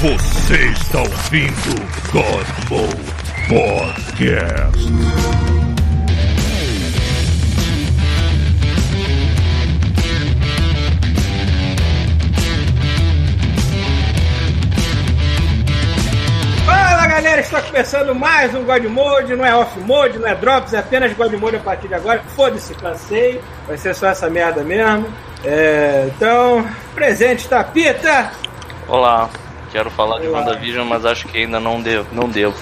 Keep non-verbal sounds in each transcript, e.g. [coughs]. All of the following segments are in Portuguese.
Você está ouvindo God Mode Podcast. Fala galera, está começando mais um God Mode, não é off mode, não é drops, é apenas God Mode a partir de agora. Foda-se, cansei, vai ser só essa merda mesmo. É, então, presente está Pita! Olá, quero falar de. WandaVision, mas acho que ainda não devo. Não devo.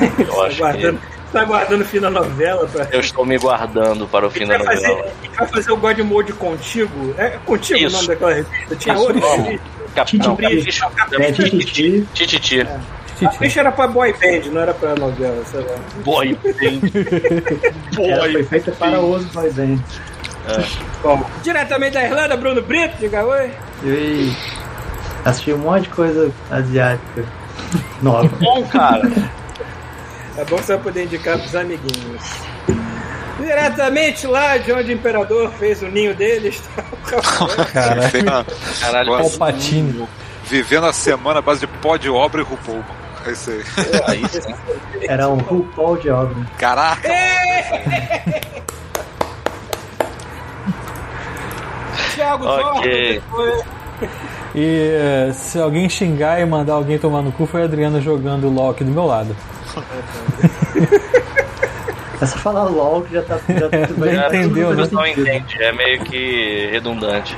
[laughs] Eu Tá acho guardando, que tá guardando o fim da novela pra. eu estou me guardando para o fim da vai fazer, novela. vai fazer o God Mode contigo? É contigo o Isso. nome daquela revista? Tinha outro? Tititi. Tititi. Tititi. A ficha era pra boy band, não era pra novela, sei lá. Boy. [laughs] Ela Boy. foi feita para os boy band. Bom, diretamente da Irlanda, Bruno Brito, diga oi. E assisti um monte de coisa asiática nova. Bom, cara. É bom você vai poder indicar pros amiguinhos. Diretamente lá de onde o Imperador fez o ninho dele, está o Caralho, mas- patinho? vivendo a semana à base de pó de obra e RuPaul. É isso aí. aí sim. Era um RuPaul de obra. Caraca! Thiago Ok. Jorge, E eh, se alguém xingar e mandar alguém tomar no cu, foi a Adriana jogando o LOL aqui do meu lado. [laughs] É só falar LOL que já tá. Já, tá tudo bem. Já entendeu, né? pessoal entende, é meio que redundante.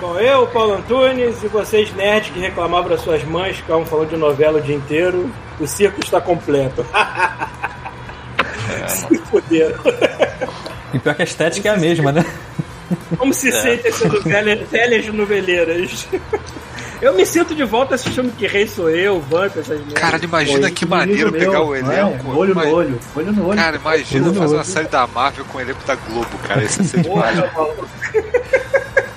Bom, eu, Paulo Antunes, e vocês nerds que reclamavam das suas mães, que ficavam falando de novela o dia inteiro, o circo está completo. [laughs] Se fuderam. E pior que a estética é a mesma, né? Como se sente sendo velhas, velhas noveleiras? Eu me sinto de volta assistindo Que Rei Sou Eu, Vamp, essas merdas. Cara, imagina Pô, que maneiro meu, pegar o não é? elenco. Olho mas- no olho, olho no olho. Cara, imagina fazer uma olho. série da Marvel com o elenco da Globo, cara. Isso ia ser demais. Paulo.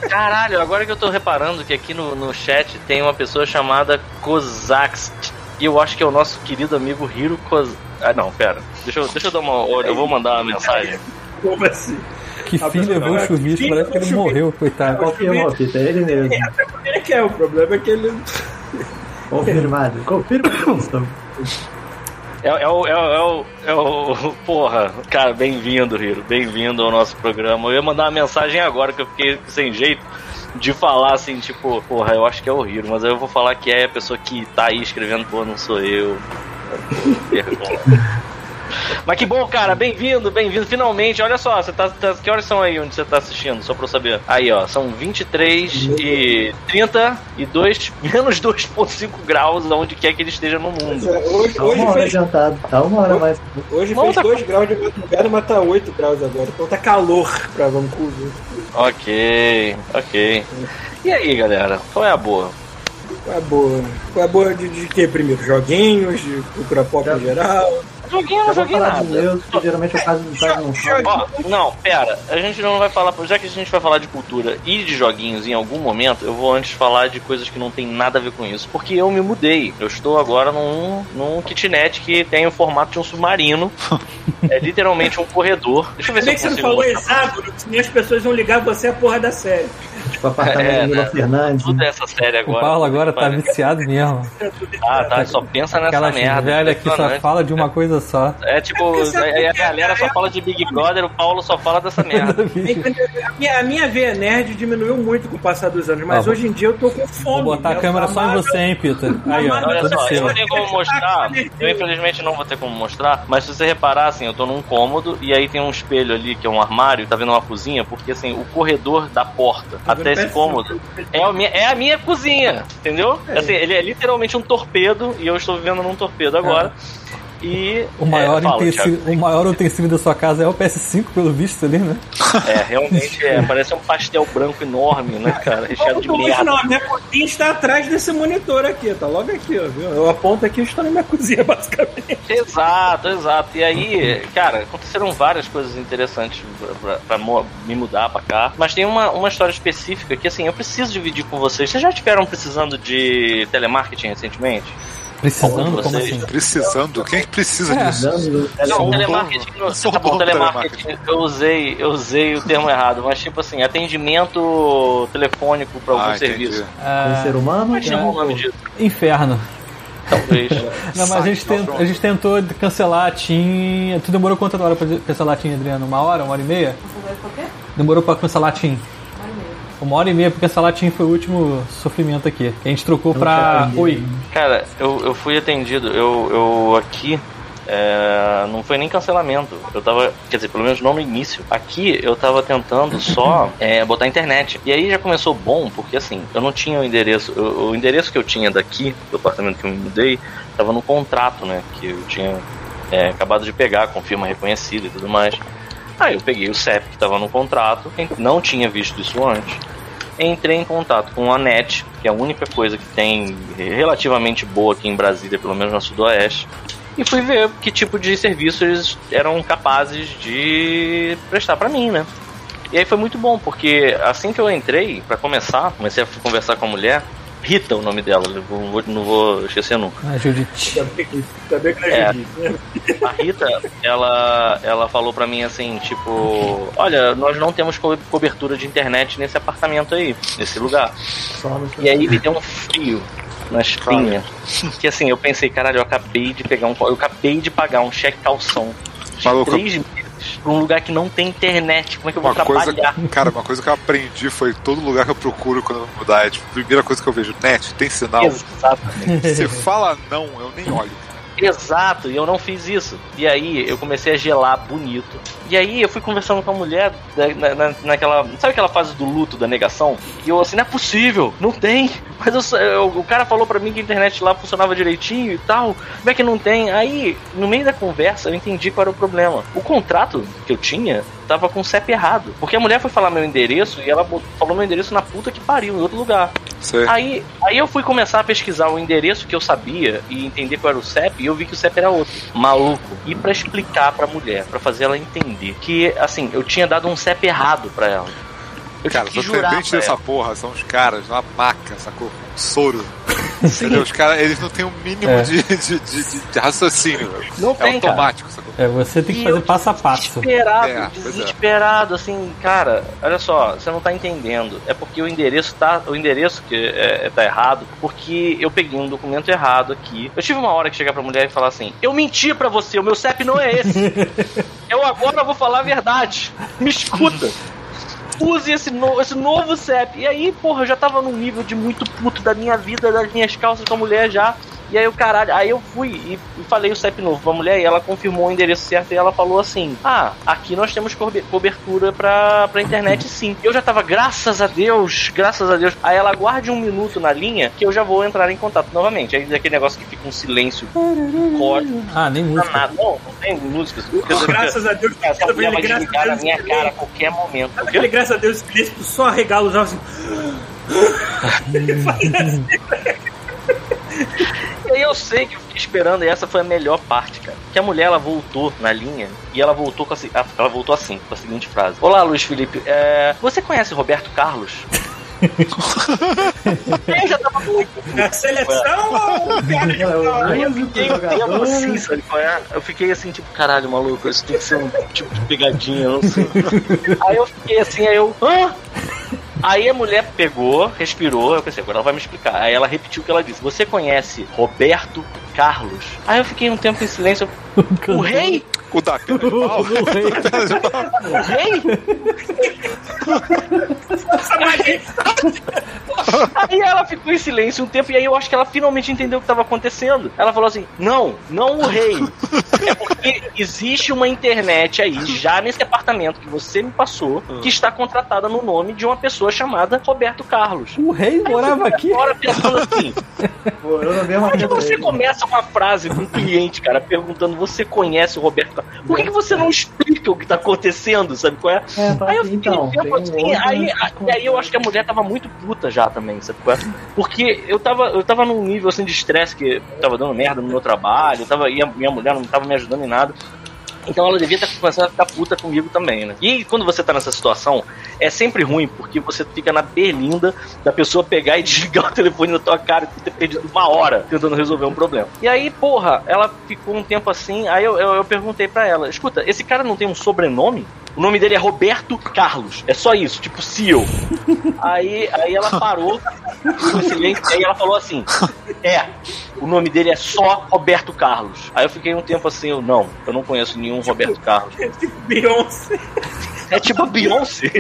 Caralho, agora que eu tô reparando que aqui no, no chat tem uma pessoa chamada Kozax. E eu acho que é o nosso querido amigo Hiro Koz... Ah, não, pera. Deixa eu, deixa eu dar uma olhada. Eu vou mandar uma mensagem. Como assim? Que fim levou o chuvisco, parece que ele o morreu, coitado. Confirmou, Pita, é ele mesmo. É, até ele quer, o problema é que ele. [laughs] Confirmado. Confirma que eu estou. É, é o, é, o, é, o, é o. [laughs] Porra, cara, bem-vindo, Hiro. Bem-vindo ao nosso programa. Eu ia mandar uma mensagem agora que eu fiquei sem jeito de falar assim, tipo, porra, eu acho que é o Hiro, mas aí eu vou falar que é a pessoa que tá aí escrevendo, pô, não sou eu. [laughs] Vergonha. Mas que bom, cara, bem-vindo, bem-vindo, finalmente. Olha só, você tá, tá- que horas são aí onde você tá assistindo? Só pra eu saber. Aí, ó, são 23 e 32, [laughs] menos 2,5 graus, aonde quer que ele esteja no mundo. Hoje, Tá hoje uma hora fez, adiantado. Tá uma hora mais. hoje Não, fez tá 2 graus de madrugada, mas tá 8 graus agora. Então tá calor pra Vancouver. Ok, ok. E aí, galera, qual é a boa? Qual é a boa? Qual é a boa de, de que primeiro? Joguinhos, de cultura pop em geral? Joguinho, não joguei nada. geralmente eu quase quase não não, pera, a gente não vai falar, já que a gente vai falar de cultura e de joguinhos em algum momento, eu vou antes falar de coisas que não tem nada a ver com isso, porque eu me mudei. Eu estou agora num, num kitnet que tem o formato de um submarino. É literalmente um corredor. Deixa eu ver se eu que você não consigo falou hexágono, senão as pessoas vão ligar você a porra da série. Tipo, apartamento É, Mila né? Fernandes. Tudo essa série O agora. Paulo agora tá viciado mesmo. Ah, tá, só pensa nessa Aquela merda. velha que só fala de uma coisa só. É tipo, aí a é- galera só fala de Big Brother, o Paulo só fala dessa merda. [laughs] A minha, a minha veia nerd diminuiu muito com o passar dos anos, mas Ó, hoje em dia eu tô com fome. Vou botar a né? câmera só em você, hein, Peter. Aí, ó, Olha só, eu não tenho como mostrar. Eu infelizmente não vou ter como mostrar. Mas se você reparar, assim, eu tô num cômodo e aí tem um espelho ali que é um armário, tá vendo uma cozinha, porque assim, o corredor da porta Tá até vendo esse cômodo é a minha, é a minha cozinha, entendeu? Assim, ele é literalmente um torpedo e eu estou vivendo num torpedo agora. E. O maior, é, fala, utensílio, o maior utensílio da sua casa é o PS5, pelo visto ali, né? É, realmente é. Parece um pastel branco enorme, né, cara? Recheado de merda. não, a minha cozinha está atrás desse monitor aqui, tá logo aqui, ó, viu? Eu aponto aqui e estou na minha cozinha, [laughs] basicamente. Exato, exato. E aí, cara, aconteceram várias coisas interessantes pra, pra- pra me mudar pra cá. Mas tem uma, uma história específica que, assim, eu preciso dividir com vocês. Vocês já estiveram precisando de telemarketing recentemente? Precisando? Como assim? Precisando? Quem é que precisa É. disso? Não, Sou telemarketing. Sou tá bom, telemarketing, eu usei, eu usei o termo errado, mas tipo assim, atendimento telefônico para algum Ah, serviço. um Ah, ser humano. É que chama o nome disso? inferno. Talvez. [laughs] Não, mas a gente, Sai, tent- a gente tentou cancelar a TIM. Tu demorou quanto hora pra cancelar a TIM, Adriano? Uma hora? Uma hora e meia? Demorou pra cancelar a TIM? Uma hora e meia pra cancelar a TIM foi o último sofrimento aqui. A gente trocou pra. Oi. Cara, eu, eu fui atendido, eu, eu aqui. é, não foi nem cancelamento. Eu tava, quer dizer, pelo menos não no início. Aqui eu tava tentando [laughs] só é, botar internet. E aí já começou bom, porque assim, eu não tinha o endereço. eu- o endereço que eu tinha daqui, do apartamento que eu me mudei, tava no contrato, né? Que eu tinha é, acabado de pegar, com firma reconhecida e tudo mais. Aí eu peguei o CEP que estava no contrato, não tinha visto isso antes. Entrei em contato com a NET, que é a única coisa que tem relativamente boa aqui em Brasília, pelo menos na Sudoeste. E fui ver que tipo de serviço eles eram capazes de prestar pra mim, né? E aí foi muito bom, porque assim que eu entrei, pra começar, comecei a conversar com a mulher, Rita, o nome dela, eu não vou, não vou esquecer nunca. Ah, Judite. Também que é, É. Judite? A Rita, ela, ela falou pra mim assim, tipo, olha, nós não temos co- cobertura de internet nesse apartamento aí, nesse lugar. Só no E aí me deu um frio na espinha. Que assim, eu pensei, caralho, eu acabei de pegar um. Eu acabei de pagar um cheque calção de Maluco. três meses pra um lugar que não tem internet. Como é que eu vou Uma coisa, trabalhar? cara, uma coisa que eu aprendi foi todo lugar que eu procuro quando eu vou mudar. É tipo, primeira coisa que eu vejo, net, tem sinal. Exatamente. Você fala não, eu nem olho. Exato, e eu não fiz isso. E aí eu comecei a gelar bonito. E aí eu fui conversando com a mulher na, na- naquela. Sabe aquela fase do luto, da negação? E eu assim, não é possível, não tem. [laughs] Mas eu eu- o cara falou pra mim que a internet lá funcionava direitinho e tal. Como é que não tem? Aí, no meio da conversa, eu entendi qual era o problema. O contrato que eu tinha tava com o CEP errado. Porque a mulher foi falar meu endereço e ela falou meu endereço na puta que pariu, em outro lugar. Aí, aí eu fui começar a pesquisar o endereço que eu sabia e entender qual era o CEP eu vi que o CEP era outro. Maluco. E pra explicar pra mulher, pra fazer ela entender que, assim, eu tinha dado um CEP errado pra ela. Eu cara, os atendentes dessa porra são os caras, uma maca, sacou? Um soro. [laughs] Entendeu? Os caras, eles não têm um mínimo É. de, de, de, de- raciocínio. Não é tem, cara. automático, sacou? É, você tem que E fazer passo a passo. Desesperado, É, é. desesperado, assim, cara, olha só, você não tá entendendo. É porque o endereço tá. O endereço que é, tá errado, porque eu peguei um documento errado aqui. Eu tive uma hora que chegar pra mulher e falar assim: Eu menti pra você, o meu CEP não é esse. [laughs] eu agora vou falar a verdade. Me escuta. [laughs] Use esse, no- esse novo CEP. E aí, porra, eu já tava num nível de muito puto da minha vida, das minhas calças com a mulher já. E aí o caralho, aí eu fui e, e falei o CEP novo pra mulher e ela confirmou o endereço certo e ela falou assim: Ah, aqui nós temos cobe- cobertura pra, pra internet sim. Eu já tava, graças a Deus, graças a Deus. Aí ela guarde um minuto na linha que eu já vou entrar em contato novamente. Aí aquele negócio que fica um silêncio, um código, Ah, nem música. nada. Não, não tem músicas. Graças a Deus, Essa eu mulher vai desligar a na minha cara a qualquer momento. Aquele graças a Deus que só arregala os olhos assim. [laughs] [laughs] [laughs] E eu sei que eu fiquei esperando, e essa foi a melhor parte, cara. Que a mulher ela voltou na linha e ela voltou com a, ela voltou assim, com a seguinte frase: Olá, Luiz Felipe, é, você conhece Roberto Carlos? [laughs] eu já tava muito. Na seleção ou piada de eu um assim, sabe qual é? Eu fiquei assim, tipo, caralho, maluco, isso tem que ser um tipo de pegadinha, eu não sei. [laughs] aí eu fiquei assim, aí eu. Hã? Aí a mulher pegou, respirou, eu pensei, agora ela vai me explicar. Aí ela repetiu o que ela disse. Você conhece Roberto Carlos? Aí eu fiquei um tempo em silêncio. [laughs] O rei? O da pena de pau. [laughs] O rei? Aí ela ficou em silêncio um tempo e aí eu acho que ela finalmente entendeu o que estava acontecendo. Ela falou assim: Não, não o rei. É porque existe uma internet aí, já nesse apartamento que você me passou, que está contratada no nome de uma pessoa chamada Roberto Carlos. O rei morava aqui. Agora pensando assim, como é que tempo você começa uma frase com um cliente, cara, perguntando: Você conhece o Roberto Por que, que você não explica o que está acontecendo? Sabe qual é? É, fala Aí eu fiquei então, tempo tem assim, aí, aí, aí eu acho que a mulher tava muito puta já também, sabe? qual é? Porque eu tava, eu tava num nível assim de estresse que tava dando merda no meu trabalho, tava, e a minha mulher não tava me ajudando em nada. Então ela devia estar começando a ficar puta comigo também, né? E quando você tá nessa situação, é sempre ruim, porque você fica na berlinda da pessoa pegar e [laughs] desligar o telefone na tua cara e ter perdido uma hora tentando resolver um problema. E aí, porra, ela ficou um tempo assim, aí eu, eu, eu perguntei pra ela, escuta, esse cara não tem um sobrenome? O nome dele é Roberto Carlos. É só isso, tipo CEO. [laughs] Aí, aí ela parou, ficou silêncio, aí ela falou assim: É, o nome dele é só Roberto Carlos. Aí eu fiquei um tempo assim, eu não, eu não conheço nenhum Roberto Carlos. [laughs] Beyoncé. É tipo Beyoncé.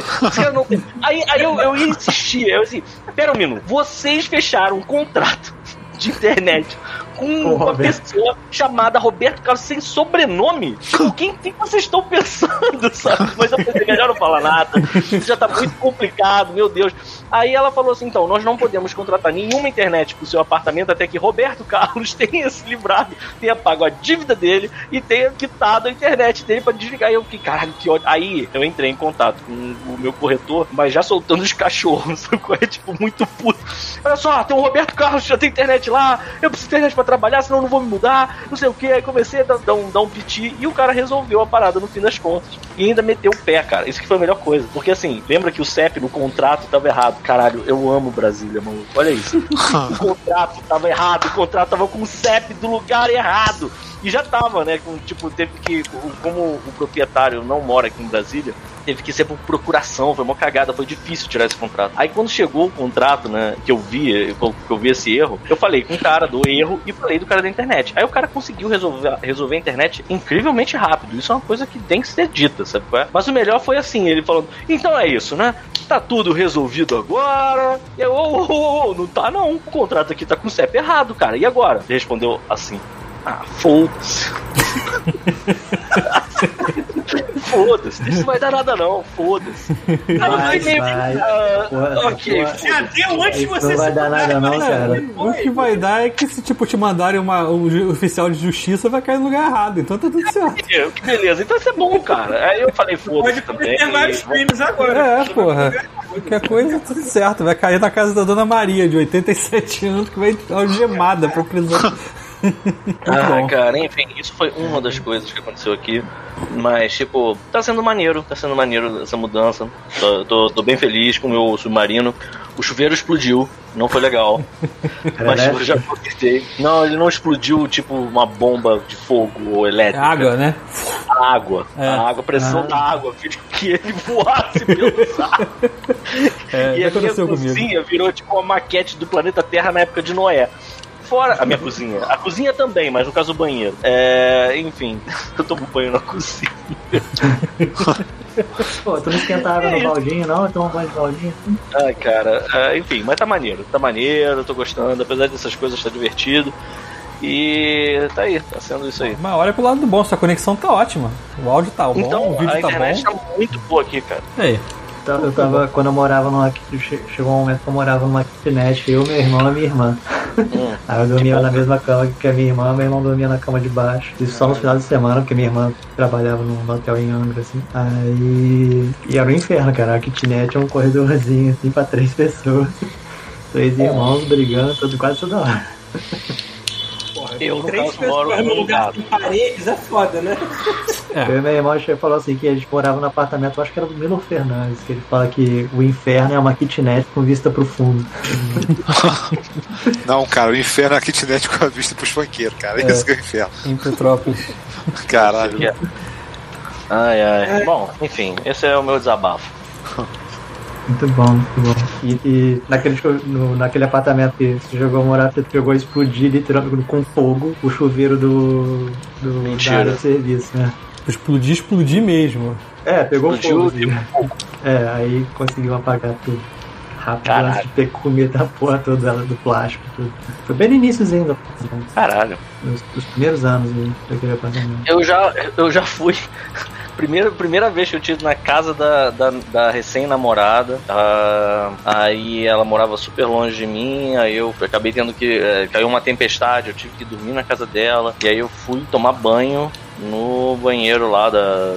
Eu não- Aí, aí eu, eu insisti, eu assim, pera um minuto, vocês fecharam um contrato de internet o uma pessoa chamada Roberto Carlos sem sobrenome? Tipo, quem que vocês estão pensando, [laughs] sabe? Mas eu pensei, melhor não falar nada. Isso já tá muito complicado, meu Deus. Aí ela falou assim, então, nós não podemos contratar nenhuma internet pro seu apartamento até que Roberto Carlos [laughs] tenha se livrado, tenha pago a dívida dele e tenha quitado a internet dele pra desligar. E eu fiquei, caralho, que ódio. Aí eu entrei em contato com o meu corretor, mas já soltando os cachorros? [laughs] É tipo muito puto. Olha só, tem o Roberto Carlos, já tem internet lá, eu preciso de internet pra trabalhar, senão eu não vou me mudar, não sei o que. Aí comecei a dar, dar um, dar um piti e o cara resolveu a parada no fim das contas. E ainda meteu o pé, cara. Isso que foi a melhor coisa. Porque assim, lembra que o CEP no contrato tava errado. Caralho, eu amo Brasília, mano. Olha isso. [laughs] o contrato tava errado, o contrato tava com o CEP do lugar errado. E já tava, né? Com, tipo, teve que. Como o proprietário não mora aqui em Brasília, teve que ser por procuração, foi uma cagada, foi difícil tirar esse contrato. Aí quando chegou o contrato, né, que eu vi, que eu vi esse erro, eu falei com o cara do erro e falei do cara da internet. Aí o cara conseguiu resolver, resolver a internet incrivelmente rápido. Isso é uma coisa que tem que ser dita, sabe é? Mas o melhor foi assim, ele falando, então é isso, né? Tá tudo resolvido agora. Eu, ô, ô, ô, não tá não, o contrato aqui tá com o CEP errado, cara. E agora? Ele respondeu assim, ah, foda-se. [laughs] foda-se, isso não vai dar nada não, foda-se. Vai, vai. ah, Porra, ok. Já deu antes de Isso você não vai dar nada não, cara. O que vai dar é que se tipo te mandarem uma, um oficial de justiça vai cair no lugar errado, então tá tudo certo. [laughs] que beleza, então isso é bom, cara. Aí eu falei, foda-se também. cometer vários crimes agora. É, porra. Qualquer coisa, tudo certo. Vai cair na casa da dona Maria, de 87 anos, que vai algemada pra prisão. [laughs] Ah, cara, enfim, isso foi uma das coisas que aconteceu aqui. Mas, tipo, tá sendo maneiro, tá sendo maneiro essa mudança. Tô, tô, tô bem feliz com o meu submarino. O chuveiro explodiu, não foi legal. [laughs] Mas eu elétrico? já consertei. Não, ele não explodiu tipo uma bomba de fogo ou É elétrica. água, né? A água. É. A água, a pressão Ah. da água fez com que ele voasse pelo [laughs] ar. É, e a minha aconteceu comigo. cozinha virou tipo uma maquete do planeta Terra na época de Noé. Fora a minha cozinha. A cozinha também, mas no caso o banheiro. É, enfim, [laughs] eu tomo banho na cozinha. [laughs] Pô, tu não esquenta água no baldinho, não? Eu tomo um banho de baldinho. Ai, cara, é, enfim, mas tá maneiro, tá maneiro, tô gostando, apesar dessas coisas tá divertido. E tá aí, tá sendo isso aí. Mas olha pro lado do bom, sua conexão tá ótima. O áudio tá bom, Então, o vídeo a tá internet bom. tá muito boa aqui, cara. E aí? Tá- Eu tava, quando eu morava numa. che- Chegou um momento que eu morava numa kitnet, eu, meu irmão e minha irmã. Hum. Aí eu dormia na mesma cama que a minha irmã, meu irmão dormia na cama de baixo. Isso só nos finais de semana, porque minha irmã trabalhava num hotel em Angra, assim. Aí. E era um inferno, cara. A kitnet é um corredorzinho, assim, pra três [laughs] pessoas. Três irmãos brigando todo, quase toda hora. Eu, no três caso, moro pessoas num lugar com paredes é foda, né? Eu e meu irmão falou assim que a gente morava no apartamento, acho que era do Milo Fernandes, que ele fala que o inferno é uma kitnet com vista pro fundo. Não, cara, o inferno é a kitnet com a vista pros funkeiros, cara. Esse que é o inferno. Em Petrópolis. Caralho. Ai, ai. Bom, enfim, esse é o meu desabafo. [laughs] Muito bom, muito bom. E, e naquele, no- naquele apartamento que você jogou morar, você pegou a explodir literalmente com fogo o chuveiro do, do da área de serviço, né? Explodir, explodir mesmo. É, pegou Explodiu, fogo. assim. É, aí conseguiu apagar tudo. Rápido antes de ter que comer da porra toda do plástico. Tudo. Foi bem no iníciozinho do apartamento, Caralho. nos, nos primeiros anos né, daquele apartamento. Eu já, eu já fui. Primeira, primeira vez que eu tive na casa da, da, da recém-namorada. ah, aí ela morava super longe de mim. Aí eu acabei tendo que. eh, caiu uma tempestade, eu tive que dormir na casa dela. E aí eu fui tomar banho no banheiro lá da,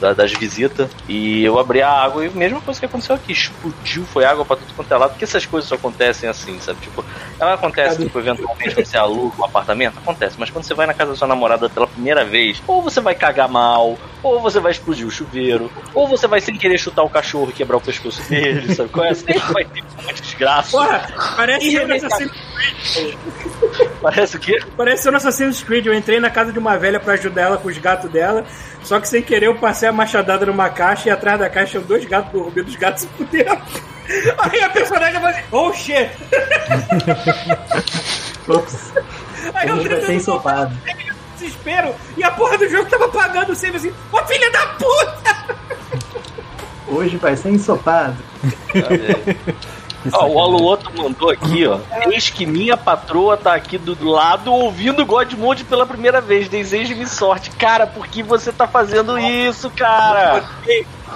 da- das visitas. E eu abri a água e a mesma coisa que aconteceu aqui. Explodiu, foi água pra tudo quanto é lado. Porque essas coisas só acontecem assim, sabe? Tipo, ela acontece, tipo, eventualmente você aluga um apartamento, acontece. Mas quando você vai na casa da sua namorada pela primeira vez, ou você vai cagar mal, ou você vai explodir o chuveiro, ou você vai sem querer chutar o cachorro e quebrar o pescoço dele, sabe? Qual é? Sempre vai ter uma desgraça. Porra, parece ser no Irreversível. Assassin's Parece o quê? Parece ser no Assassin's Creed. Eu entrei na casa de uma velha pra ajudar ela com os gatos dela. Só que sem querer eu passei a machadada numa caixa e atrás da caixa tinham dois gatos dormindo, os gatos [laughs] se fuderam. Aí a personagem vai assim, oh shit! Ops, Aí eu ser tentando ensopado. desespero e a porra do jogo tava apagando o save assim, ô filha da puta! Hoje vai ser ensopado. Ó, o Aluoto mandou aqui, ó. Eis que minha patroa tá aqui do lado ouvindo God Mode pela primeira vez. Desejo-me sorte. Cara, por que você tá fazendo isso, cara?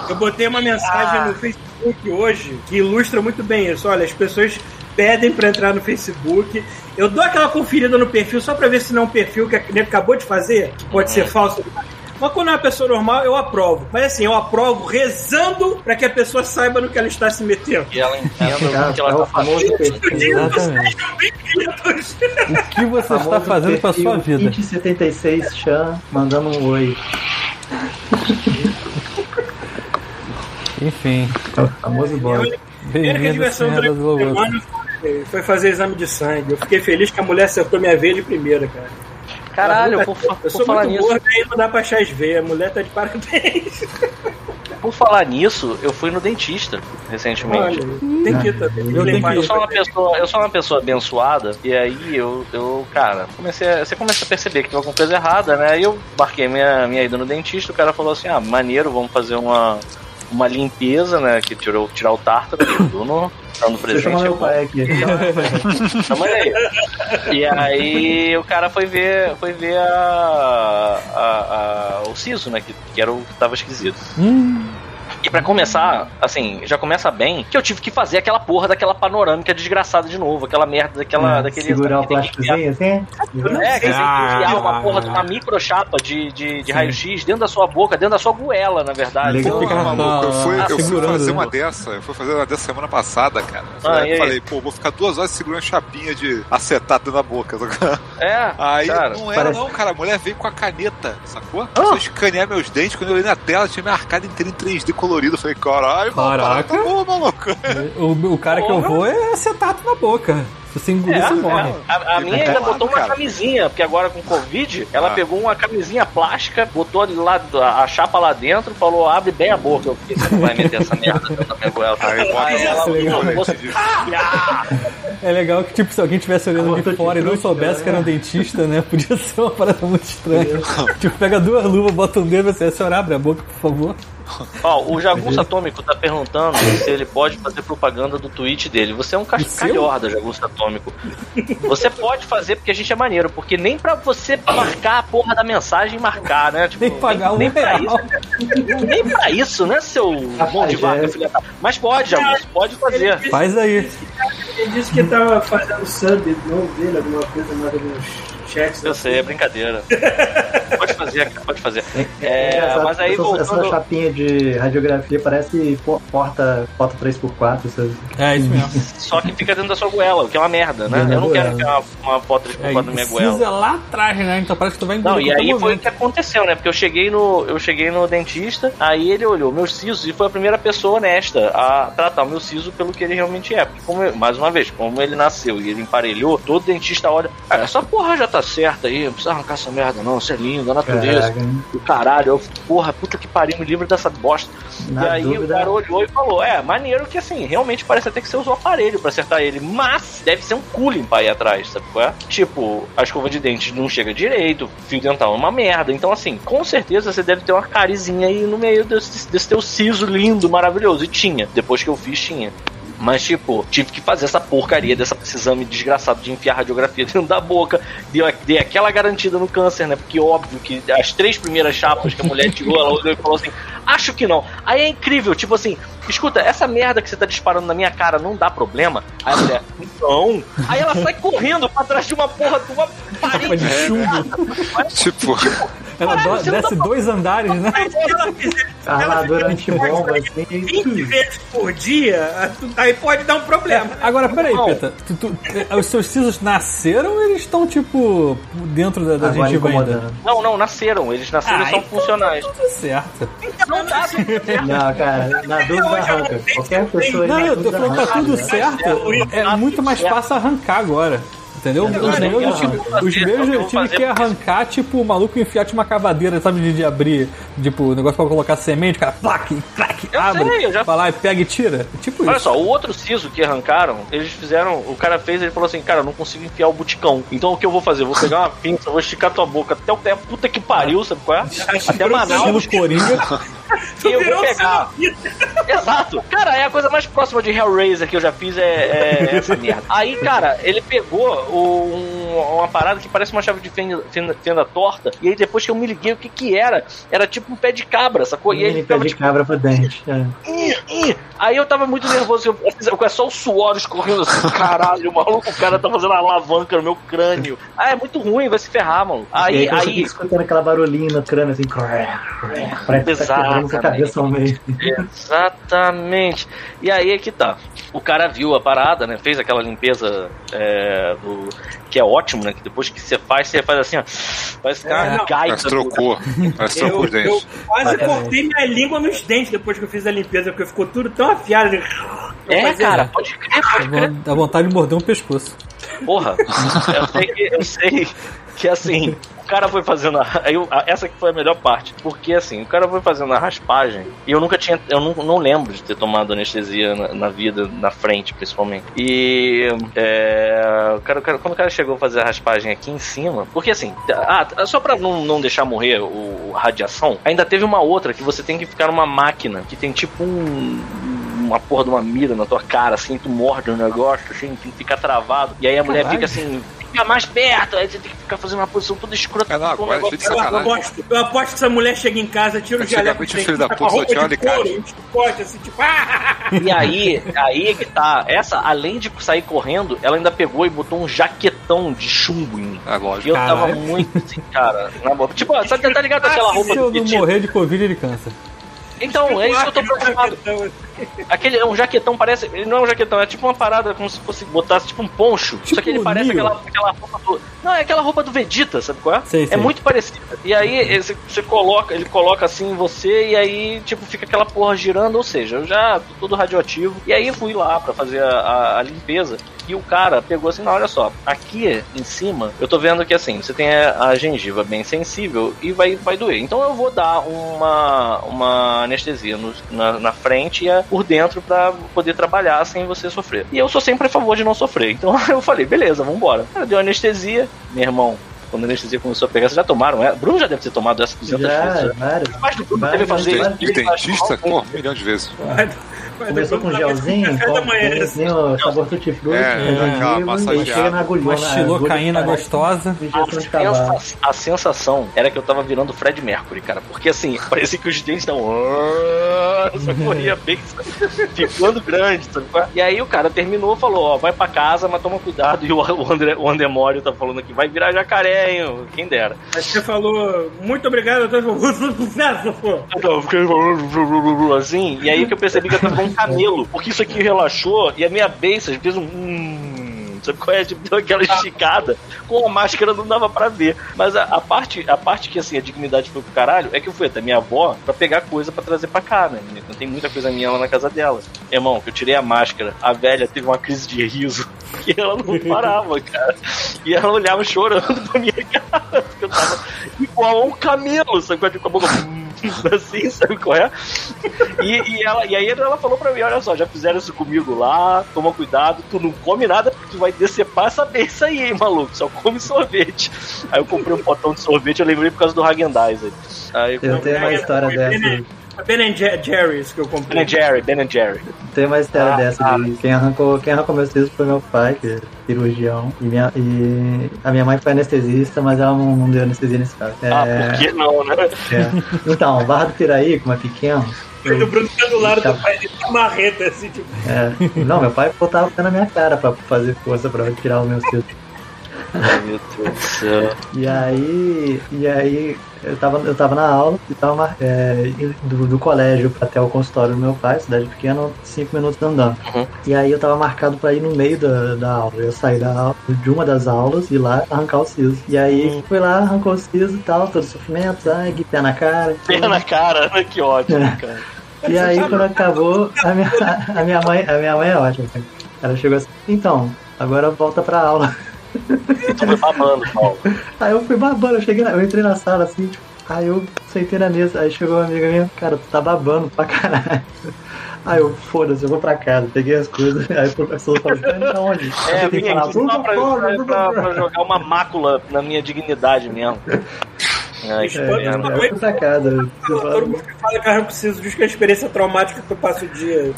eu botei uma mensagem no Facebook hoje que ilustra muito bem isso. Olha, as pessoas pedem pra entrar no Facebook. Eu dou aquela conferida no perfil só pra ver se não é um perfil que a acabou de fazer, que pode ser falso. Mas quando é uma pessoa normal, eu aprovo. Mas assim, eu aprovo rezando pra que a pessoa saiba no que ela está se metendo. E ela entenda É, o que ela é tá o famoso fazendo. O que você está fazendo com a sua vida? 2076 Chan mandando um oi. Enfim, É o famoso primeira bem-vindo, semana foi- foi fazer exame de sangue. Eu fiquei feliz que a mulher acertou minha veia de primeira, cara. Caralho, Eu por, fa- eu por sou falar muito nisso. gordo e não dá pra achar as veias. A mulher tá de parabéns. [laughs] Por falar nisso, eu fui no dentista recentemente. Olha, tem que ir também. Eu Eu sou uma pessoa, eu sou uma pessoa abençoada, e aí eu, eu cara, comecei a, você começa a perceber que tem alguma coisa errada, né? Aí eu marquei minha, minha ida no dentista, o cara falou assim, ah, maneiro, vamos fazer uma, uma limpeza, né? Que tirou, tirar o tártaro do no, dando eu presente. meu eu- pai aqui. Aí. E aí o cara foi ver, foi ver a, a- a- o siso, né? Que, que era o que tava esquisito. Hum, E pra começar, assim, já começa bem que eu tive que fazer aquela porra daquela panorâmica desgraçada de novo, aquela merda daquela, É, daquele segurar o que tem que enfiar- plásticozinho assim? É, que você tem que enfiar Ah. uma porra de uma microchapa de, de, de raio-x dentro da sua boca, dentro da sua goela, na verdade. Legal. Porra, maluco, eu fui, eu fui segurando, fazer né? uma dessa, eu fui fazer uma dessa semana passada, cara. Ah, eu aí? falei, pô, vou ficar duas horas segurando chapinha de acetato na boca. [laughs] É, Aí cara. não era parece- não, cara. A mulher veio com a caneta, sacou? Ah. A escanear meus dentes. Quando eu olhei na tela, tinha minha arcada inteira em 3D colorido. Eu falei, caralho, mano, Caraca. tá bom, maluco. o, o cara que eu vou é acetato na boca. Se você engolir, É, você morre. é. A, a minha ainda Cara, botou uma cara. camisinha, porque agora com Covid, ela Ah. pegou uma camisinha plástica, botou ali lá a chapa lá dentro, falou, abre bem a boca. Eu fiquei, você não vai meter essa merda dentro da minha goela. É legal que, tipo, se alguém estivesse olhando de fora e não soubesse que era um né? dentista, né? Podia [laughs] ser uma parada muito estranha. tipo, pega duas luvas, bota um dedo e você, a senhora abre a boca, por favor. [laughs] Ó, o Jagunço Atômico tá perguntando se ele pode fazer propaganda do tweet dele. Você é um O seu? cascalhorda, Jagunço Atômico. Você pode fazer porque a gente é maneiro, porque nem pra você marcar a porra da mensagem marcar, né? Tipo, que pagar um nem pra real. isso. Nem pra isso, né, seu mão de vaca, é. filha da... Mas pode, Jagunço, pode fazer. Faz aí. Ele disse que tava fazendo sub novo dele, alguma coisa mais alguns chats. Eu sei, é brincadeira. [laughs] Pode fazer, cara, pode fazer. É, engraçado, mas aí essa, voltando... essa chapinha de radiografia parece po- porta, porta 3x4. Essas... É isso mesmo. [laughs] Só que fica dentro da sua goela, o que é uma merda, né? Eu não quero enfiar uma, uma foto de É, culpa na minha goela. precisa lá atrás, né? Então parece que tu vai engolir Não, e aí foi o que aconteceu, né? Porque eu cheguei no, eu cheguei no dentista, aí ele olhou meus sisos e foi a primeira pessoa honesta a tratar o meu siso pelo que ele realmente é. Porque, como eu- mais uma vez, como ele nasceu e ele emparelhou, todo dentista olha, ah, essa porra já tá certa aí, não precisa arrancar essa merda, não, isso é lindo, a natureza. Do caralho, eu, porra, puta que pariu, me livre dessa bosta. Na e aí o dúvida- cara olhou e falou: É, maneiro que assim, realmente parece até que você usou aparelho pra acertar ele, mas deve ser um cu limpar aí atrás, sabe qual é? Tipo, a escova de dente não chega direito, o fio dental é uma merda. Então, assim, com certeza você deve ter uma carizinha aí no meio desse, desse teu siso lindo, maravilhoso. E tinha, depois que eu fiz, tinha. Mas, tipo, tive que fazer essa porcaria dessa, desse exame desgraçado de enfiar radiografia [laughs] dentro da boca. Deu, dei aquela garantida no câncer, né? Porque óbvio que as três primeiras chapas que a mulher tirou, ela olhou e falou assim: Acho que não. Aí é incrível, tipo assim, escuta, essa merda que você tá disparando na minha cara não dá problema? Aí a mulher, não. Aí ela sai correndo pra trás de uma porra de uma parede. de chumbo. Tipo, Ela do- desce dois andares, né? Mas se ela Armadura fizer antibomba, assim. 20 vezes por dia, aí pode dar um problema. Agora, peraí, Não. Peta. Tu- tu- eh, os seus sisos nasceram ou eles estão, tipo, dentro da, da gengiva ainda? Não, não, nasceram. Eles nasceram Ah, e são então funcionais. Tudo certo. Não tá tudo certo. Não, cara, na dúvida arranca. Qualquer pessoa Não, eu tô falando que tá tudo né? certo. É muito mais fácil arrancar agora. Entendeu? Os Agora, meus, eu tive, os É meus que eu tive que arrancar, tipo, o maluco enfiar tipo, uma cavadeira, sabe, de, de abrir, tipo, o negócio pra colocar semente, o cara, plaque, claque, Eu abre, sei, eu já- vai lá e pega e tira. Tipo Olha isso. só, o outro siso que arrancaram, eles fizeram. O cara fez, ele falou assim: Cara, eu não consigo enfiar o buticão. Então o que eu vou fazer? Eu vou pegar uma pinça, vou esticar tua boca até o pé, puta que pariu, sabe qual é? [laughs] Até Manaus. Estilo [laughs] E eu vou pegar. Exato. Cara, é a coisa mais próxima de Hellraiser que eu já fiz é, é essa merda. Aí, cara, ele pegou o- um- uma parada que parece uma chave de fenda, fenda- fenda torta. E aí depois que eu me liguei o que que era, era tipo um pé de cabra, sacou? E aí ele Mini pé ficava de tipo. cabra pro dente. é. Aí eu tava muito nervoso, eu, eu, é só o suor escorrendo assim, [laughs] caralho, maluco, o cara tá fazendo uma alavanca no meu crânio. Ah, é muito ruim, vai se ferrar, mano. E Aí, aí, você aí, fica escutando aquela barulhinho no crânio, assim, parece que tá cabeça ao meio. Exatamente. E aí é que tá. O cara viu a parada, né? Fez aquela limpeza é, do. Que é ótimo, né? Que depois que você faz, você faz assim, ó. Parece que é É, uma não. gaita. Mas trocou. Mas [laughs] trocou Eu, os dentes. eu quase cortei minha língua nos dentes depois que eu fiz a limpeza, porque ficou tudo tão afiado. Eu É, cara, pode crer, pode crer. Dá vontade de morder um pescoço. Porra, eu sei que, eu sei que assim, cara foi fazendo a, [laughs] eu- a- essa que foi a melhor parte, porque assim, o cara foi fazendo a raspagem e eu nunca tinha, eu não, não lembro de ter tomado anestesia na, na vida, na frente principalmente. E é, o cara, o cara- quando o cara chegou a fazer a raspagem aqui em cima, porque assim, ah, só pra não, não deixar morrer o, a radiação, ainda teve uma outra que você tem que ficar numa máquina que tem tipo um uma porra de uma mira na tua cara, assim, tu morde o negócio, assim, tem que ficar travado. E aí a mulher Caralho. fica assim, fica mais perto, aí você tem que ficar fazendo uma posição toda escrota. É, não, agora negócio- gente de Eu sacanagem. aposto, eu aposto que essa mulher chega em casa, tira o jaleco de o filho da puta com a só roupa tinha de alicate. couro, um chicote, assim, tipo, [laughs] ah! E aí, aí é que tá. Essa, além de sair correndo, ela ainda pegou e botou um jaquetão de chumbo em mim. É E lógico. eu tava Caralho. muito assim, cara. Na boa. Tipo, sabe, tá ligado aquela roupa Se eu não morrer de Covid, ele cansa. Então, é isso que eu tô preocupado. Jaquetão, Aquele é um jaquetão, parece. Ele não é um jaquetão, é tipo uma parada como se fosse botasse tipo um poncho. Tipo só que ele parece Neo. aquela, aquela roupa do. Não, é aquela roupa do Vegeta, sabe qual é? Sei, é muito parecido. E aí eh, você, você coloca, ele coloca assim em você e aí, tipo, fica aquela porra girando, ou seja, eu já tô todo radioativo. E aí eu fui lá pra fazer a, a- a limpeza. E o cara pegou assim, não, olha só, aqui em cima, eu tô vendo que assim, você tem a, a gengiva bem sensível e vai, vai doer. Então eu vou dar uma, uma anestesia no- na, na frente e a- por dentro pra poder trabalhar sem você sofrer. E eu sou sempre a favor de não sofrer. Então [laughs] eu falei, beleza, vambora. Ela deu anestesia, meu irmão. Quando a anestesia começou a pegar, vocês já tomaram ela? Bruno já deve ter tomado essa 200 vezes. Já, né? várias. Mas Bruno várias, deve fazer várias. isso. De dentista, pô, um milhão de vezes. Começou com gelzinho, Café da com manhã. o sabor tutti-frutti, É, gengibre, e massageada. chega na agulhona. Uma xilocaína parece gostosa. A, a sensação era que eu tava virando Fred Mercury, cara. Porque assim, parecia que os dentes estavam. Só corria bem, ficando grande, sabe? é? E aí o cara terminou falou: Ó, vai pra casa, mas toma cuidado. E o, o, André, o Andemório tá falando aqui: vai virar jacaré, hein? Quem dera. Aí você falou, muito obrigado, eu tô falando. [laughs] Então, eu fiquei assim, e aí que eu percebi que eu tava com camelo, porque isso aqui relaxou e a minha beiça fez um. Sabe qual é? Tipo, deu aquela esticada. Com a máscara não dava pra ver. Mas a, a parte, a parte que assim, a dignidade foi pro caralho é que eu fui até minha avó pra pegar coisa pra trazer pra cá, né? Não tem muita coisa minha lá na casa dela. Irmão, que eu tirei a máscara, a velha teve uma crise de riso que [laughs] ela não parava, cara. E ela olhava chorando pra minha cara. porque Eu tava igual a um camelo, sabe? Com a boca [laughs] assim, sabe qual é? E, e, ela, e aí ela falou pra mim, olha só, já fizeram isso comigo lá, toma cuidado, tu não come nada porque tu vai decepar essa beça aí, hein, maluco, só come sorvete. Aí eu comprei um potão de sorvete, eu lembrei por causa do Häagen-Dazs. Aí eu Eu tenho uma história dessa. Ben Jer- Jerry's que eu comprei. Ben Jerry, Ben Jerry. Tem uma história Ah, dessa ah. de quem arrancou, quem arrancou meus sisos foi meu pai, que é cirurgião. E, minha, e a minha mãe foi anestesista, mas ela não, não deu anestesia nesse caso. É, Ah, por que não, né? é. Então, Barra do Piraí, como é pequeno. O Bruno tá do lado Tá. do pai dele com uma marreta, assim, tipo. É, não, meu pai botava o pé na minha cara pra fazer força pra tirar os meus sisos. Ai, meu Deus do céu. E aí, e aí eu tava, eu tava na aula e tava é, do, do colégio até o consultório do meu pai, cidade pequena, cinco minutos andando. Uhum. E aí eu tava marcado pra ir no meio da, da aula. Eu saí da aula, de uma das aulas e lá arrancar o siso. E aí fui lá, arrancou o siso e tal, todo sofrimento, sangue, pé na cara. Pé na cara, né? que ótimo, cara. E aí quando acabou, a minha, a minha mãe, a minha mãe é ótima. Ela chegou assim, então, agora volta pra aula. Tu vai babando, Paulo. Aí eu fui babando, eu cheguei na, eu entrei na sala assim, tipo, aí eu sentei na mesa, aí chegou uma amiga minha, cara, tu tá babando pra caralho. Aí eu, foda-se, eu vou pra casa, peguei as coisas, [laughs] aí o professor falou, tá indo pra onde? É, Eu vim aqui só "Vamos pra, pra, pra- fora." pra jogar uma mácula na minha dignidade mesmo. [laughs] Ai, que É, pra casa. Todo mundo que fala que eu preciso diz que é experiência traumática que eu passo o dia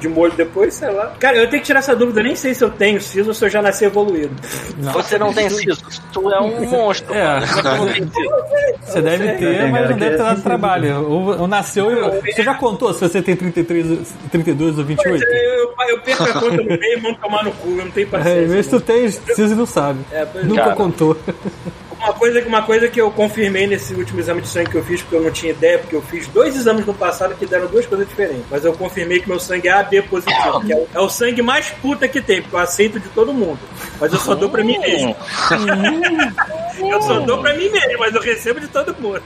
de molho depois, sei lá. Cara, eu tenho que tirar essa dúvida, eu nem sei se eu tenho siso ou se eu já nasci evoluído. Você não tem siso, tu é um monstro. É. é não siso? Você deve ter, mas não que deve é ter dado trabalho. Ou, ou nasceu. e- Você já contou se você tem 33, 32 ou 28? Eu, eu, eu perco a conta no meio e mando tomar no cu, eu não tenho É, paciência. vê se tu tem, precisa e não sabe. É, pois Nunca Cara. contou. Uma coisa, uma coisa que eu confirmei nesse último exame de sangue que eu fiz, porque eu não tinha ideia, porque eu fiz dois exames no passado que deram duas coisas diferentes. Mas eu confirmei que meu sangue é AB positivo, que é o, é o sangue mais puta que tem, porque eu aceito de todo mundo. Mas eu só dou pra mim mesmo. eu só dou pra mim mesmo, mas eu recebo de todo mundo.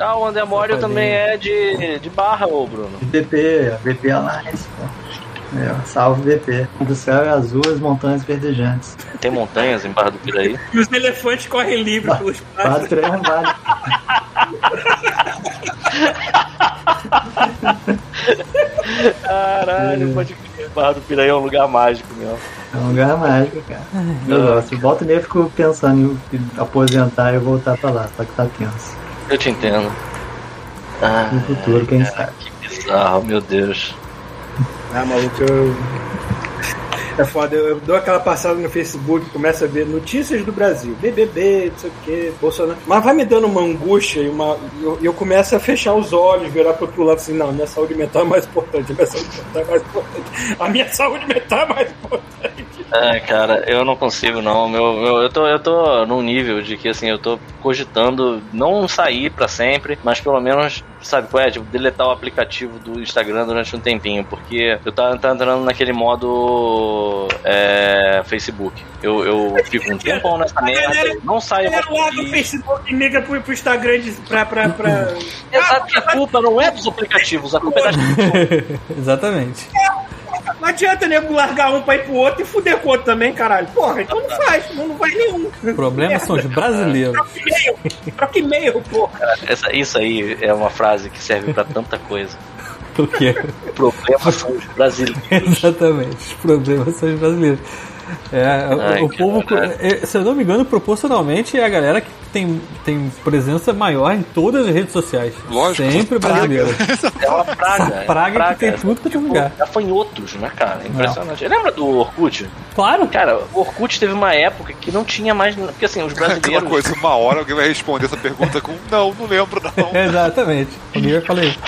Ah, o Andemório também é de, de barra, ô Bruno. VP, VP Alliance, pô. É, salve VP. Do céu é azul, as montanhas verdejantes. Tem montanhas em Barra do Piraí. E os elefantes correm livre pelos [laughs] espaço. Quase três não vale. Caralho, pode crer. Barra do Piraí é um lugar mágico mesmo. É um lugar mágico, cara. Eu gosto. Volta e meia fico pensando em aposentar e voltar pra lá, só que tá tenso. Eu te entendo. Ah, No futuro, quem sabe. que bizarro, meu Deus. Ah, maluco, eu. É foda, eu, eu dou aquela passada no Facebook, começo a ver notícias do Brasil, BBB, não sei o que, Bolsonaro. Mas vai me dando uma angústia e uma. Eu, eu começo a fechar os olhos, virar pro outro lado assim: não, minha saúde mental é mais importante, minha saúde mental é mais importante. A minha saúde mental é mais importante. É, cara, eu não consigo não. Meu, meu, eu, tô, eu tô num nível de que assim, eu tô cogitando não sair pra sempre, mas pelo menos, sabe qual é? Tipo, deletar o aplicativo do Instagram durante um tempinho, porque eu tava, tava entrando naquele modo é, Facebook. Eu, eu fico um tempão nessa merda, não saio mais galera lá do. Facebook migra pro, pro Instagram de, pra. pra, pra... Exato, que a culpa não é dos aplicativos, a culpa é das [laughs] pessoas. [laughs] Exatamente. Não adianta nego largar um pra ir pro outro e fuder com o outro também, caralho. Porra, então não faz, não, não vai nenhum. O problema são os brasileiros. Troca e-mail, troca e-mail, porra. Essa, isso aí é uma frase que serve pra tanta coisa. O quê? O problema são os brasileiros. [laughs] Exatamente. Os problemas são os brasileiros. É, o- Ai, o povo, é, se eu não me engano, proporcionalmente é a galera que tem, tem presença maior em todas as redes sociais. Lógico, Sempre praga. brasileiro. É uma praga. Essa é uma praga que tem tudo quanto é lugar. Gafanhotos, né, cara? Impressionante. Lembra do Orkut? Claro. Cara, o Orkut teve uma época que não tinha mais. Porque assim, os [laughs] Aquela brasileiros. coisa, uma hora alguém vai responder essa pergunta com não, não lembro não. [laughs] Exatamente. Comigo eu falei isso.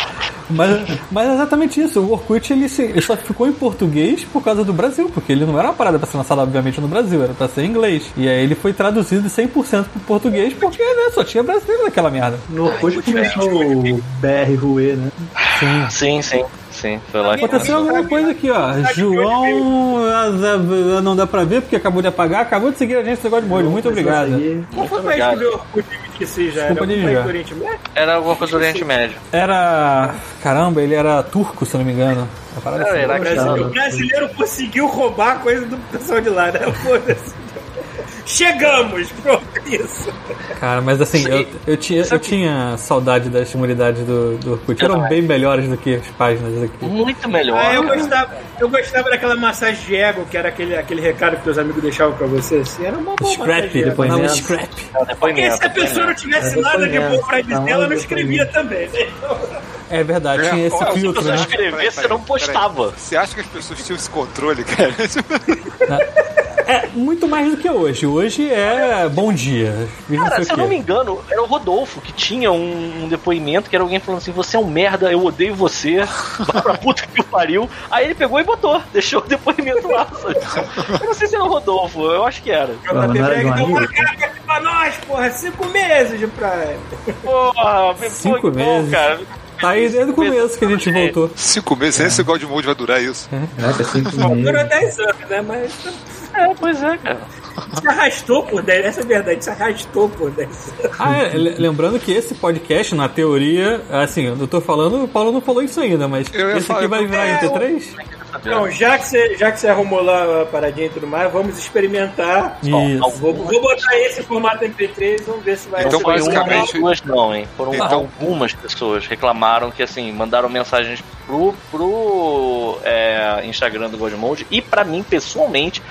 Mas, mas é exatamente isso. O Orkut ele, se- ele só ficou em português por causa do Brasil, porque ele não era uma parada pra ser lançada, obviamente, no Brasil, era pra ser em inglês. E aí ele foi traduzido 100% pro português, porque né, só tinha brasileiro naquela merda. No Orkut começou o BR Rue, né? Sim, sim, sim. Foi lá que. Aconteceu alguma coisa aqui, ó. João ah, não dá pra ver porque acabou de apagar, acabou de seguir a gente no negócio de molho. Muito obrigado. Qual foi o que deu Orkut e esqueci já? Desculpa Era algum de país já. do Oriente Médio? Era alguma coisa do Oriente Médio. Era. Caramba, ele era turco, se eu não me engano. Parada Era assim. O iraquiano. brasileiro, o brasileiro conseguiu roubar a coisa do pessoal de lá, né? Chegamos! Pronto, isso. Cara, mas assim, eu, eu, tinha, eu tinha saudade das comunidades do, do Orkut. Eram bem melhores do que as páginas aqui. Muito melhor. Ah, eu cara. gostava, eu gostava daquela massagem de ego, que era aquele, aquele recado que teus amigos deixavam pra você, assim. Era uma boa Scrap, depois não, Depoimento. Scrap. Não, Porque se a pessoa não tivesse É nada de depoimento. bom pra dizer, Tá ela não escrevia também, né? [laughs] É verdade, tinha esse Olha, filtro, Se né? você escrever, você não postava. Você acha que as pessoas tinham esse controle, cara? [laughs] muito mais do que hoje. Hoje é bom dia. Cara, se eu não me engano, era o Rodolfo que tinha um, um depoimento que era alguém falando assim: você é um merda, eu odeio você, vai pra puta que o pariu. Aí ele pegou e botou, deixou o depoimento lá. sabe? Eu não sei se era o Rodolfo, eu acho que era. Não era deu uma amigo? carga aqui pra nós, porra. Cinco meses de praia. Porra, Cinco pô, que bom, meses. cara. Tá aí desde o começo que a gente voltou. Cinco meses, nem esse God Mode vai durar isso. Caraca, cinco Bom, durou meses. 10 anos, né? Mas É, pois é, cara. se arrastou por 10 Essa é a verdade, se arrastou por 10 anos. Ah, é, le- lembrando que esse podcast, na teoria, assim, eu tô falando, o Paulo não falou isso ainda, mas esse falar, aqui vai virar É, MP3? Não, já que, você, já que você arrumou lá a paradinha e tudo mais, vamos experimentar. Isso. Vou, vou botar esse formato MP3, vamos ver se vai Então, basicamente- não, duas não, hein? Foram Então- algumas pessoas reclamaram que, assim, mandaram mensagens pro, pro é, Instagram do Godmode e pra mim, pessoalmente,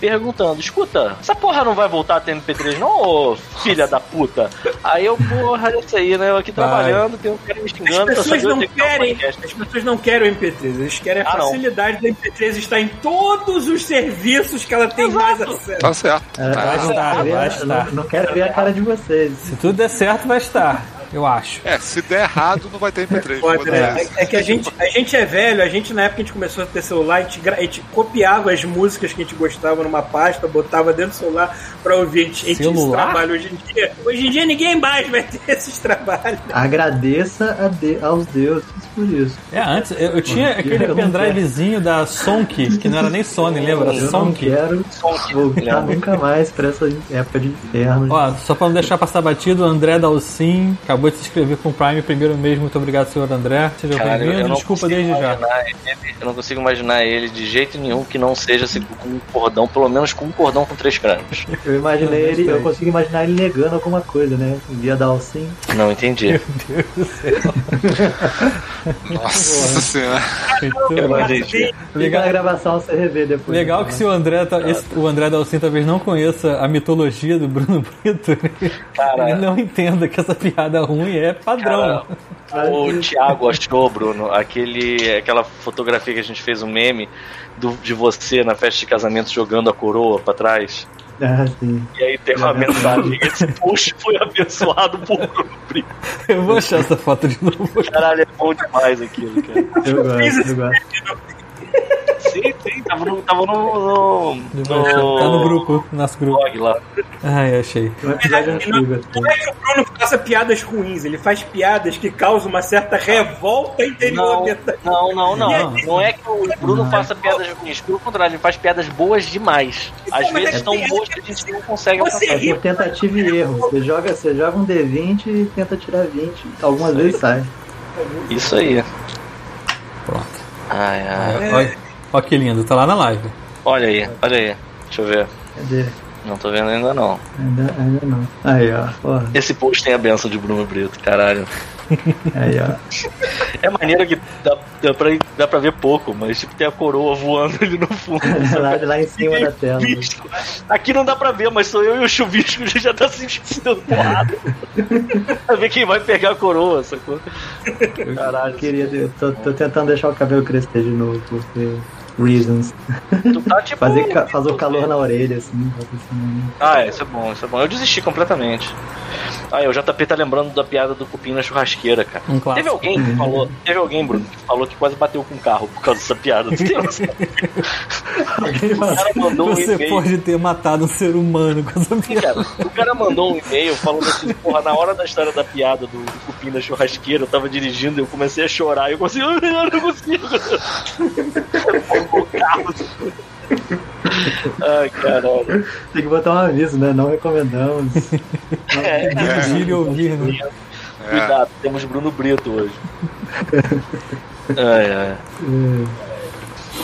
perguntando, escuta, essa porra não vai voltar a ter MP3 não, ô filha da puta? Aí eu, porra, é isso aí, né? Eu aqui Vai. trabalhando, tem um cara me As xingando, pra pessoas não é tá querem, as pessoas não querem o MP3, eles querem a Ah, não. facilidade do MP3 estar em todos os serviços que ela tem mais acesso. Tá certo. É, Vai eu não estar, vai estar. Não, não quero ver a cara de vocês. Se tudo der certo, vai estar, eu acho. É, se der errado, não vai ter MP3. Foda, [laughs] foda-se. né? É, é que a gente, a gente é velho, a gente na época que a gente começou a ter celular, a gente, a gente copiava as músicas que a gente gostava numa pasta, botava dentro do celular pra ouvir. A gente, a gente tinha esse Celular? trabalho hoje em dia. Hoje em dia ninguém mais vai ter [laughs] esses trabalhos. Agradeça a de- aos deuses por isso. É, antes, eu, eu tinha aquele não pendrivezinho da Sonk, que não era nem Sony, lembra? Eu não Sonk. quero voltar nunca mais pra essa época de inferno. Ó, só pra não deixar passar batido, o André Dalcin acabou de se inscrever com o Prime primeiro mês. Muito obrigado, senhor André. Seja eu bem-vindo. Desculpa desde já. ele- eu não consigo imaginar ele de jeito nenhum que não seja assim, com um cordão, pelo menos com um cordão com três crânios. [laughs] Eu imaginei ele, eu consigo imaginar ele negando alguma coisa, né? Via dar sim. Não entendi. [laughs] Nossa senhora. Eu não entendi. Liga na gravação você revê depois. Legal que se o André, tá- esse- o André Dalcin talvez não conheça a mitologia do Bruno Brito, Cara. ele não entenda que essa piada ruim é padrão. O Thiago achou, Bruno, aquele, aquela fotografia que a gente fez um meme do, de você na festa de casamento jogando a coroa pra trás. Ah, sim. E aí tem uma mensagem. Esse post foi abençoado por Bruno Brito. Eu vou achar essa foto de novo. Caralho, é bom demais aquilo, cara. Eu gosto, eu gosto. Sim, sim, tava no, tava no, no, Tá no grupo, no nosso grupo. blog lá. Ai, achei. Um episódio Não, assim. não é que o Bruno faça piadas ruins, ele faz piadas que causam uma certa revolta interior. Não, não, não, não. Não é que o Bruno faça piadas ruins. Pelo contrário, ele faz piadas boas demais. Às Então, mas vezes é tão boas que a gente não consegue alcançar. ri Por tentativa e erro. Você joga, você joga um D20 e tenta tirar 20. Algumas vezes sai. Isso aí. Ai, ai. Olha, olha que lindo, tá lá na live. Olha aí, olha aí. Deixa eu ver. Cadê? Não tô vendo ainda não. Ainda, ainda não. Aí, ó. Porra. Esse post tem a benção de Bruno Brito, caralho. [laughs] Aí, ó. É maneira que dá, dá, pra, dá pra ver pouco, mas tipo tem a coroa voando ali no fundo. [laughs] lá, lá em cima da tela. Aqui não dá pra ver, mas sou eu e o chuvisco [laughs] já tá se dando porrada. pra ver quem vai pegar a coroa, sacou? Eu queria, eu tô, tô tentando deixar o cabelo crescer de novo, porque. Reasons. Tu tá tipo. [laughs] Fazer, ca- fazer o calor na orelha, assim. assim. Ah, isso é bom, isso é bom. Eu desisti completamente. Ah, o JP tá lembrando da piada do cupim na churrasqueira, cara. Um. Teve alguém que falou, teve alguém, Bruno, que falou que quase bateu com o carro por causa dessa piada. Tu tem? [laughs] O cara mandou um Você e-mail. pode ter matado um ser humano com essa piada. cara, o cara mandou um e-mail falando assim, porra, na hora da história da piada do, do cupim na churrasqueira, eu tava dirigindo e eu comecei a chorar. E eu comecei, "Ai, [laughs] eu não consigo. O carro. Ai, caralho. Tem que botar um aviso, né? Não recomendamos. [laughs] É, Dirigir e ouvir, né? Cuidado, temos Bruno Brito hoje. Ai, ai.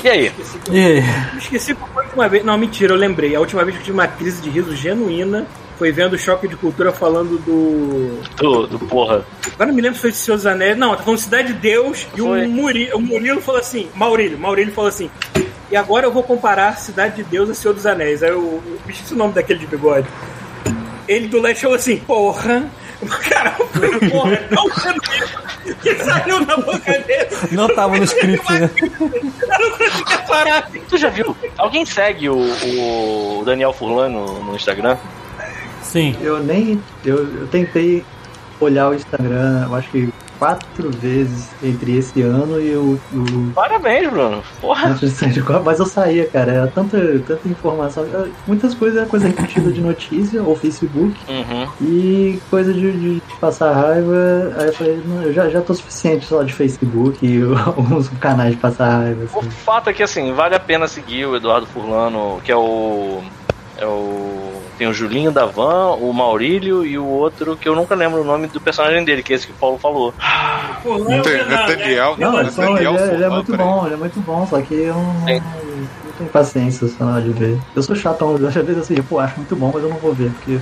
E aí? E aí? Esqueci a última vez. Não, mentira, eu lembrei. A última vez que eu tive uma crise de riso genuína foi vendo o choque de cultura falando do. Do, do porra. Agora não me lembro se foi de Senhor dos Anéis. Não, tá falando Cidade de Deus. E Foi. o Murilo, o Murilo falou assim: Maurílio, Maurílio falou assim. E agora eu vou comparar Cidade de Deus a Senhor dos Anéis. Aí eu, eu esqueci o nome daquele de bigode. Ele do Leste falou assim: Porra. [laughs] Cara, falei, porra, não genuíno. que saiu da boca dele. Não tava no script, né? Eu não conseguia parar. Tu já viu? Alguém segue o, o Daniel Furlan no, no Instagram? Sim. Eu nem. Eu, eu tentei olhar o Instagram, eu acho que quatro vezes entre esse ano e o. o Parabéns, Bruno. Porra. [laughs] mas eu saía, cara. Era tanta, tanta informação. Muitas coisas era coisa repetida de notícia ou Facebook Uhum. e coisa de, de passar raiva. Aí eu falei, não, eu já, já tô suficiente só de Facebook e [laughs] alguns canais de passar raiva. O Assim. fato é que, assim, vale a pena seguir o Eduardo Furlano, que é o. É o. Tem o Julinho da Van, o Maurílio e o outro que eu nunca lembro o nome do personagem dele, que é esse que o Paulo falou. Pô, não, Não, tem- não, não é? Daniel, Não, não, é ele, é, ele é muito bom, ele é muito bom, só que eu não, não tenho paciência só de ver. Eu sou chatão, às vezes assim, pô, acho muito bom, mas eu não vou ver, porque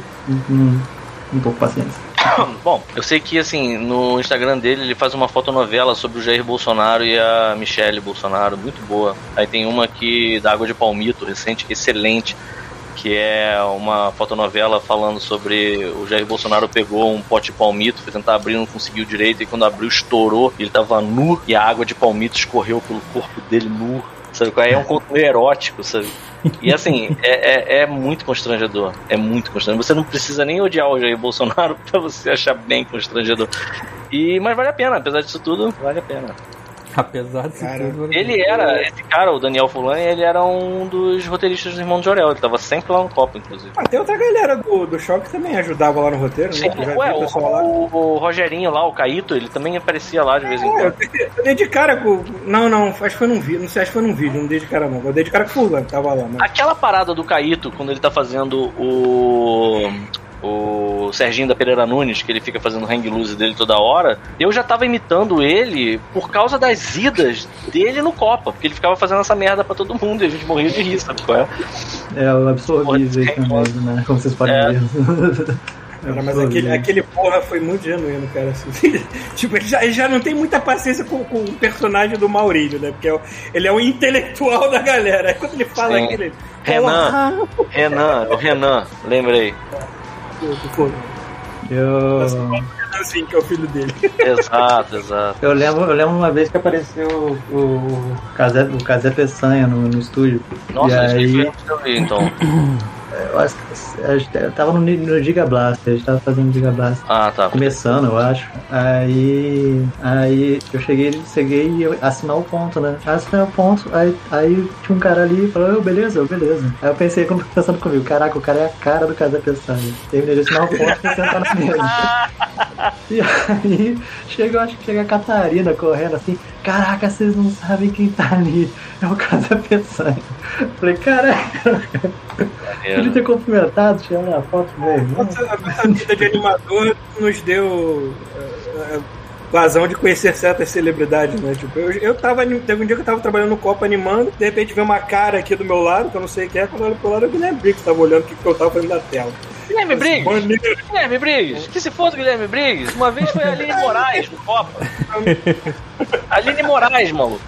não, tô com paciência. [coughs] Bom, eu sei que, assim, no Instagram dele ele faz uma fotonovela sobre o Jair Bolsonaro e a Michelle Bolsonaro, muito boa. Aí tem uma aqui da Água de Palmito, recente, excelente, que é uma fotonovela falando sobre o Jair Bolsonaro pegou um pote de palmito, foi tentar abrir, não conseguiu direito, e quando abriu estourou, ele tava nu e a água de palmito escorreu pelo corpo dele nu. Sabe qual é? É um conto erótico, sabe? E assim, é, é, é muito constrangedor. É muito constrangedor. Você não precisa nem odiar o Jair Bolsonaro [laughs] pra você achar bem constrangedor. E, mas vale a pena, apesar disso tudo, vale a pena. [laughs] Apesar de Cara, tudo. Ele era, esse cara, o Daniel Fulan, ele era um dos roteiristas do Irmão de Jorel. Ele tava sempre lá no copo, inclusive. Ah, tem outra galera do, do show que também ajudava lá no roteiro, Sim, né? Eu já ué, o o, o Rogerinho lá, o Caíto, ele também aparecia lá de vez em É, eu quando. dei- eu dei de cara com. Não, não, acho que foi num vídeo. Não sei, acho que foi num vídeo, não dei de cara não. Eu dei de cara com o Fulano, que tava lá, mas. Aquela parada do Caíto, quando ele tá fazendo o. O Serginho da Pereira Nunes, que ele fica fazendo hang loose dele toda hora, eu já tava imitando ele por causa das idas dele no Copa, porque ele ficava fazendo essa merda pra todo mundo e a gente morria de rir, sabe qual é? É, eu absorvi isso aí né? Como vocês podem É. ver. [laughs] Cara, mas aquele, aquele porra foi muito genuíno, cara. assim. [laughs] tipo, ele já, ele já não tem muita paciência com, com o personagem do Maurílio, né? Porque é o- ele é o intelectual da galera. Aí quando ele fala Sim. aquele. Renan, Renan, o Renan, lembrei. Porra, Eu, assim, que é o filho dele. [laughs] Exato, exato. eu, lembro, eu lembro uma vez que apareceu o, o Casé, o Casé Peçanha no, no estúdio. Nossa, e aí eu ver, então. [coughs] eu gente- eu tava no, no Giga Blast, a gente tava fazendo Giga Blast. Ah, tá. Começando, eu acho. Aí. Aí eu cheguei, cheguei e eu assinar o ponto, né? Assinei o ponto, aí, aí tinha um cara ali e falou, "Ô, beleza, beleza. Aí eu pensei, como pensando comigo, caraca, o cara é a cara do Casa Peçanha. Terminei de assinar o ponto e sentar na mesa. [laughs] E aí chega, eu acho que chega a Catarina correndo assim, caraca, vocês não sabem quem tá ali. É o Casa Peçanha. Falei, caraca, podia ter cumprimentado, tirar uma foto do meu irmão. Nossa, a vida de animador nos deu eh, eh, vazão de conhecer certas celebridades, né? Tipo, eu, eu tava. Teve um dia que eu tava trabalhando no Copa animando, de repente veio uma cara aqui do meu lado, que eu não sei quem é, quando eu olho pro lado, eu Guilherme Briggs tava olhando o que que eu tava fazendo na tela. Guilherme Briggs! Maneiro. Guilherme Briggs! Que se foda, Guilherme Briggs! Uma vez foi a Aline Moraes no Copa. [laughs] Aline Moraes, maluco.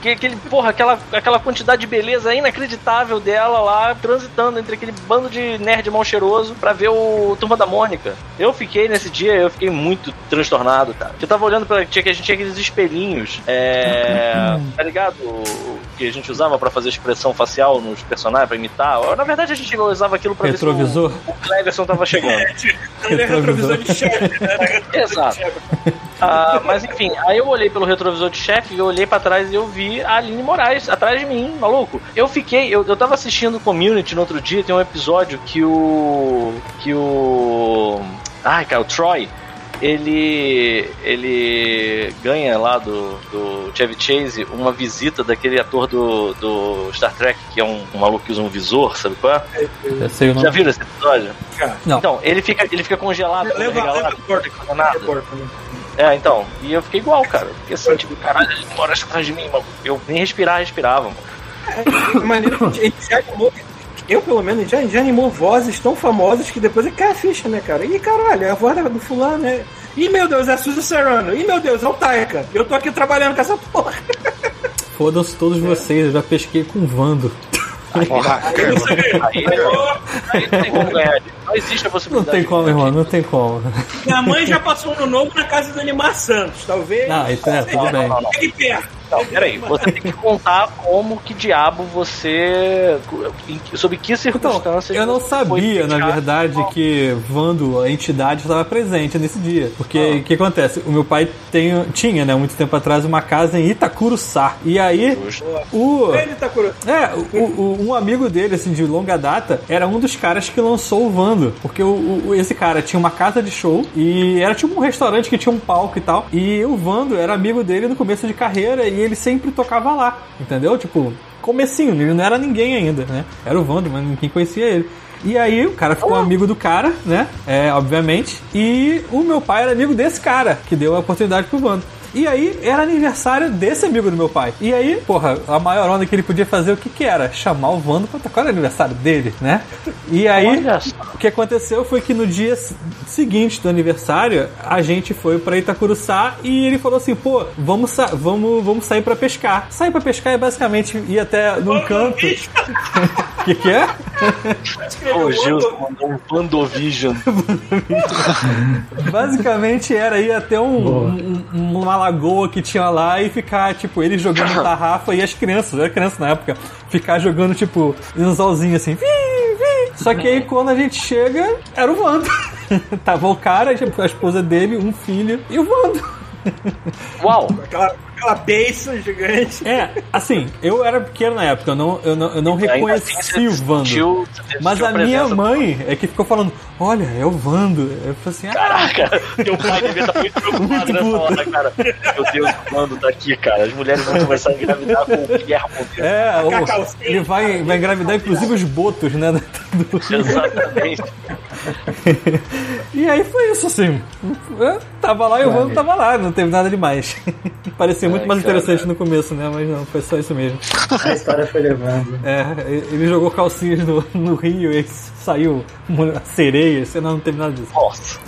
Que, aquele, porra, aquela, aquela quantidade de beleza inacreditável dela lá, transitando entre aquele bando de nerd mal cheiroso pra ver o Turma da Mônica. Eu fiquei nesse dia, eu fiquei muito transtornado, cara. Eu tava olhando pra. Tinha, que a gente tinha aqueles espelhinhos, é. Tá ligado? Que a gente usava pra fazer expressão facial nos personagens, pra imitar. Na verdade, a gente usava aquilo pra Retrovisor? ver se o, o Cleverson tava chegando. [laughs] Ele é retrovisor de chefe, né? Exato. Ah, mas enfim, aí eu olhei pelo retrovisor de chefe, eu olhei pra trás e eu vi a Aline Moraes atrás de mim, maluco. Eu fiquei, eu, eu tava assistindo Community no outro dia, tem um episódio que o. que o. Ai, cara, o Troy. Ele. ele ganha lá do, do Chevy Chase uma visita daquele ator do, do Star Trek, que é um, um maluco que usa um visor, sabe qual é? Eu sei o Já nome. viram esse episódio? Não. Então, ele fica, ele fica congelado. quando ele Leva, liga né? É, então. E eu fiquei igual, cara. Fiquei assim, tipo, caralho, ele mora atrás de mim, mano. Eu nem respirar, respirava, mano. É maneiro gente já animou. Eu, pelo menos, já, já animou vozes tão famosas que depois é cai a ficha, né, cara? Ih, caralho, é a voz da- do fulano, né? Ih, meu Deus, é a Suzy Serrano. Ih, meu Deus, é o Taika. Eu tô aqui trabalhando com essa porra. Foda-se todos vocês, eu já pesquei com o Vando. Porra, cara, Aí, aí não tem como ganhar. Não existe a Não possibilidade. tem como, irmão, não tem como. Minha mãe já passou no novo na casa do Animar Santos, talvez. Não, isso é, tudo bem. Chegue perto. Não, peraí, você tem que contar como que diabo você. Sob que Então, circunstâncias. eu não sabia, na verdade, que Vando, a entidade, estava presente nesse dia. Porque Ah. o que acontece? O meu pai tem, tinha, né, muito tempo atrás, uma casa em Itacuruçá. E aí, o. Ele curioso. É, o, o- um amigo dele, assim, de longa data, era um dos caras que lançou o Vando. Porque o, o- esse cara tinha uma casa de show e era tipo um restaurante que tinha um palco e tal. E o Vando era amigo dele no começo de carreira e ele sempre tocava lá, entendeu? Tipo, comecinho, ele não era ninguém ainda, né? Era o Vando, mas ninguém conhecia ele. E aí o cara ficou amigo do cara, né? É, obviamente. E o meu pai era amigo desse cara, que deu a oportunidade pro Vando. E aí, era aniversário desse amigo do meu pai. E aí, porra, a maior onda que ele podia fazer, o que que era? Chamar o Vando pra tocar no aniversário dele, né? E aí, o que aconteceu foi que no dia seguinte do aniversário, a gente foi pra Itacuruçá e ele falou assim, pô, vamos, sa- vamos, vamos sair pra pescar. Sair pra pescar é basicamente ir até num canto. O [laughs] que que é? O Gilson mandou um Pandovision. [laughs] Basicamente era ir até um, um- uma lagoa que tinha lá e ficar, tipo, ele jogando [laughs] tarrafa e as crianças, eu era criança na época, ficar jogando, tipo, anzolzinho assim. "Vi, vi". Só que aí quando a gente chega, era o Wando. [laughs] Tava o cara, tipo, a esposa dele, um filho e o Wando. [laughs] Uau! Aquela, aquela beiça gigante. É, assim, eu era pequeno na época, eu não, eu não, eu não reconheci assim, o você Wando. sentiu- você Mas sentiu a minha mãe é que ficou falando, olha, é o Vando. Eu falei assim, ah, Caraca, teu pai devia estar [laughs] muito preocupado nessa puto. hora, cara. Meu Deus, quando tá aqui, cara? As mulheres vão começar a engravidar com o Guilherme Monteiro. É, o- ele vai, vai engravidar [laughs] inclusive os botos, né? do- Exatamente. [laughs] E aí foi isso, assim. Eu tava lá e o Vando tava lá, não teve nada demais. Parecia muito Ai, mais cara. interessante no começo, né? Mas não, foi só isso mesmo. [laughs] A história foi levando. É, ele jogou calcinhas no, no rio e saiu uma sereia, sei lá, não teve nada disso. Nossa.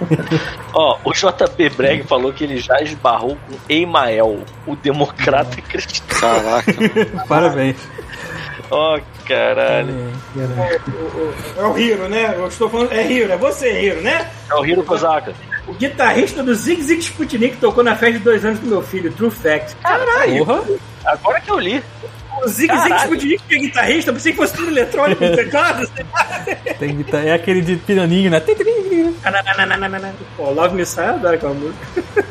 [laughs] Ó, o JP Breg falou que ele já esbarrou com Emael, o democrata cristão. Caraca. [laughs] Parabéns. Ó, caralho. É o Hiro, né? Eu estou falando. É Hiro, é você, Hiro, né? É o Hiro Kozaka. O guitarrista do Zig Zig Sputnik tocou na festa de dois anos do meu filho, True Fact. Caralho! Porra. Agora que eu li. O Zig Zig. Sputnik que é guitarrista, eu pensei que fosse tudo eletrônico no [laughs] teclado. Tem guitarra, é aquele de pianinho, né? Pô, Love Me eu adoro aquela música.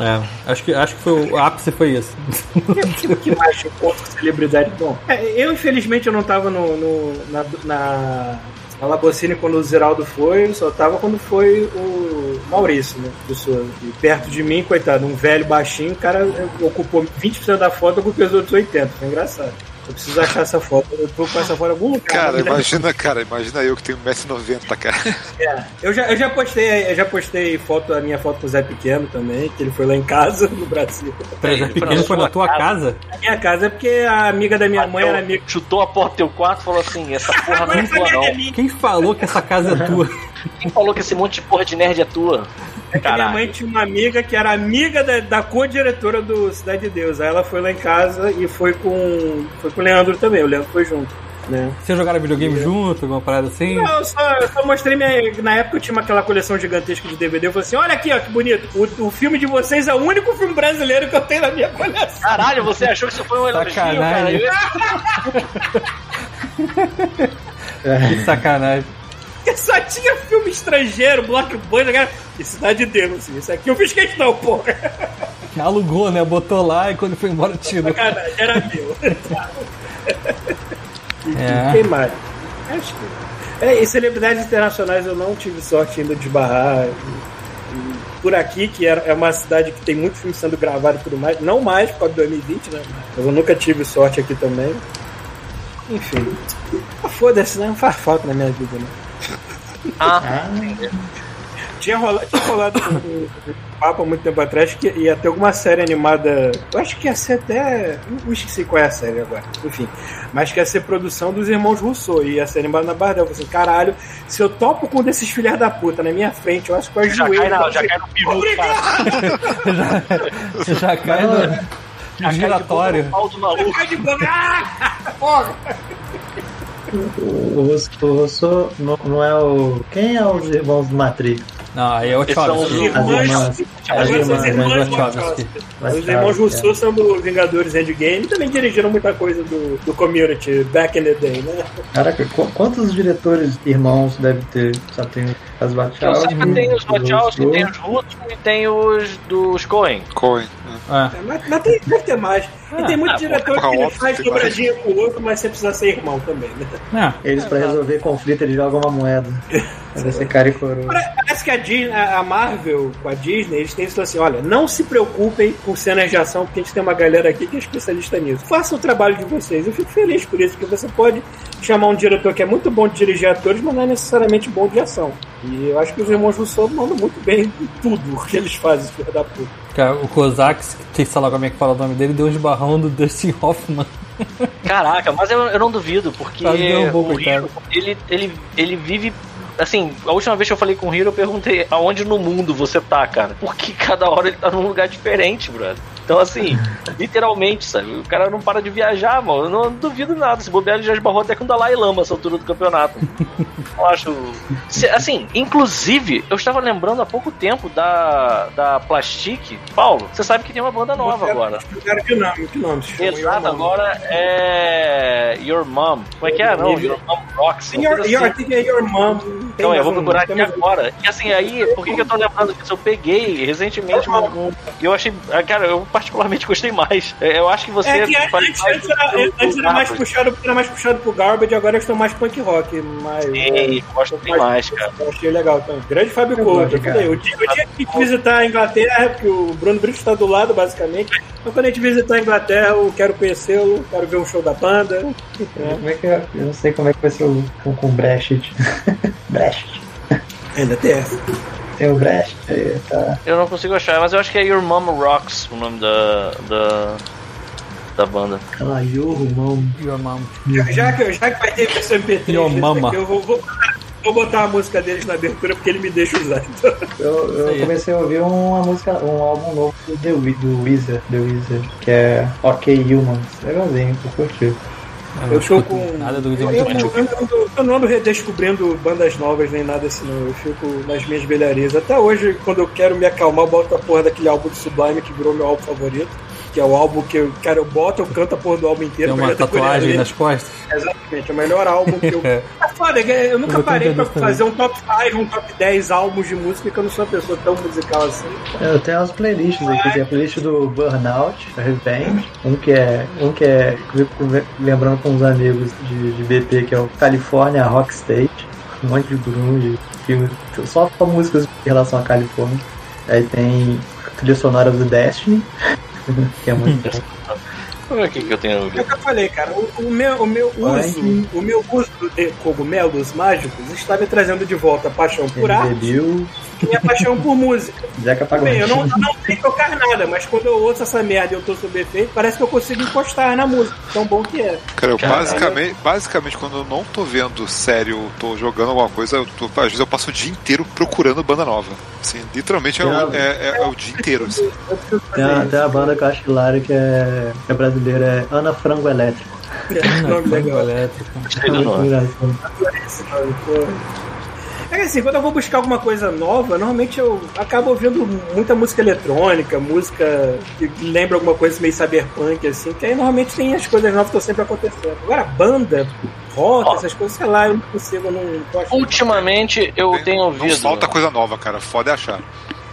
É, acho que, acho que foi, o ápice foi esse. [laughs] O que mais conto com celebridade? Bom, é, eu infelizmente eu não tava no, no- na, na, Labocine quando o Zeraldo foi, só tava quando foi o Maurício, né? Pessoa. E perto de mim, coitado, um velho baixinho, o cara ocupou 20% da foto, eu ocupei os outros 80%. Foi engraçado. Eu preciso achar essa foto. Eu tô com essa foto em algum lugar. Cara, imagina, cara, imagina eu que tenho 1,90m, cara. É, eu já, eu já postei, eu já postei foto, a minha foto com o Zé Pequeno também, que ele foi lá em casa, no Brasil. Peraí, Zé Pequeno foi na tua casa? Na minha casa é porque a amiga da minha mãe era amiga. Chutou a porta do teu quarto e falou assim: essa porra não é tua, não. Quem falou que essa casa é tua? Quem falou que esse monte de porra de nerd é tua? É que minha mãe tinha uma amiga que era amiga da, da co-diretora do Cidade de Deus. Aí ela foi lá em casa e foi com. Foi com o Leandro também, o Leandro foi junto. Né? Vocês jogaram videogame junto, alguma parada assim? Não, eu só, eu só mostrei minha. Na época eu tinha aquela coleção gigantesca de DVD. Eu falei assim: olha aqui, ó, que bonito. O, o filme de vocês é o único filme brasileiro que eu tenho na minha coleção. Caralho, você achou que isso foi um elogio, cara? Sacanagem. [laughs] Que sacanagem. [laughs] Porque só tinha filme estrangeiro, blockbuster, cara. E Cidade de Deus, assim. Isso aqui eu fiz questão, porra. [laughs] Alugou, né? Botou lá e quando foi embora tirou. Sacanagem, era meu. [laughs] É. Quem mais? Acho que. É, e celebridades internacionais eu não tive sorte ainda de barrar. Por aqui, que é uma cidade que tem muito filme sendo gravado e tudo mais. Não mais por causa de 2020, né? Eu nunca tive sorte aqui também. Enfim. Ah, Foda-se, né? Não faz falta na minha vida, né? Ah, Tinha rolado, tinha rolado um, um papo há muito tempo atrás que ia ter alguma série animada. Eu acho que ia ser até. Eu esqueci qual é a série agora. Enfim. Mas que ia ser produção dos irmãos Rousseau. E ia ser animada na Bardel. Eu falei assim: caralho, se eu topo com um desses filhos da puta na minha frente, eu acho que eu já ajoelho. cai, na, então, já assim, cai no peru, cara. Já cai no, Já cai giratório. no maluco. Cai de boca. Ah! Porra! O Russo, o Russo não, não é o. Quem é os irmãos do Matrix? Não, aí é o Esses são. As irmãs. As Wachowski. Os irmãos Rousseau é. são do Vingadores Endgame e também dirigiram muita coisa do, do Community back in the day, né? Caraca, qu- quantos diretores irmãos deve ter? Só tem as Eu Wachowski. sei que tem os Wachowski, tem os Russo e tem os dos Coen. Coin. né? É. É, Mas, mas tem, deve ter mais. E tem muito ah, diretor pô, que ele faz dobradinha com o outro, mas você precisa ser irmão também, né? É. Eles, pra resolver conflito, eles jogam uma moeda. Vai ser cara e coroa. Parece que a, Disney, a Marvel com a Disney, eles têm isso assim: olha, não se preocupem com cenas de ação, porque a gente tem uma galera aqui que é especialista nisso. Façam o trabalho de vocês. Eu fico feliz por isso, porque você pode chamar um diretor que é muito bom de dirigir atores, mas não é necessariamente bom de ação. E eu acho que os irmãos Russo mandam muito bem em tudo o que eles fazem, filho da puta. Cara, O Kozaks, que sei lá como é que fala o nome dele, deu um esbarrão do Dustin Hoffman. Caraca, mas eu, eu não duvido, porque Quase deu um o. Hiro, ele, ele, ele vive. Assim, a última vez que eu falei com o Hiro, eu perguntei aonde no mundo você tá, cara. Porque [laughs] cada hora ele tá num lugar diferente, brother. Então, assim, literalmente, sabe? O cara não para de viajar, mano. Eu não duvido nada. Se bobear, ele já esbarrou até com o Dalai Lama essa altura do campeonato. Eu acho. Assim, inclusive, eu estava lembrando há pouco tempo da, da Plastic. Paulo, você sabe que tem uma banda nova agora. Explicaram que nome, que nome? Exato, Your agora é. Your Mom. Como é que é? Não, Your Mom Rocks. uma Your, your, assim. Think é Your Mom. Então, eu vou procurar aqui agora. E assim, aí, por que, que eu tô lembrando disso? Eu peguei recentemente um. um- Eu achei. ah, Cara, eu particularmente gostei mais. É, Eu acho que você. É que antes, mais antes, era, antes era mais puxado, era mais puxado pro Garbage, agora estão mais punk rock. Mas, Sim, gosto demais, cara. Eu achei legal também. Grande Fábio Eu Couto. Eu falei, cara. o dia, o dia que a gente visitar a Inglaterra, porque o Bruno Brito está do lado, basicamente. Então, quando a gente visitar a Inglaterra, eu quero conhecê-lo, quero ver um show da banda. É, Como é que é? Eu não sei como é que vai ser o com, com o Brexit. [laughs] Brexit. ainda tem essa. Tem o Brexit, aí, tá. Eu não consigo achar, mas eu acho que é Your Mom Rocks o nome da. da. da banda. Ela Your Mom. Your mom. Já, já que, já que vai ter versão MP3 Yo, desse mama. aqui, eu vou, vou, vou botar a música deles na abertura porque ele me deixa usar. Então, Eu, eu comecei a ouvir uma música, um álbum novo do The do Weezer, The Weezer, que é OK Humans. Legalzinho, eu curti. Eu tô escuto com- Nada do Eu, eu, eu, eu- eu não ando redescobrindo bandas novas nem nada assim, não. Eu fico nas minhas velharias. Até hoje, quando eu quero me acalmar, eu boto a porra daquele álbum do Sublime que virou meu álbum favorito. Que é o álbum que eu, cara, eu boto, eu canto a porra do álbum Tem inteiro. uma já decorar tatuagem nas costas. Exatamente, é o melhor álbum que eu. É. [laughs] É foda, que eu nunca Eu parei pra também. fazer um top 5, um top 10 álbuns de música, que eu não sou uma pessoa tão musical assim. Eu tenho umas playlists aqui, tem a playlist do Burnout, Revenge, um que é. Um que é. lembrando com uns amigos de, de BP, que é o California Rock State, um monte de grunge, filme, só com músicas em relação à Califórnia. Aí tem a trilha sonora do Destiny, [laughs] que é muito bom. Vamos ver o que, que eu tenho É o que eu falei, cara. O, o meu, o meu uso, o meu uso de cogumelos mágicos está me trazendo de volta a paixão por arte Bill, e [laughs] minha paixão por música. Jack Bem, eu não, não sei tocar nada, mas quando eu ouço essa merda e eu tô sob efeito, parece que eu consigo encostar na música. Tão bom que é. Cara, eu Caralho. basicamente, basicamente, quando eu não tô vendo sério, tô jogando alguma coisa, eu tô- às vezes eu passo o dia inteiro procurando banda nova. Assim, literalmente é, o, é, é- é o dia inteiro. assim. Tem uma, tem uma banda que eu acho hilária que é, que é brasileira, é Ana Frango Elétrico. isso. Nome legal. elétrico. É muito engraçado. É que assim, quando eu vou buscar alguma coisa nova, normalmente eu acabo ouvindo muita música eletrônica, música que lembra alguma coisa meio cyberpunk, assim, que aí normalmente tem as coisas novas que estão sempre acontecendo. Agora, banda, rock, Ó. essas coisas, sei lá, eu não consigo, eu não gosto. Ultimamente eu tenho Não ouvido. falta coisa nova, cara. Foda é achar.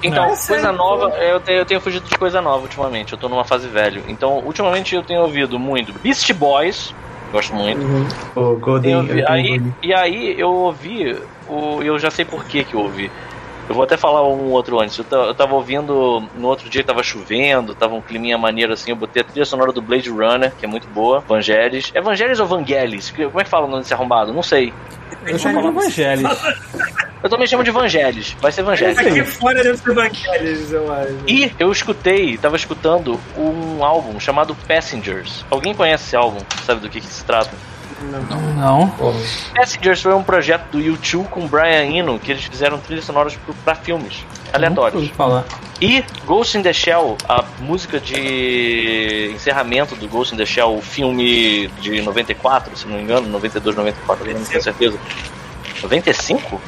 Então, É coisa sério, nova, eu tenho, eu tenho fugido de coisa nova ultimamente. Eu tô numa fase velho. Então, ultimamente eu tenho ouvido muito Beast Boys, gosto muito. Uhum. O Golden ouvi- aí, e aí eu ouvi, o, eu já sei por que que eu ouvi. Eu vou até falar um outro antes. Eu, eu tava ouvindo, no outro dia tava chovendo, tava um climinha maneiro assim. Eu botei a trilha sonora do Blade Runner, que é muito boa. Vangelis. É Vangelis ou Vangelis? Como é que fala o nome desse arrombado? Não sei. Eu chamo de Evangelho. Eu também chamo de Vangelis. Vai ser Vangelis. Aqui fora deve ser Vangelis, eu acho. E eu escutei, tava escutando um álbum chamado Passengers. Alguém conhece esse álbum? Sabe do que, que se trata? Não. Passengers foi um projeto do YouTube com Brian Eno que eles fizeram trilhas sonoras pra filmes. aleatórios. Falar. E Ghost in the Shell, a música de encerramento do Ghost in the Shell, o filme de 94, se não me engano, 92, 94, agora não tenho certeza. 95?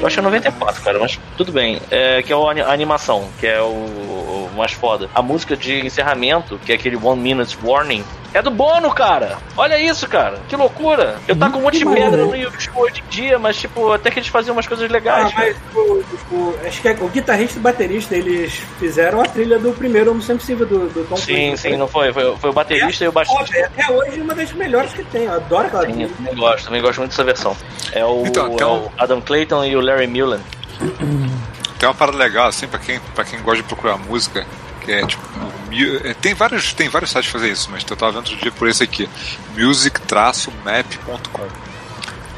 Eu acho que é 94, cara, mas tudo bem. É, que é a animação, que é o, o mais foda. A música de encerramento, que é aquele One Minute Warning, é do Bono, cara! Olha isso, cara! Que loucura! Eu tá com um monte de pedra no YouTube hoje em dia, mas, tipo, até que eles faziam umas coisas Ah, legais. cara. mas o, o- acho que é o guitarrista e o baterista, eles fizeram a trilha do primeiro Homem Possível do, do Tom Sim, Cruise. sim, não foi? Foi, foi o baterista e o baixista. É até hoje uma das melhores que tem. Eu adoro aquela Sim, trilha. eu também gosto, também gosto muito dessa versão. É o, Então, é então- o Adam Clayton e o Larry Mullen. Tem uma parada legal, assim, pra quem, pra quem gosta de procurar música, que é tipo. é, Tem vários, tem vários sites que fazem isso, mas eu tava vendo outro dia por esse aqui: music-map.com.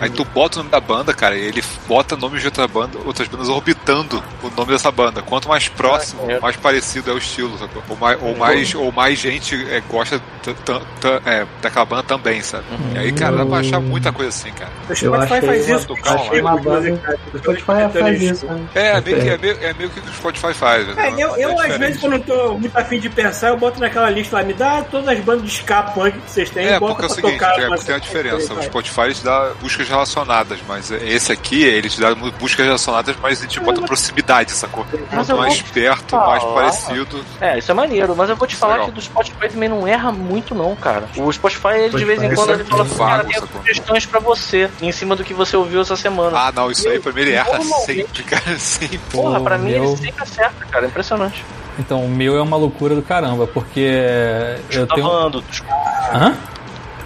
Aí tu bota o nome da banda, cara, e ele bota nomes de outra banda, outras bandas orbitando o nome dessa banda. Quanto mais próximo, maneiro. mais parecido é o estilo, sacou? Ou mais, ou mais, ou mais gente é, gosta t- t- t- é, daquela banda também, sabe? E aí, cara, dá pra achar muita coisa assim, cara. O Eu Spotify faz isso. achei os uma banda- música. O Spotify faz isso, né? É, meio que, é, meio, é meio que o Spotify faz. né? É, eu, eu às vezes, quando eu tô muito afim de pensar, eu boto naquela lista lá, me dá todas as bandas de ska punk que vocês têm É, porque é o seguinte, tocar. tem, mas- tem a diferença. O. Spotify dá buscas relacionadas, mas esse aqui, ele te dá buscas relacionadas, mas ele te bota proximidade, sacou? Mas Quanto mais vou perto, falar. mais parecido. É, isso é maneiro, mas eu vou te falar Legal. que do Spotify também não erra muito, não, cara. O Spotify, ele, de vez em Spotify quando, é ele fala assim, cara, tem sugestões pra você, em cima do que você ouviu essa semana. Ah, não, isso aí pra mim ele erra sempre, cara, [laughs] sempre. Porra, pra mim meu- ele sempre acerta, cara. Impressionante. Então, o meu é uma loucura do caramba, porque eu Escuta tenho. Vando,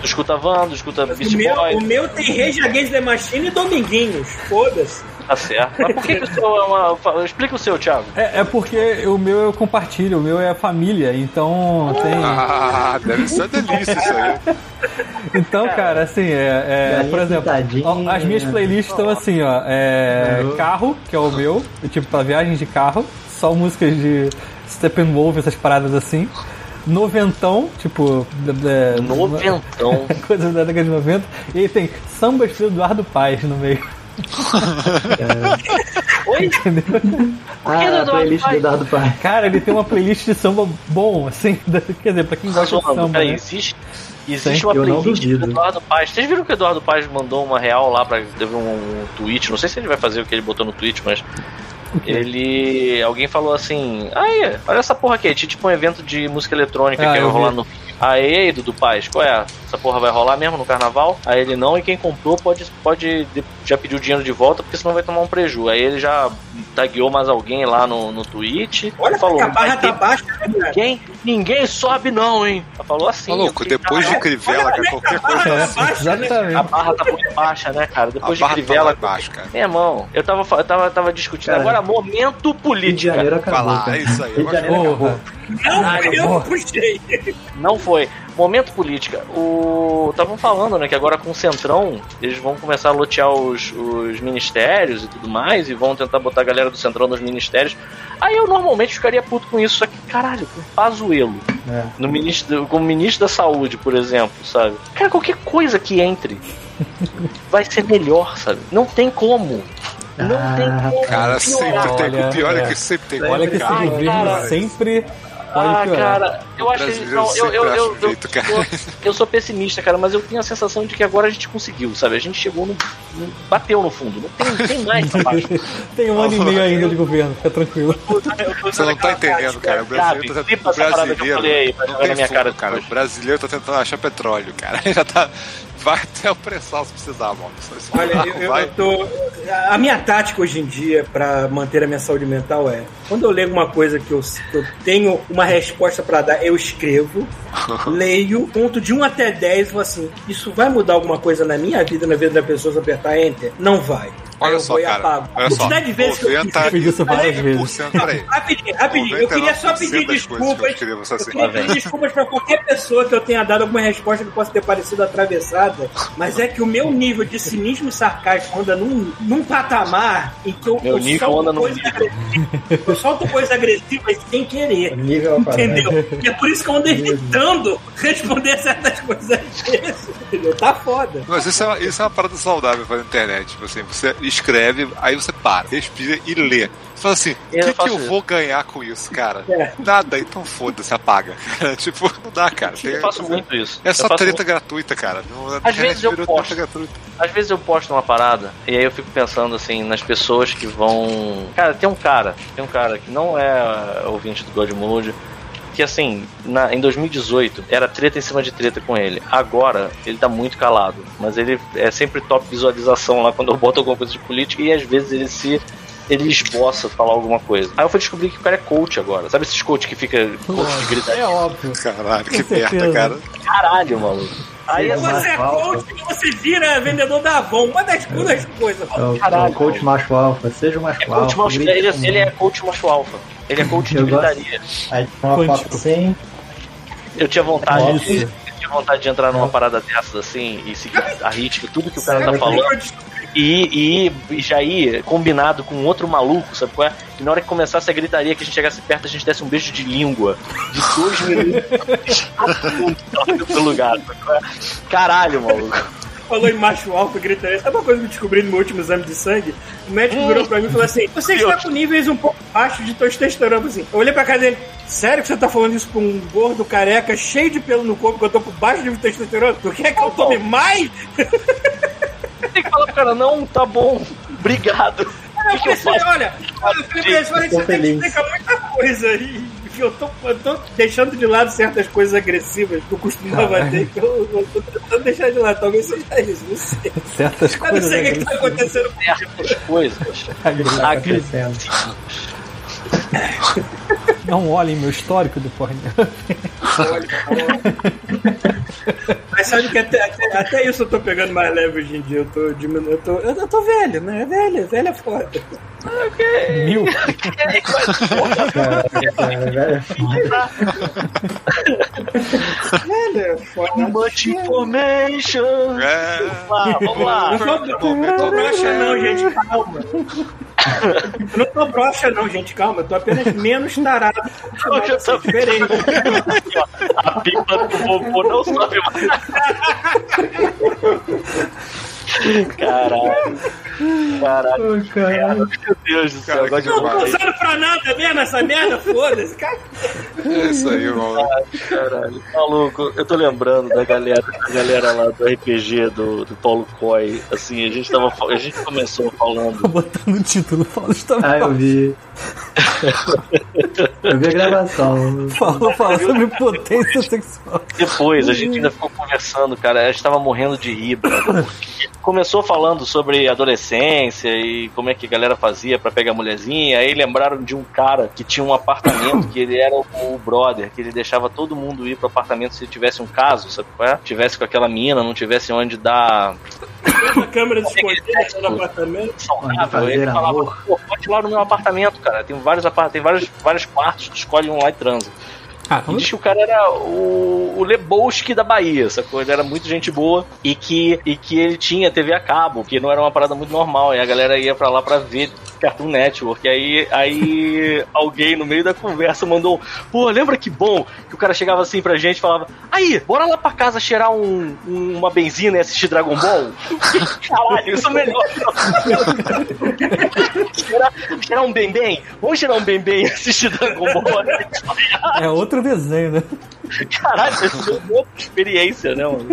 tu escuta, Hã? tu escuta Vando, tu escuta O Beast meu, Boy, o meu tem Rage Against the Machine e Dominguinhos. Foda-se. tá certo. Mas por que, que o seu é uma. Explica o seu, Thiago. É, é porque o meu eu compartilho, o meu é família, então tem. Ah, deve ser delícia isso aí. [laughs] Então, cara, assim, é, é, por exemplo, ó, as minhas playlists estão assim, ó, é, Uhum. carro, que é o meu, tipo pra viagem de carro, só músicas de Steppenwolf, essas paradas assim. Noventão, tipo. é, Noventão. [laughs] Coisas da década de 90. E aí tem sambas do Eduardo Paz no meio. [laughs] Oi? Ah, que do a Eduardo playlist Paes? do Eduardo Paes. Cara, ele tem uma playlist de samba bom, assim. Quer dizer, pra quem gosta de Zoando, samba. peraí, né? existe, existe Sim, uma playlist do. Eduardo Paz. Vocês viram que o Eduardo Paz mandou uma real lá pra. Teve um tweet, não sei se ele vai fazer o que ele botou no tweet, mas. Ele. Alguém falou assim. Aí, olha essa porra aqui. Tinha tipo um evento de música eletrônica Ah, que ia vi. rolar no. Aí, Dudu Paz, qual é? Essa porra vai rolar mesmo no carnaval? Aí ele não, e quem comprou pode, pode de- já pedir o dinheiro de volta, porque senão vai tomar um preju. Aí ele já tagueou mais alguém lá no, no tweet. Olha falou, que a barra tá baixa, né, cara? Ninguém, ninguém sobe não, hein? Ela falou assim. Tá eu fiquei, depois de "Caralho, Crivella, cara, qualquer coisa. É, baixa, né? exatamente. A barra tá muito baixa, né, cara? A Depois de barra tá Crivella. embaixo, cara. Meu irmão, eu tava, eu tava, tava discutindo Cara, agora momento Rio de. Janeiro acabou. cara. é isso aí. Rio de Janeiro acabou. Não, Caralho, eu puxei. Não foi. Momento política. O. Estavam falando, né, que agora com o Centrão, eles vão começar a lotear os, os ministérios e tudo mais, e vão tentar botar a galera do Centrão nos ministérios. Aí eu normalmente ficaria puto com isso, só que, caralho, com Pazuelo. É. No ministro, como ministro da saúde, por exemplo, sabe? Cara, qualquer coisa que entre [laughs] vai ser melhor, sabe? Não tem como. Não Ah, tem como. Cara, piorar. sempre tem. Olha, O pior é, é. que sempre tem. Olha que esse governo sempre pode Ah, piorar. cara, eu acho que não, eu, eu, eu, eu, eu, eu sou pessimista, cara, mas eu tenho a sensação de que agora a gente conseguiu, sabe? A gente chegou no. no- bateu no fundo. Não tem, tem mais pra baixo. [laughs] Tem um ano e meio ainda de governo, fica tranquilo. Você não tá entendendo, cara. O brasileiro tá Gabi, flipa o essa parada que eu brasileiro aí não tem minha fundo, cara cara. O brasileiro tá tentando achar petróleo, cara. [laughs] Já tá. Vai até o pré-sal se precisar, mano. Olha, eu, eu- tô. A minha tática hoje em dia pra manter a minha saúde mental é: quando eu leio alguma coisa que eu, que eu tenho uma resposta pra dar, eu escrevo, [laughs] leio, conto de 1 até 10 e falo assim: isso vai mudar alguma coisa na minha vida, na vida da pessoa se apertar Enter? Não vai. Olha eu só, cara. apago. Olha A só. quantidade de vezes que eu fiz 90 Fiz isso várias vezes. 90%, peraí. Rapidinho, rapidinho. Eu queria só 99% pedir eu desculpas. Eu queria Lá vem. pedir desculpas pra qualquer pessoa que eu tenha dado alguma resposta que possa ter parecido atravessada, mas é que o meu nível de cinismo e sarcasmo anda num, num patamar em que eu, Meu eu nível solto anda coisas agressivas. Eu solto coisas agressivas sem querer. Nível quadrado. Entendeu? E é por isso que eu ando evitando responder certas coisas às vezes. Entendeu? Tá foda. Mas isso é, uma, isso é uma parada saudável pra internet. Tipo assim, você escreve, aí você para, respira e lê. Você fala assim, o Eu que, que eu isso. vou ganhar com isso, cara? É. Nada, então foda-se, apaga. [laughs] tipo, não dá, cara. Eu Tem- faço muito isso. É Eu só treta gratuita, cara. Não, Às vezes eu posto. Às vezes eu posto uma parada e aí eu fico pensando assim nas pessoas que vão. Cara, tem um cara, tem um cara que não é ouvinte do God Mode, que assim, na- em 2018 era treta em cima de treta com ele. Agora ele tá muito calado, mas ele é sempre top visualização lá quando eu boto alguma coisa de política e às vezes ele se. Ele esboça falar alguma coisa. Aí eu fui descobrir que o cara é coach agora. Sabe esses coach que fica coach de gritar? É óbvio. Caralho, que certeza. cara. Caralho, maluco. Aí É, Você é coach e você vira vendedor da Avon. Uma das duas coisas. É o, é Caralho. o coach macho alfa, seja o macho é coach alfa. macho, ele, ele é coach macho alfa. Ele é coach de Eu gritaria. Aí uma foto assim, Eu tinha vontade Nossa. de. Eu tinha vontade de entrar numa parada dessas assim e seguir a risca tudo que o cara tá falando e, e, e já ir combinado com outro maluco, sabe qual é? Que na hora que começasse a gritaria, que a gente chegasse perto, a gente desse um beijo de língua de dois minutos [laughs] [laughs] do lugar, sabe qual é? Caralho, maluco. Falou em macho alfa, gritaria. Sabe uma coisa que eu descobri no meu último exame de sangue? O médico Hum. virou pra mim e falou assim: Você está com níveis um pouco baixos de testosterona. Assim. Eu olhei pra cara dele: Sério que você tá falando isso com um gordo careca cheio de pelo no corpo que eu tô com baixo nível de testosterona? Tu quer que eu tome mais? Tem que falar pro cara, não, tá bom, obrigado. Eu pensei, olha, eu falei pra ele, eu falei, Tô você tem que explicar muita coisa aí. Que Eu tô, eu tô deixando de lado certas coisas agressivas que eu costumava Caralho. ter, que eu, eu tô tentando deixar de lado. Talvez seja isso, não sei. Certas Eu não coisas. sei o que, que tá acontecendo Certas coisas. agressivas. [laughs] tá Agri- crescendo. Não olhem meu histórico do pornô. Mas sabe que até, até, até isso eu tô pegando mais leve hoje em dia. Eu tô diminuindo. Eu tô, eu, eu tô velho, né? É velho, velho é foda. Mil. Cara, velho. Velho é foda. Much information. É. Vamos lá. Não tô, não tô broxa, não, gente, calma. Eu não tô broxa, não, gente, calma. Eu tô apenas menos tarado. Eu já tô diferente. A pipa do vovô não sobe mais. [laughs] Caralho. Caralho. Ai, caralho. Meu Deus do céu. Cara, Agora de que Não tô usando pra nada mesmo essa merda, foda-se. Cara, É isso aí, irmão. Caralho. Maluco, eu tô lembrando da galera, da galera lá do RPG do, do Paulo Coy. Assim, a gente tava. A gente começou falando. Botando o título, fala também. Ah, eu vi. Eu vi a gravação. Fala, fala sobre potência sexual. Depois, a gente ainda ficou conversando, cara. A gente tava morrendo de rir, brother, porque começou falando sobre adolescência e como é que a galera fazia pra pegar mulherzinha. Aí lembraram de um cara que tinha um apartamento, que ele era o, o brother, que ele deixava todo mundo ir pro apartamento se tivesse um caso, sabe qual é? Tivesse com aquela mina, não tivesse onde dar a câmera escondida no apartamento. saudável. Ele falava, pô, pode ir lá no meu apartamento, cara. Tem vários, tem vários, vários quartos, tu escolhe um lá e transa. E diz que o cara era o, o Lebowski da Bahia, sacou? Ele era muito gente boa e que, e que ele tinha TV a cabo, que não era uma parada muito normal. E a galera ia pra lá pra ver Cartoon Network. E aí, aí [laughs] alguém no meio da conversa mandou: Pô, lembra que bom que o cara chegava assim pra gente e falava: Aí, bora lá pra casa cheirar um, um- uma benzina e assistir Dragon Ball? [laughs] Caralho, isso é melhor. [laughs] cheirar, cheirar um bem-bem? Vamos cheirar um bem-bem e assistir Dragon Ball? É outro desenho, né? Caralho, isso é uma outra experiência, né, mano?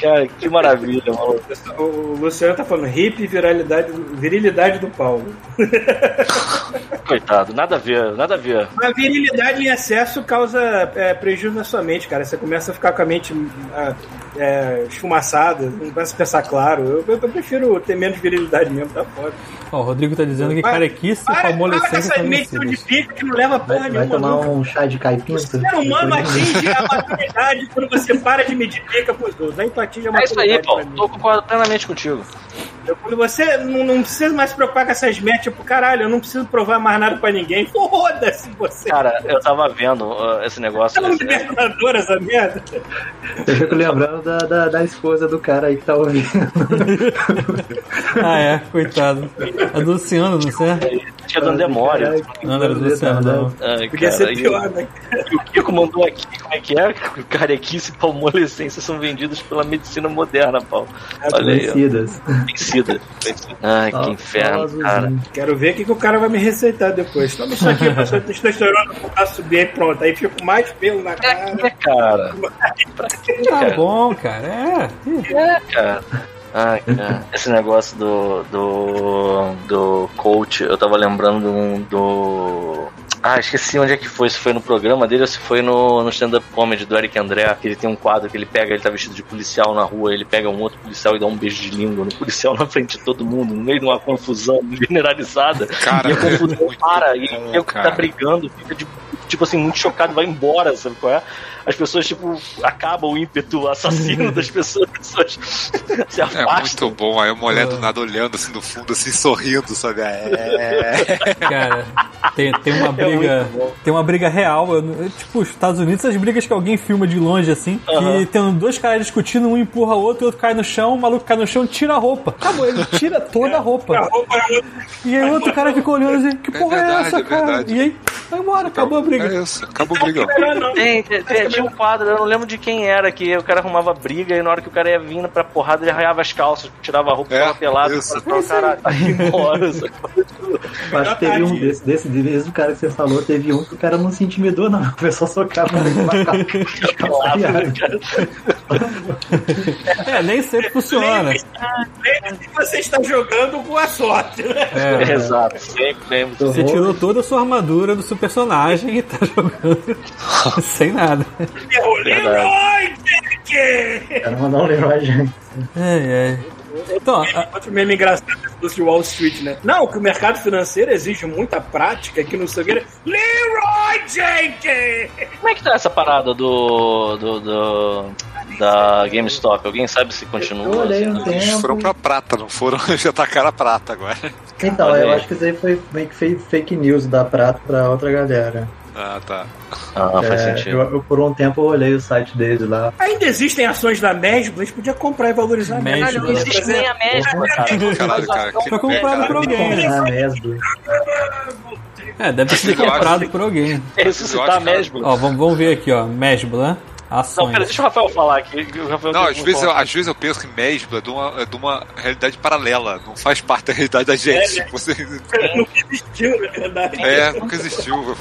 Cara, que maravilha, maluco. O Luciano tá falando hip viralidade, virilidade do Paulo. [laughs] Coitado, nada a ver, nada a ver. A virilidade em excesso causa é, prejuízo na sua mente, cara. Você começa a ficar com a mente ah, é, esfumaçada, não começa a pensar claro. Eu, eu- eu prefiro ter menos virilidade mesmo, tá foda. Ó, o Rodrigo tá dizendo que carequice e famolescência essa são medição de pica que não leva porra Vai, vai nenhuma. tomar nunca. um chá de caipinto? O ser humano atinge a maturidade quando você para de medir pica pros outros. Aí tu atinge a É isso aí, Paulo. Tô concordando plenamente contigo. Eu- Quando você não, não precisa mais se preocupar com essas metas, tipo, caralho, eu não preciso provar mais nada pra ninguém. [laughs] Foda-se você. Cara, eu tava vendo uh, esse negócio. Tá um esse- libertador essa merda. Eu fico lembrando da, da, da esposa do cara aí que tá ouvindo. [laughs] Ah, é, coitado. A do Luciano, não sei? tinha do Andemório. Não, não era do Luciano, não. Ai, Podia ser pior, né? o- Kiko mandou aqui, como é que é? Carequice e palmolescência são vendidos pela medicina moderna, Paulo. Olha aí. Vencida. Ai, que inferno, cara. Quero ver o que, que o cara vai me receitar depois. Toma isso aqui, professor, testosterona pra subir pronto. Aí fico mais pelo na Pra quê, cara. cara? Pra Tá cara? bom, cara. É. É, cara. Ai, cara. Esse negócio do, do. do coach, eu tava lembrando do. do- Ah, esqueci onde é que foi. Se foi no programa dele ou se foi no, no stand-up comedy do Eric André. Que ele tem um quadro que ele pega, ele tá vestido de policial na rua, ele pega um outro policial e dá um beijo de língua no policial na frente de todo mundo, no meio de uma confusão generalizada. Cara, e a confusão muito para, e o que tá brigando fica de, tipo assim, muito chocado, vai embora, sabe qual é? As pessoas, tipo, acabam o ímpeto assassino [laughs] das pessoas, as pessoas se É muito bom. Aí a mulher do nada olhando assim no fundo, assim, sorrindo, sabe? É. [laughs] Cara, tem, tem uma É briga. bom. tem uma briga real. eu- tipo, os Estados Unidos, essas brigas que alguém filma de longe assim, Aham. que tem dois caras discutindo, um empurra o outro, o outro cai no chão, o maluco cai no chão tira a roupa. Acabou, ele tira toda a A roupa. roupa é E aí o outro cara ficou olhando assim, que É porra é, verdade, essa, é cara? verdade. E aí, vai embora, acabou a briga. É isso, acabou brigão. não. Tem, tem- tem- tinha um quadro, eu não lembro de quem era, que o cara arrumava briga e na hora que o cara ia vindo pra porrada, ele arranhava as calças, tirava a roupa, É, ficava pelado, isso. falava, caralho, vai [laughs] embora. que teve um desse, desse mesmo cara que você falou, teve um que o cara não se intimidou, não. [laughs] Começou a socar pra Pelado, cara. [laughs] É, nem sempre funciona. Lembre-se que você está jogando com a sorte, né? É, Exato, sempre lembro. você tirou toda a sua armadura do seu personagem e tá jogando sem nada. Errou. Leroy Jenkins! Quero mandar um Leroy gente. Ai, ai. Então, a- Outro meme engraçado do de Wall Street, né? Não, que o mercado financeiro exige muita prática, que não sei o que. Leroy Jenkins! Como é que tá essa parada do. do, do- da GameStop? Alguém sabe se continua? Eu olhei um assim? Eles foram pra prata, não foram? [laughs] Já tacaram a prata agora. Então, eu acho que isso aí foi meio que fake news da Prata pra outra galera. Ah, tá. Ah, faz É, sentido. eu, eu, por um tempo eu olhei o site deles lá. Ainda existem ações da Mesbla, a gente podia comprar e valorizar a Mesbla. Caralho, não existe nem a mesma, cara. Caralho, cara. Que Foi comprado por alguém, né? Mesmo. É, deve ter sido Eu acho comprado por alguém. Ressuscitar que- mesmo. Ó, vamos, vamos ver aqui, ó. Mesbla, né? Não, Ações. pera, deixa o Rafael falar aqui. que o Rafael Não, às vezes, eu, às vezes eu penso que Mesbla é de, uma, é de uma realidade paralela, não faz parte da realidade da gente. Tipo, você, [laughs] Nunca existiu, na verdade. é, nunca existiu. [laughs]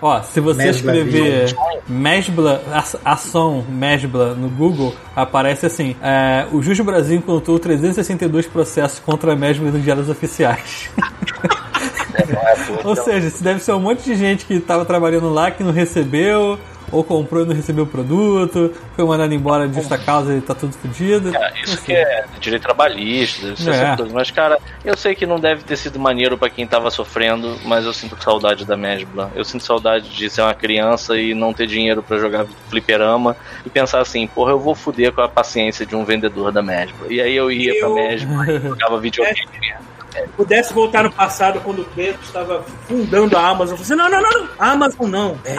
Ó, se você Mesbla escrever Mesbla, a- ação Mesbla no Google, aparece assim: é, o Juiz do Brasil encontrou 362 processos contra a Mesbla nos diários oficiais. [laughs] Ou seja, isso deve ser um monte de gente que estava trabalhando lá que não recebeu, ou comprou e não recebeu o produto, foi mandado embora de justa causa e tá tudo fodido. Isso que é direito trabalhista, ser É. coisas. Mas, cara, eu sei que não deve ter sido maneiro pra quem tava sofrendo, mas eu sinto saudade da Mesbla. Eu sinto saudade de ser uma criança e não ter dinheiro pra jogar fliperama e pensar assim, porra, eu vou foder com a paciência de um vendedor da Mesbla. E aí eu ia pra Eu- Mesbla e jogava [laughs] videogame. Pudesse voltar no passado quando o Pedro estava fundando a Amazon. Você, não, não, não, não. A Amazon não. É,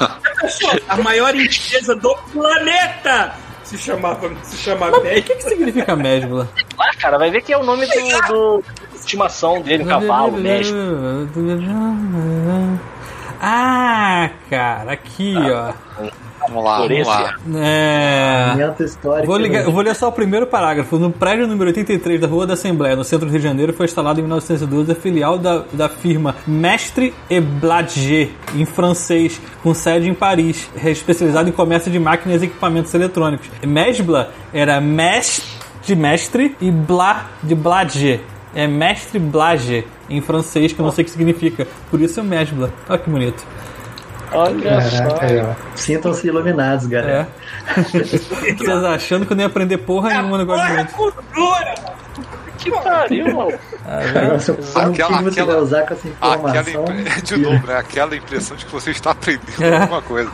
A pessoa, a maior empresa do planeta se chamava, se chama O que, que significa Mesbla? Ah, cara, vai ver que é o nome do, do estimação dele, cavalo, Mesbla. Ah, cara, aqui, ó. Vamos lá, vamos lá. É. Vou, ligar- eu vou ler só o primeiro parágrafo. No prédio número 83 da Rua da Assembleia, no centro do Rio de Janeiro, foi instalado em 1912 a filial da, da firma Mestre et Blager, em francês, com sede em Paris, é especializado em comércio de máquinas e equipamentos eletrônicos. Mesbla era mestre de mestre e Bla de Blager. É mestre Blager em francês, que eu não sei o que significa. Por isso é Mesbla. Olha que bonito. Olha só. Caraca. Sintam-se iluminados, É. galera. [laughs] Vocês achando que eu não ia aprender porra nenhuma no negócio de Porra, muito. cultura! Que pariu, mano. Agora, se eu- como Aquela- aquela- vai usar com essa Aquela, informação? impre- [laughs] de novo, né? Aquela impressão de que você está aprendendo É. [laughs] alguma coisa.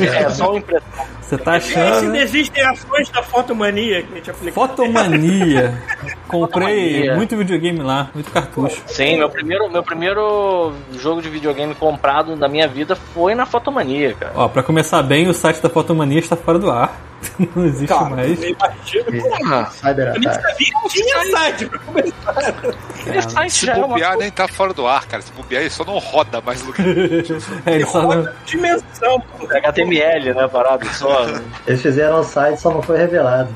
É só uma impressão. Você tá achando. ainda né? existem ações da fotomania que a gente aplica. Fotomania. [laughs] Comprei Fotomania. muito videogame lá, muito cartucho. Sim, meu primeiro, meu primeiro jogo de videogame comprado da minha vida foi na Fotomania, cara. Ó, pra começar bem, o site da Fotomania está fora do ar. Não existe Cara, mais. meio pô. Ah, Cyber Nem Attack. sabia que tinha site pra começar. Site Se já é uma bobear, nem tá fora do ar, cara. Se bobear, ele só não roda mais no [laughs] É, ele só não- dimensão, pô. HTML, né, parado só. Eles fizeram o site, só não foi revelado.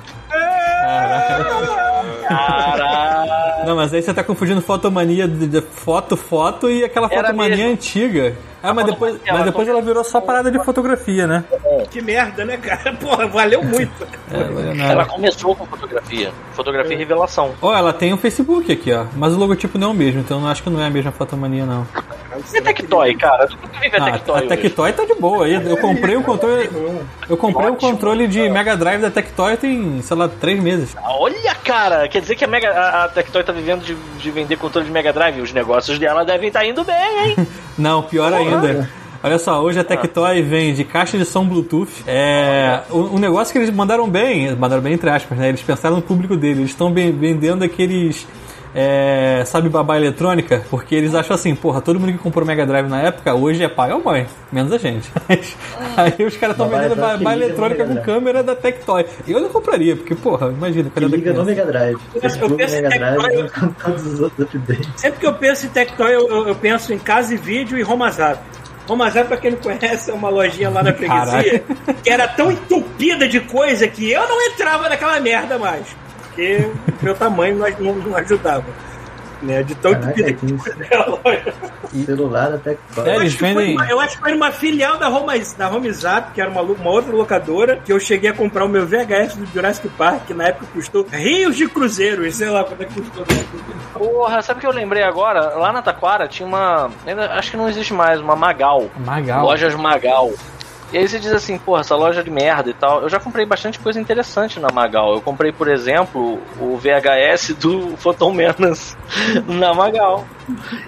Caralho. Não, mas aí você tá confundindo fotomania de, de foto, foto e aquela Era fotomania mesmo. antiga. Ah, mas depois, mas ela depois ela virou só parada de fotografia, né? Que merda, né, cara? [laughs] Porra, valeu muito. É, Ela começou com fotografia. Fotografia e revelação. Ó, ela tem um Facebook aqui, ó. Mas o logotipo não é o mesmo, então eu acho que não é a mesma fotomania, não. E a Tectoy, cara? Tu nunca vive a Ah, Tectoy a hoje. Tectoy tá de boa. aí. Eu comprei o controle. Eu comprei o controle de Mega Drive da Tectoy tem, sei lá, três meses. Olha, cara, quer dizer que a, Mega, a, a Tectoy tá vivendo de, de vender controle de Mega Drive. Os negócios dela devem estar indo bem, hein? [laughs] Não, pior ainda. Olha só, hoje a Tectoy vende caixa de som Bluetooth. É, um, negócio que eles mandaram bem, mandaram bem entre aspas, né? Eles pensaram no público deles. Eles estão vendendo aqueles. É, sabe, babá eletrônica? Porque eles acham assim, porra, todo mundo que comprou Mega Drive na época, hoje é pai ou mãe, menos a gente. [laughs] Mas, aí os caras estão vendendo babá eletrônica com câmera da Tectoy. Eu não compraria, porque, porra, imagina, Que liga no? Mega Drive. Eu jogo penso em Mega Drive Tectoy- com todos os outros updates. Sempre que eu penso em Tectoy, eu, eu- eu penso em Casa e Vídeo e Romazap. Romazap, pra quem não conhece, é uma lojinha lá na freguesia que era tão entupida de coisa que eu não entrava naquela merda mais. Porque meu tamanho não, não, não ajudava. Né? De tão Caraca, que [laughs] loja. Celular até que É, eles acho que foi vendem. eu acho que foi uma filial da Home, da Home Zap, que era uma, uma outra locadora, que eu cheguei a comprar o meu VHS do Jurassic Park, que na época custou rios de cruzeiros, sei lá quanto é que custou. Porra, sabe o que eu lembrei agora? Lá na Taquara tinha uma. ainda Acho que não existe mais, uma Magal. Magal. Lojas Magal. E aí você diz assim, porra, essa loja de merda e tal. Eu já comprei bastante coisa interessante na Magal. Eu comprei, por exemplo, o VHS do [laughs] Phantom Menace na Magal.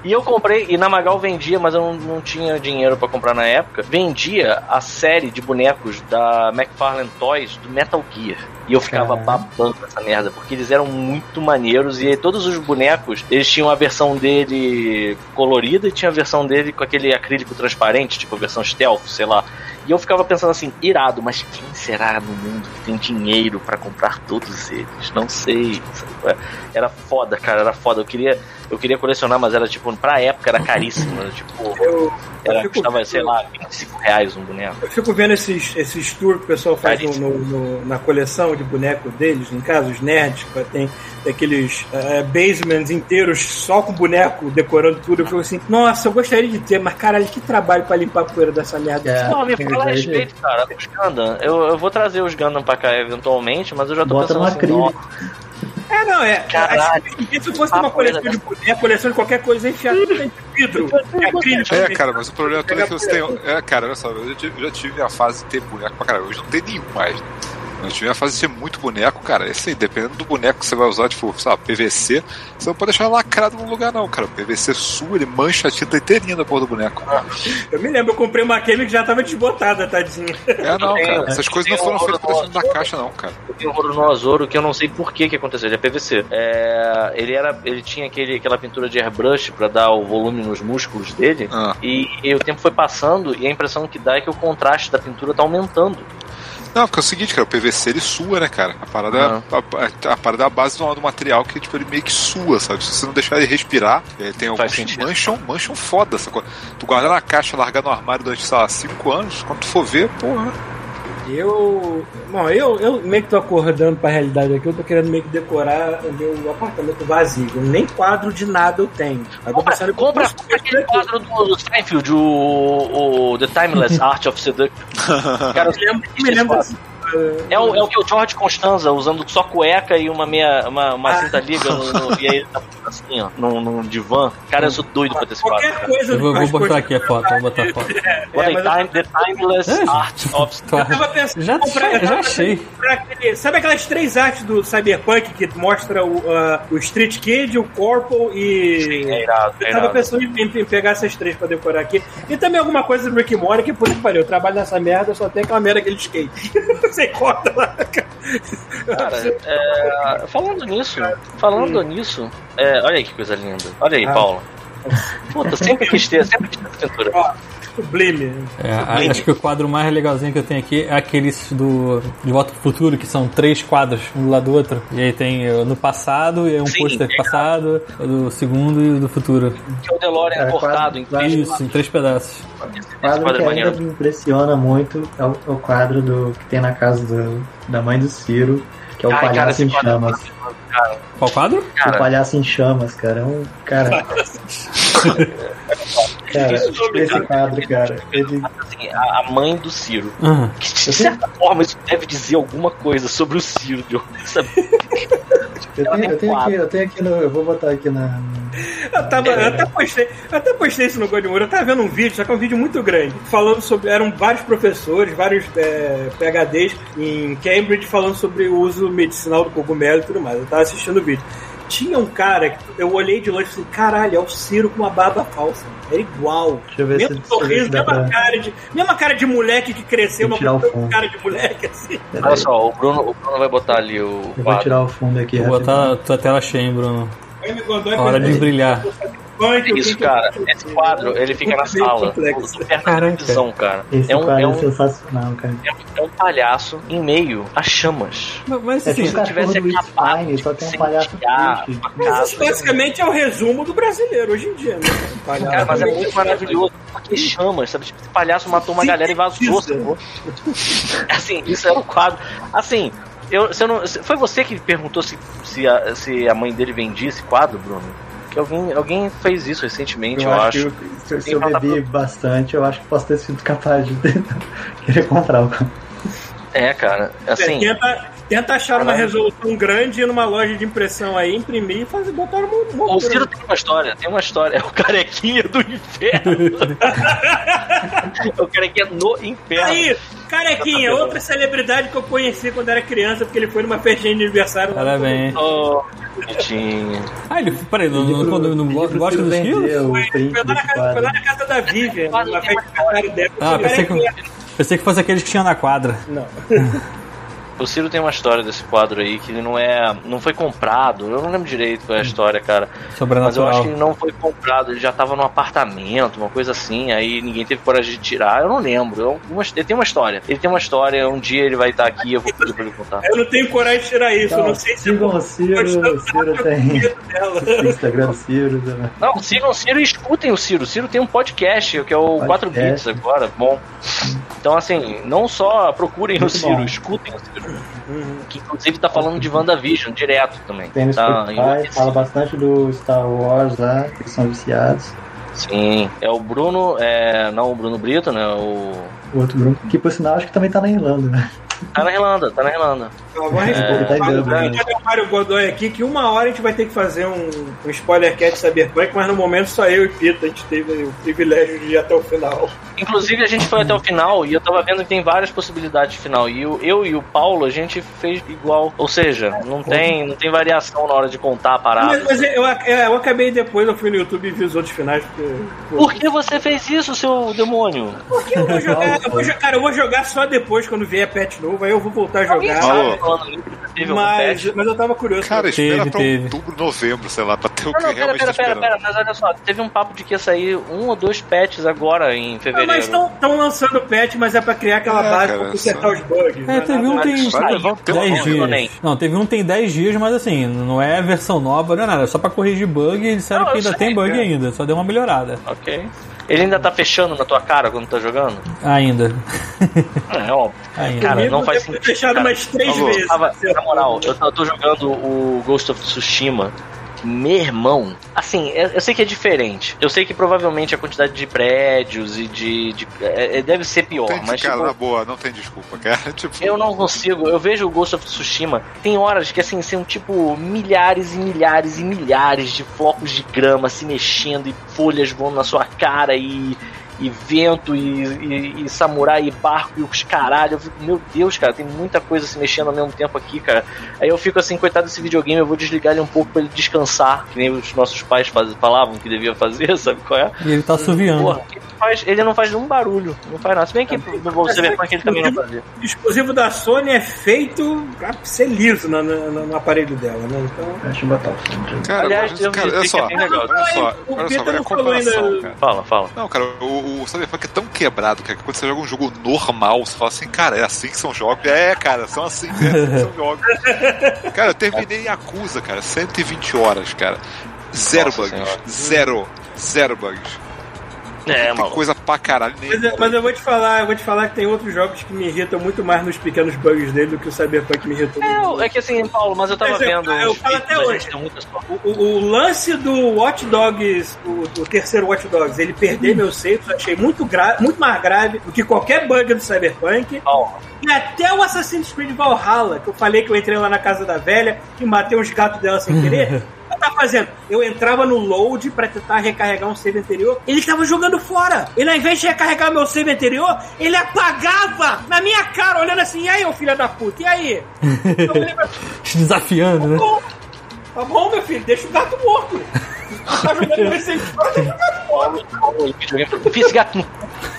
E eu comprei, e na Magal vendia, mas eu não, não tinha dinheiro pra comprar na época. Vendia a série de bonecos da McFarlane Toys do Metal Gear. E eu ficava Caralho. babando essa merda, porque eles eram muito maneiros e todos os bonecos, eles tinham a versão dele colorida e tinha a versão dele com aquele acrílico transparente, tipo a versão stealth, sei lá. E eu ficava pensando assim, irado, mas quem será no mundo que tem dinheiro pra comprar todos eles? Não sei. sabe? Era foda, cara, era foda. Eu queria, eu queria colecionar, mas era tipo, pra época era caríssimo. Era, tipo, Eu, era, fico- custava, sei lá, 25 reais um boneco. eu fico vendo esses, esses tours que o pessoal faz no, no- no- na coleção de boneco deles, em casa, os nerds, que tem aqueles eh, basements inteiros só com boneco decorando tudo. Eu fico assim, nossa, eu gostaria de ter, mas caralho, que trabalho pra limpar a poeira dessa merda. É, Não, me fala a respeito, cara, os Gundam. Eu, eu vou trazer os Gundam pra cá eventualmente, mas eu já tô Bota pensando no assim, É, não, é. Caralho. Acho que se fosse uma coleção de boneco, coleção de qualquer coisa, enfiar tudo em vidro, de acrílico. É, cara, mas o problema todo é que você tem. É, cara, olha só, eu já tive, a fase de ter boneco pra caralho. Hoje não tem nenhum mais. Eu tive a fase de ter muito boneco, cara. Assim, dependendo do boneco que você vai usar, tipo, sei lá, PVC, você não pode deixar lacrado no lugar, não, cara. O PVC sua, ele mancha a tinta inteirinha da porra do boneco. Eu me lembro, eu comprei uma Kemi que já tava desbotada, tadinha. É, não, cara. né? Essas coisas não foram feitas pra horror na caixa, não, cara. Eu tenho um Roronoazoro que eu não sei por que que aconteceu, ele é PVC. É, ele era, ele tinha aquele, aquela pintura de airbrush pra dar o volume nos músculos dele. Ah. E, e o tempo foi passando e a impressão que dá é que o contraste da pintura tá aumentando. Não, porque é o seguinte, cara, o PVC ele sua, né, cara? A parada, a, a- a parada é a base do, do material que, tipo, ele meio que sua, sabe? Se você não deixar ele respirar, eh, tem alguns que mancham, mancham foda, sacou? Tu guarda na caixa, largar no armário durante, sei lá, 5 anos, quando tu for ver, porra. Eu. Bom, eu, eu meio que tô acordando pra realidade aqui, eu tô querendo meio que decorar o meu apartamento vazio. Nem quadro de nada eu tenho. Tô Compra, pensando compra aquele quadro do, do Seinfeld, o, o The Timeless [laughs] Art of Seduction. [laughs] Cara, Eu lembro- me lembro desse- É o, é o que o George Constanza usando só cueca e uma meia uma, uma cinta liga no, no- e aí ele tá assim, ó, num, num divã. Cara, eu sou doido pra ter esse quadro. Qualquer cara. coisa Eu vou, vou botar aqui a foto, vou botar a foto. Mas eu- time, The Timeless É, Art of Tá. Eu tava pensando Já, comprar- já, eu tava achei. aquele- Sabe aquelas três artes do Cyberpunk que mostra o, ah, o Street Kid, o Corporal e. Sim, é irado, é Eu tava irado. pensando em, em pegar essas três pra decorar aqui. E também alguma coisa do Rick Morty, que por que pariu, eu trabalho nessa merda, só tem aquela merda aquele skate. [laughs] Corta lá, cara. Cara, é, falando nisso, falando nisso, é, olha aí que coisa linda. Olha aí, Paula. Puta, sempre quis ter, sempre quis ter essa pintura. Ó, sublime. É, a- acho que o quadro mais legalzinho que eu tenho aqui é aqueles do De Volta pro Futuro, que são três quadros, um do lado do outro. E aí tem uh, no passado, e aí um pôster é. passado, o do segundo e o do futuro. Que é o DeLorean Cara, cortado em três. Isso, em três pedaços. O Esse quadro quadro que é ainda maneiro. me impressiona muito é o, é o quadro do, que tem na casa do- da mãe do Ciro, que é o Ai, cara, palhaço esse em quadro é chamas. cara. Qual quadro? O Cara, palhaço em chamas, cara. É um. Cara. [laughs] cara, esse quadro, cara. Ele, assim, a, a mãe do Ciro. Aham. Que de certa forma isso deve dizer alguma coisa sobre o Ciro, de sabe? [laughs] eu, tenho, eu, tenho aqui, eu tenho aqui no. Eu vou botar aqui na. Eu, tava, eu, até postei, eu até postei isso no Godmore. Eu tava vendo um vídeo, só que é um vídeo muito grande, falando sobre. Eram vários professores, vários é, PHDs em Cambridge falando sobre o uso medicinal do cogumelo e tudo mais. Eu tava assistindo o vídeo. Tinha um cara que eu olhei de longe e falei: caralho, é o Ciro com uma barba falsa. É igual. Deixa eu ver se, Mesmo sorriso, se dá mesma pra. cara, de, mesma cara de moleque que cresceu, puta fundo. cara de moleque assim. Olha só, o Bruno, o Bruno vai botar ali o Eu vou tirar o fundo aqui. Vou botar a tua tela cheia, hein, Bruno. Hora de brilhar. Punk, eu Isso, cara. Esse quadro, ele fica na sala. Caraca. televisão, cara. Esse É um, quadro é, é, um, sensacional, cara. é, um, é um palhaço em meio a chamas. Mas, mas É assim, o cachorro tivesse acabado Fine, só tem um palhaço Mas isso basicamente é o resumo do brasileiro hoje em dia, né? Palhaço. Cara, mas é muito maravilhoso. Porque chamas, sabe? Tipo, esse palhaço matou uma galera e vazou? [laughs] Assim, isso era um quadro. Assim, eu, se eu não, se- foi você que perguntou se, se, a, se a mãe dele vendia esse quadro, Bruno? Alguém, alguém fez isso recentemente, eu, acho. que eu- se, se eu bebi bastante, eu acho que posso ter sido capaz de [laughs] querer comprar o É, cara. Assim, tenta, tenta achar uma resolução grande numa loja de impressão aí, imprimir e fazer, botar no o. Ciro tem uma história, tem uma história. É o carequinha do inferno. é [laughs] o carequinha no inferno. Aí, carequinha, outra celebridade que eu conheci quando era criança, porque ele foi numa festinha de aniversário. parabéns. Oh, bonitinho. Ah, ele. Peraí, não, não, não, não, não gosta Ciro dos vender quilos? o Foi, lá na casa, foi lá quadro. na casa da Vivian, numa festa de aniversário dela. Ah, pensei que, Carequinha. pensei que fosse aqueles que tinha na quadra. Não. [laughs] O Ciro tem uma história desse quadro aí que ele não é. não foi comprado. Eu não lembro direito qual é a história, cara. Mas eu acho que ele não foi comprado, ele já tava num apartamento, uma coisa assim, aí ninguém teve coragem de tirar. Eu não lembro. Eu, uma- ele tem uma história. Ele tem uma história, um dia ele vai estar aqui eu vou pedir pra ele contar. Eu não tenho coragem de tirar isso, eu Não, não sei se sigam o Ciro, o Ciro [laughs] tem Instagram do Ciro. né? Não, sigam o Ciro e escutem o Ciro. O Ciro tem um podcast, que é o Podcast. 4 Bits agora, bom. Então, assim, não só procurem Muito o Ciro, bom. escutem o Ciro. Que inclusive tá falando de WandaVision direto também. Tem no Tá, Spotify, fala bastante do Star Wars lá, que são viciados. Sim, é o Bruno, é, não o Bruno Brito, né? O. O outro grupo, que por sinal acho que também tá na Irlanda, né? Tá na Irlanda, tá na Irlanda. Agora a gente É, tá vai Dublin, né? o Mário Godoy aqui que uma hora a gente vai ter que fazer um, um spoiler cat Cyberpunk, mas no momento só eu e Pita a gente teve o privilégio de ir até o final. Inclusive, a gente foi até o final e eu tava vendo que tem várias possibilidades de final. E eu, eu e o Paulo, a gente fez igual. Ou seja, não tem, não tem variação na hora de contar a parada. Mas, mas eu, eu, eu acabei depois, eu fui no YouTube e vi os outros finais. Porque, Por que você fez isso, seu demônio? porque eu vou [laughs] jogar, eu vou, cara, eu vou jogar só depois quando vier patch novo, aí eu vou voltar a jogar. Mas, mas eu tava curioso. Cara, espera Teve, pra teve. outubro, novembro, sei lá, pra ter o que não, pera, realmente pera, tá pera, pera, mas olha só, teve um papo de que ia sair um ou dois patches agora em Ah, fevereiro. mas estão lançando patch, mas é pra criar aquela É, base cara, pra consertar os bugs. É, né? teve um tem Vai levar um tempo, 10 não, nem. dias. Não, teve um tem 10 dias, mas assim, não é versão nova, não é nada. É só pra corrigir bug e disseram Não, que ainda sei, tem bug cara. ainda, só deu uma melhorada. Ok. Ele ainda tá fechando na tua cara quando tá jogando? Ainda. É, óbvio. ainda. Cara, não faz sentido. fechado cara. umas três Alô, vezes. tava- na moral, eu tô jogando o Ghost of Tsushima Meu irmão, assim, eu, eu sei que é diferente. Eu sei que provavelmente a quantidade de prédios e de. de- é- é- deve ser pior, mas. cara, tipo, na boa, não tem desculpa, cara. [laughs] Tipo, eu não consigo, eu vejo o Ghost of Tsushima, tem horas que assim, são tipo milhares e milhares e milhares de flocos de grama se mexendo e folhas voando na sua cara e, e vento e, e- e samurai e barco e os caralho. Eu fico, meu Deus, cara, tem muita coisa se mexendo ao mesmo tempo aqui, cara. Aí eu fico assim, coitado desse videogame, eu vou desligar ele um pouco pra ele descansar, que nem os nossos pais faz, falavam que devia fazer, [laughs] sabe qual é? E ele tá assoviando. Ele, não faz- ele não faz um barulho, não faz nada. Se bem que no Cyberpunk ele também não fazia. O exclusivo da Sony é feito pra ser liso no, no- no aparelho dela, né? Então. Deixa eu botar o som. cara, Aliás, mas, eu cara, vi olha que só, é olha só, O olha só, ainda- comparação, cara. Fala, fala. Não, cara, o, o Cyberpunk é tão quebrado, cara, que quando você joga um jogo normal, você fala assim, cara, é assim que são jogos. É, cara, são assim, é assim que são [laughs] jogos. Cara, eu terminei Yakuza, cara, 120 horas, cara. Zero Nossa bugs. Senhora. Zero. Zero bugs. É, Tem maluco. coisa pra caralho. Mas, eu- mas eu vou te falar, eu vou te falar que tem outros jogos que me irritam muito mais nos pequenos bugs dele do que o Cyberpunk me irritou. muito. É, é que assim, Paulo, mas eu tava Mas eu- vendo. eu falo até hoje. O, o- lance do Watch Dogs, o, o terceiro Watch Dogs, ele perder meus saves, eu achei muito, gra muito mais grave do que qualquer bug do Cyberpunk. Paulo, E até o Assassin's Creed Valhalla, que eu falei que eu entrei lá na casa da velha e matei uns gatos dela sem querer. [laughs] Tava fazendo? Eu entrava no load pra tentar recarregar um save anterior, ele tava jogando fora. Ele ao invés de recarregar meu save anterior, ele apagava na minha cara, olhando assim, e aí, ô filho da puta, e aí? Te [laughs] desafiando, né? bom, tá bom, meu filho, deixa o gato morto. Tá jogando deixa o gato morto. esse gato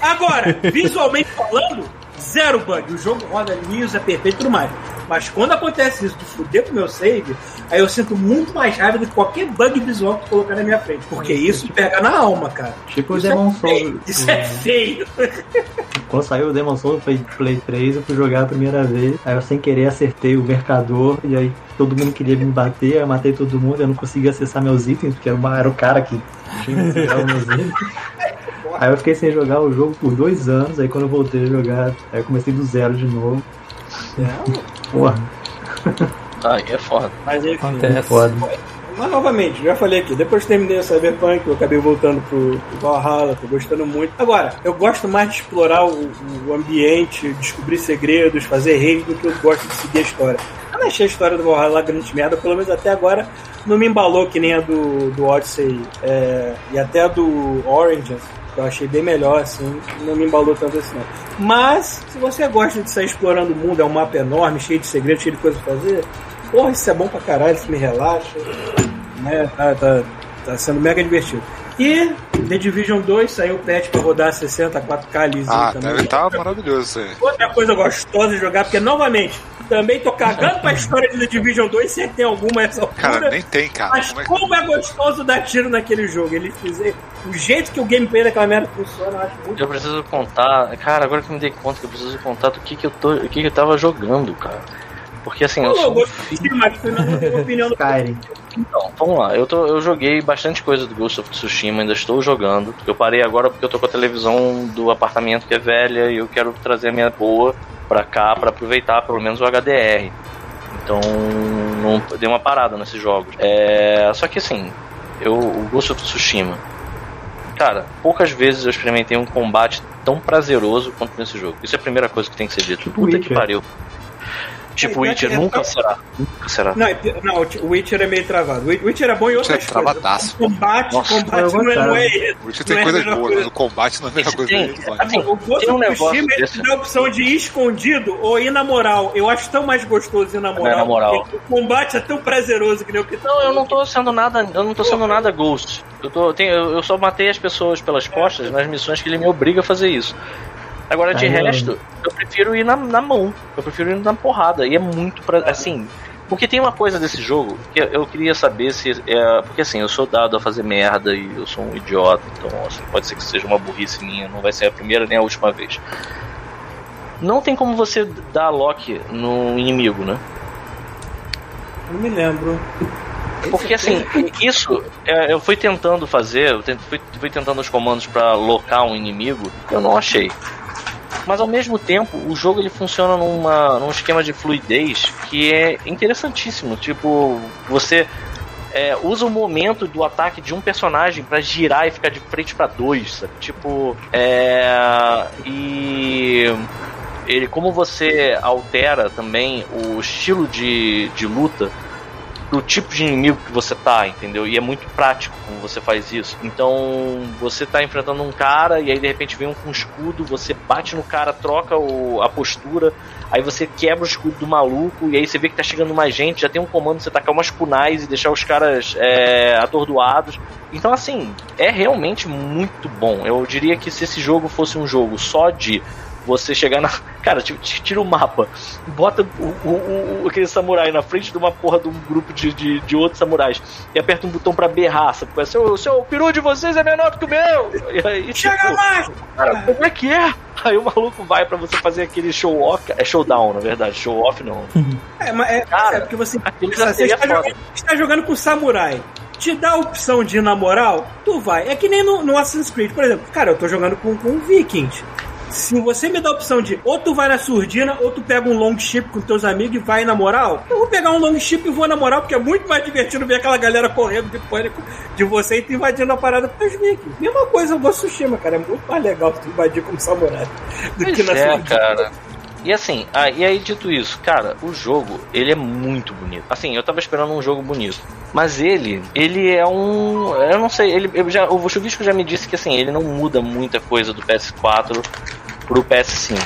Agora, visualmente falando, zero bug. O jogo roda liso, é perfeito e tudo mais. Mas quando acontece isso de fuder com o meu save, aí eu sinto muito mais raiva do que qualquer bug visual que colocar na minha frente. Porque isso pega na alma, cara. Tipo o Isso Demon é. Souls. Isso é feio. [laughs] Quando saiu o Demon Souls Play, Play 3, eu fui jogar a primeira vez. Aí eu sem querer acertei o mercador. E aí todo mundo queria me bater. Aí eu matei todo mundo. Eu não conseguia acessar meus itens, porque era, uma- era o cara que tinha que acessar os meus itens. [laughs] Aí eu fiquei sem jogar o jogo por dois anos. Aí quando eu voltei a jogar, aí eu comecei do zero de novo. Porra, [laughs] Ai, é foda. Mas enfim. Acontece. foda. Mas novamente, já falei aqui, depois que terminei o Cyberpunk, eu acabei voltando pro, pro Valhalla, tô gostando muito. Agora, eu gosto mais de explorar o, o ambiente, descobrir segredos, fazer reis, do que eu gosto de seguir a história. Eu não achei a história do Valhalla lá grande merda, pelo menos até agora não me embalou que nem a do, do Odyssey é, e até a do Origins. Eu achei bem melhor, assim, não me embalou tanto assim. Não. Mas, se você gosta de sair explorando o mundo, é um mapa enorme, cheio de segredos, cheio de coisas pra fazer, porra, isso é bom pra caralho, isso me relaxa né? Tá, tá, tá sendo mega divertido. E The Division 2 saiu o patch pra rodar 60, 4K lisinho Ah, também. deve estar maravilhoso isso aí. Outra coisa gostosa de jogar, porque novamente, também tô cagando pra história de The Division 2 se é tem alguma essa altura. Cara, nem tem, cara. Mas Como é como é gostoso dar tiro naquele jogo. Ele fizer o jeito que o gameplay daquela merda funciona, eu acho muito Eu preciso contar, cara, agora que eu me dei conta que eu preciso contar do que que eu tô, o que que eu tava jogando, cara. Porque assim, eu Eu sou um gostei, mas foi na minha opinião do Skyrim. Então, vamos lá. Eu, tô, eu joguei bastante coisa do Ghost of Tsushima, ainda estou jogando. Eu parei agora porque eu tô com a televisão do apartamento que é velha e eu quero trazer a minha boa pra cá pra aproveitar pelo menos o HDR. Então, não dei uma parada nesses jogos. É, só que assim, eu, o Ghost of Tsushima. Cara, poucas vezes eu experimentei um combate tão prazeroso quanto nesse jogo. Isso é a primeira coisa que tem que ser dito. Tipo Puta que pariu. Tipo, É, Witcher é, nunca é, será. Nunca será. Não, não, o Witcher é meio travado. O Witcher é bom em outras Witcher é coisas. travadaço. Combate, Nossa, combate não é, não é. O Witcher tem é coisas boas, coisa. mas o combate não é a melhor Esse coisa tem, dele. assim, O Ghost tem um Tsushima ele desse. te dá a opção de ir escondido ou ir na moral. Eu acho tão mais gostoso ir na moral. na moral. O combate é tão prazeroso que nem o que Não, eu não tô sendo nada, eu não tô sendo nada Ghost. Eu, tô, tem- eu, eu só matei as pessoas pelas costas nas missões que ele me obriga a fazer isso. Agora, de eu- resto, eu prefiro ir na, na mão. Eu prefiro ir na porrada. E é muito pra, assim. Porque tem uma coisa desse jogo que eu, eu queria saber se. É, porque assim, eu sou dado a fazer merda e eu sou um idiota. Então, assim, pode ser que seja uma burrice minha. Não vai ser a primeira nem a última vez. Não tem como você dar lock no inimigo, né? Não me lembro. Porque assim, [laughs] isso é, eu fui tentando fazer, eu fui, fui tentando os comandos pra locar um inimigo, eu não achei. Mas ao mesmo tempo, o jogo ele funciona numa, num esquema de fluidez que é interessantíssimo. Tipo, você é, usa o momento do ataque de um personagem pra girar e ficar de frente pra dois, sabe? Tipo, é. E. Ele, como você altera também o estilo de, de luta pro tipo de inimigo que você tá, entendeu? E é muito prático como você faz isso. Então, você tá enfrentando um cara e aí de repente vem um com escudo, você bate no cara, troca o, a postura, aí você quebra o escudo do maluco e aí você vê que tá chegando mais gente, já tem um comando você tacar umas kunais e deixar os caras é, atordoados. Então, assim, é realmente muito bom. Eu diria que se esse jogo fosse um jogo só de você chegar na. [laughs] Cara, tira o mapa, bota o, o, o, aquele samurai na frente de uma porra de um grupo de, de, de outros samurais e aperta um botão pra berrar, sabe? O seu, seu peru de vocês é menor do que o meu! E aí, Chega tipo, mais! Cara, como é que é? Aí o maluco vai pra você fazer aquele show off. É showdown, na verdade. Show off não. É, mas é, cara, é porque você, você está, jogando, está jogando com samurai te dá a opção de ir na moral, tu vai. É que nem no, no Assassin's Creed, por exemplo. Cara, eu tô jogando com, com Vikings. Se você me dá a opção de ou tu vai na surdina, ou tu pega um long ship com teus amigos e vai na moral, eu vou pegar um long ship e vou na moral, porque é muito mais divertido ver aquela galera correndo de pânico de você e tu invadindo a parada com os vikings. Mesma coisa, eu vou Tsushima, cara. É muito mais legal tu invadir como samurai do pois que na é, surdina. cara. E assim, ah, e aí dito isso, cara, o jogo, ele é muito bonito. Assim, eu tava esperando um jogo bonito. Mas ele, ele é um. Eu não sei, ele, eu já, o Chuvisco já me disse que assim, ele não muda muita coisa do PS4 pro PS5.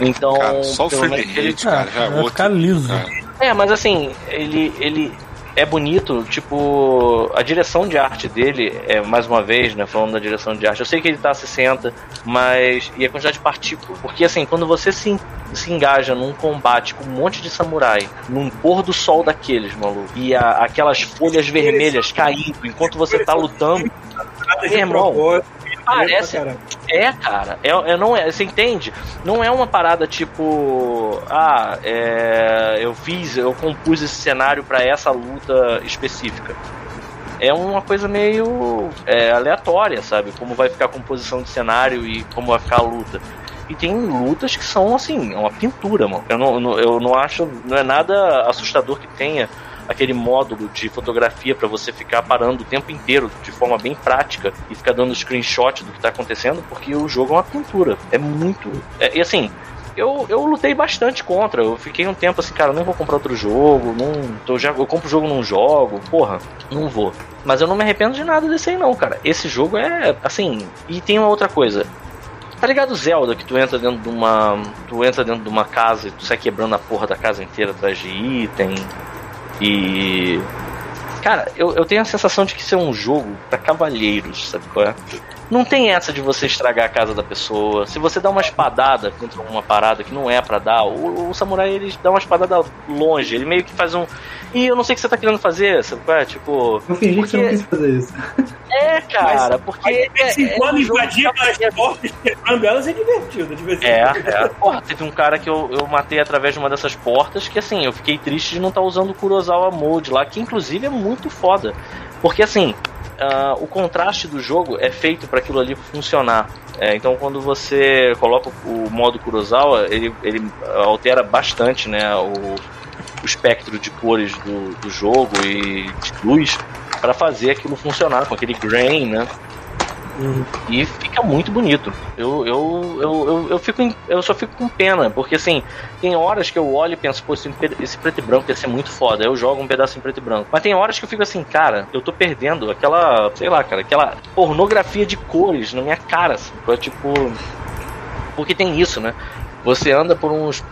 Então. Cara, só o frame rate, cara, já é vai ficar liso. Cara. É, mas assim, ele, ele é bonito, tipo, a direção de arte dele, é mais uma vez, né, falando da direção de arte, eu sei que ele tá a 60, mas. e a quantidade de partículas. Porque assim, quando você se, se engaja num combate com um monte de samurai, num pôr do sol daqueles, maluco, e a, aquelas folhas vermelhas caindo enquanto você tá lutando. Meu irmão, parece. É, cara. É, é, não é, você entende? Não é uma parada tipo. Ah, é, eu fiz, eu compus esse cenário para essa luta específica. É uma coisa meio é, aleatória, sabe? Como vai ficar a composição de cenário e como vai ficar a luta. E tem lutas que são assim, é uma pintura, mano. Eu não, eu não acho, não é nada assustador que tenha aquele módulo de fotografia para você ficar parando o tempo inteiro de forma bem prática e ficar dando screenshot do que tá acontecendo, porque o jogo é uma pintura. É muito. É, e assim, eu, eu lutei bastante contra. Eu fiquei um tempo assim, cara, não vou comprar outro jogo, não, tô, já, eu compro o jogo num jogo, porra, não vou. Mas eu não me arrependo de nada desse aí não, cara. Esse jogo é assim. E tem uma outra coisa. Tá ligado Zelda que tu entra dentro de uma. Tu entra dentro de uma casa e tu sai quebrando a porra da casa inteira atrás de item. E. Cara, eu, eu tenho a sensação de que isso é um jogo para cavalheiros, sabe qual é? Não tem essa de você estragar a casa da pessoa. Se você dá uma espadada contra uma parada que não é para dar, o, o, samurai ele dá uma espadada longe. Ele meio que faz um. E eu não sei o que você tá querendo fazer, sabe qual é? Tipo. Eu fingi porque... que você não quis fazer isso. É, cara, mas, porque. Mas de vez em quando invadir aquelas portas quebrando elas é divertido, de vez em É, é. Porra, teve um cara que eu, eu matei através de uma dessas portas que assim, eu fiquei triste de não estar tá usando o Kurosawa Mode lá, que inclusive é muito foda. Porque assim, uh, o contraste do jogo é feito para aquilo ali funcionar. É, então, quando você coloca o modo Kurosawa, ele, ele altera bastante né, o, o espectro de cores do, do jogo e de luz para fazer aquilo funcionar com aquele grain, né? Uhum. E fica muito bonito. Eu, eu, eu, eu, eu, fico eu só fico com pena, porque assim, tem horas que eu olho e penso, pô, esse, esse preto e branco ia ser muito foda. Eu jogo um pedaço em preto e branco. Mas tem horas que eu fico assim, cara, eu tô perdendo aquela, sei lá, cara, aquela pornografia de cores na minha cara, assim, tipo. Porque tem isso, né? Você anda por uns.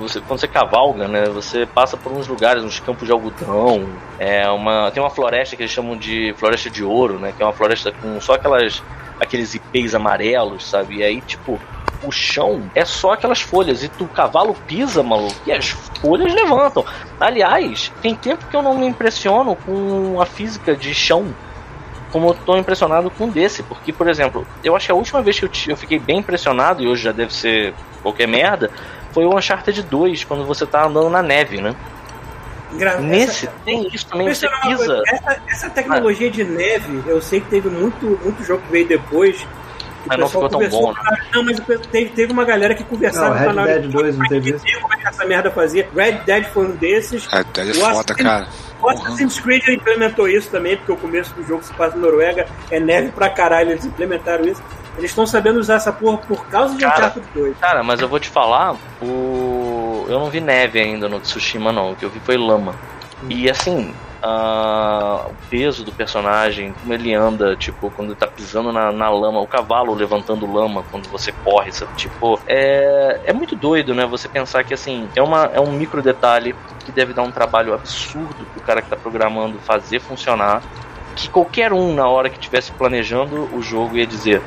Você, quando você cavalga, né? Você passa por uns lugares, uns campos de algodão. É uma, tem uma floresta que eles chamam de floresta de ouro, né? Que é uma floresta com só aquelas. aqueles ipês amarelos, sabe? E aí, tipo, o chão é só aquelas folhas. E tu, cavalo pisa, maluco, e as folhas levantam. Aliás, tem tempo que eu não me impressiono com a física de chão como eu tô impressionado com desse, porque, por exemplo, eu acho que a última vez que eu, eu fiquei bem impressionado, e hoje já deve ser qualquer merda, foi o Uncharted 2, quando você tá andando na neve, né? Gra Nesse essa, tem isso também, você pisa. Essa, essa tecnologia ah. de neve, eu sei que teve muito, muito jogo que veio depois. Mas não ficou tão bom, né? Não, mas teve, teve uma galera que conversava não, Red Dead 2 não teve isso. Como é que essa merda fazia. Red Dead foi um desses. Red Dead é foda, cara. O Assassin's Creed implementou isso também, porque o começo do jogo se passa na Noruega, é neve pra caralho, eles implementaram isso. Eles estão sabendo usar essa porra por causa de Cara, Uncharted 2. Cara, mas eu vou te falar, o. Eu não vi neve ainda no Tsushima, não. O que eu vi foi lama. E assim, ah, o peso do personagem, como ele anda, tipo, quando ele tá pisando na, na lama, o cavalo levantando lama quando você corre, sabe? Tipo, é, é muito doido, né? Você pensar que assim, é, uma, é um micro detalhe que deve dar um trabalho absurdo pro cara que tá programando fazer funcionar. Que qualquer um, na hora que estivesse planejando o jogo, ia dizer: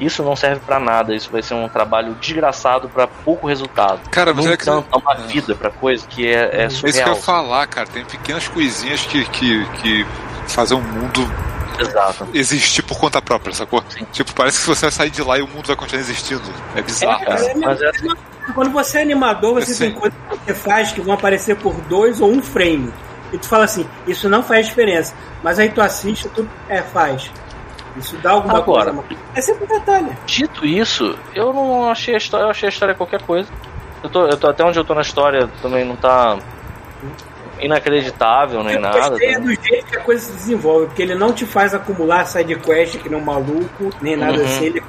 Isso não serve pra nada, isso vai ser um trabalho desgraçado pra pouco resultado. Cara, mas no é que- é uma vida pra coisa que é, é É isso que eu surreal. ia falar, cara. Tem pequenas coisinhas que, que, que fazem o mundo Exato. existir por conta própria, sacou? Tipo, parece que você vai sair de lá e o mundo vai continuar existindo. É bizarro. É, cara, mas é assim, Quando você é animador, você Sim. tem coisas que você faz que vão aparecer por dois ou um frame. E tu fala assim, isso não faz diferença. Mas aí tu assiste, tu é, faz. Isso dá alguma Agora. coisa. É sempre um detalhe. Dito isso, eu não achei a história, eu achei a história qualquer coisa. Eu tô, eu tô até onde eu tô na história também não tá inacreditável nem Eu nada. tá? do jeito que a coisa se desenvolve, porque ele não te faz acumular side quest que um maluco, nem nada Uhum. assim. Ele,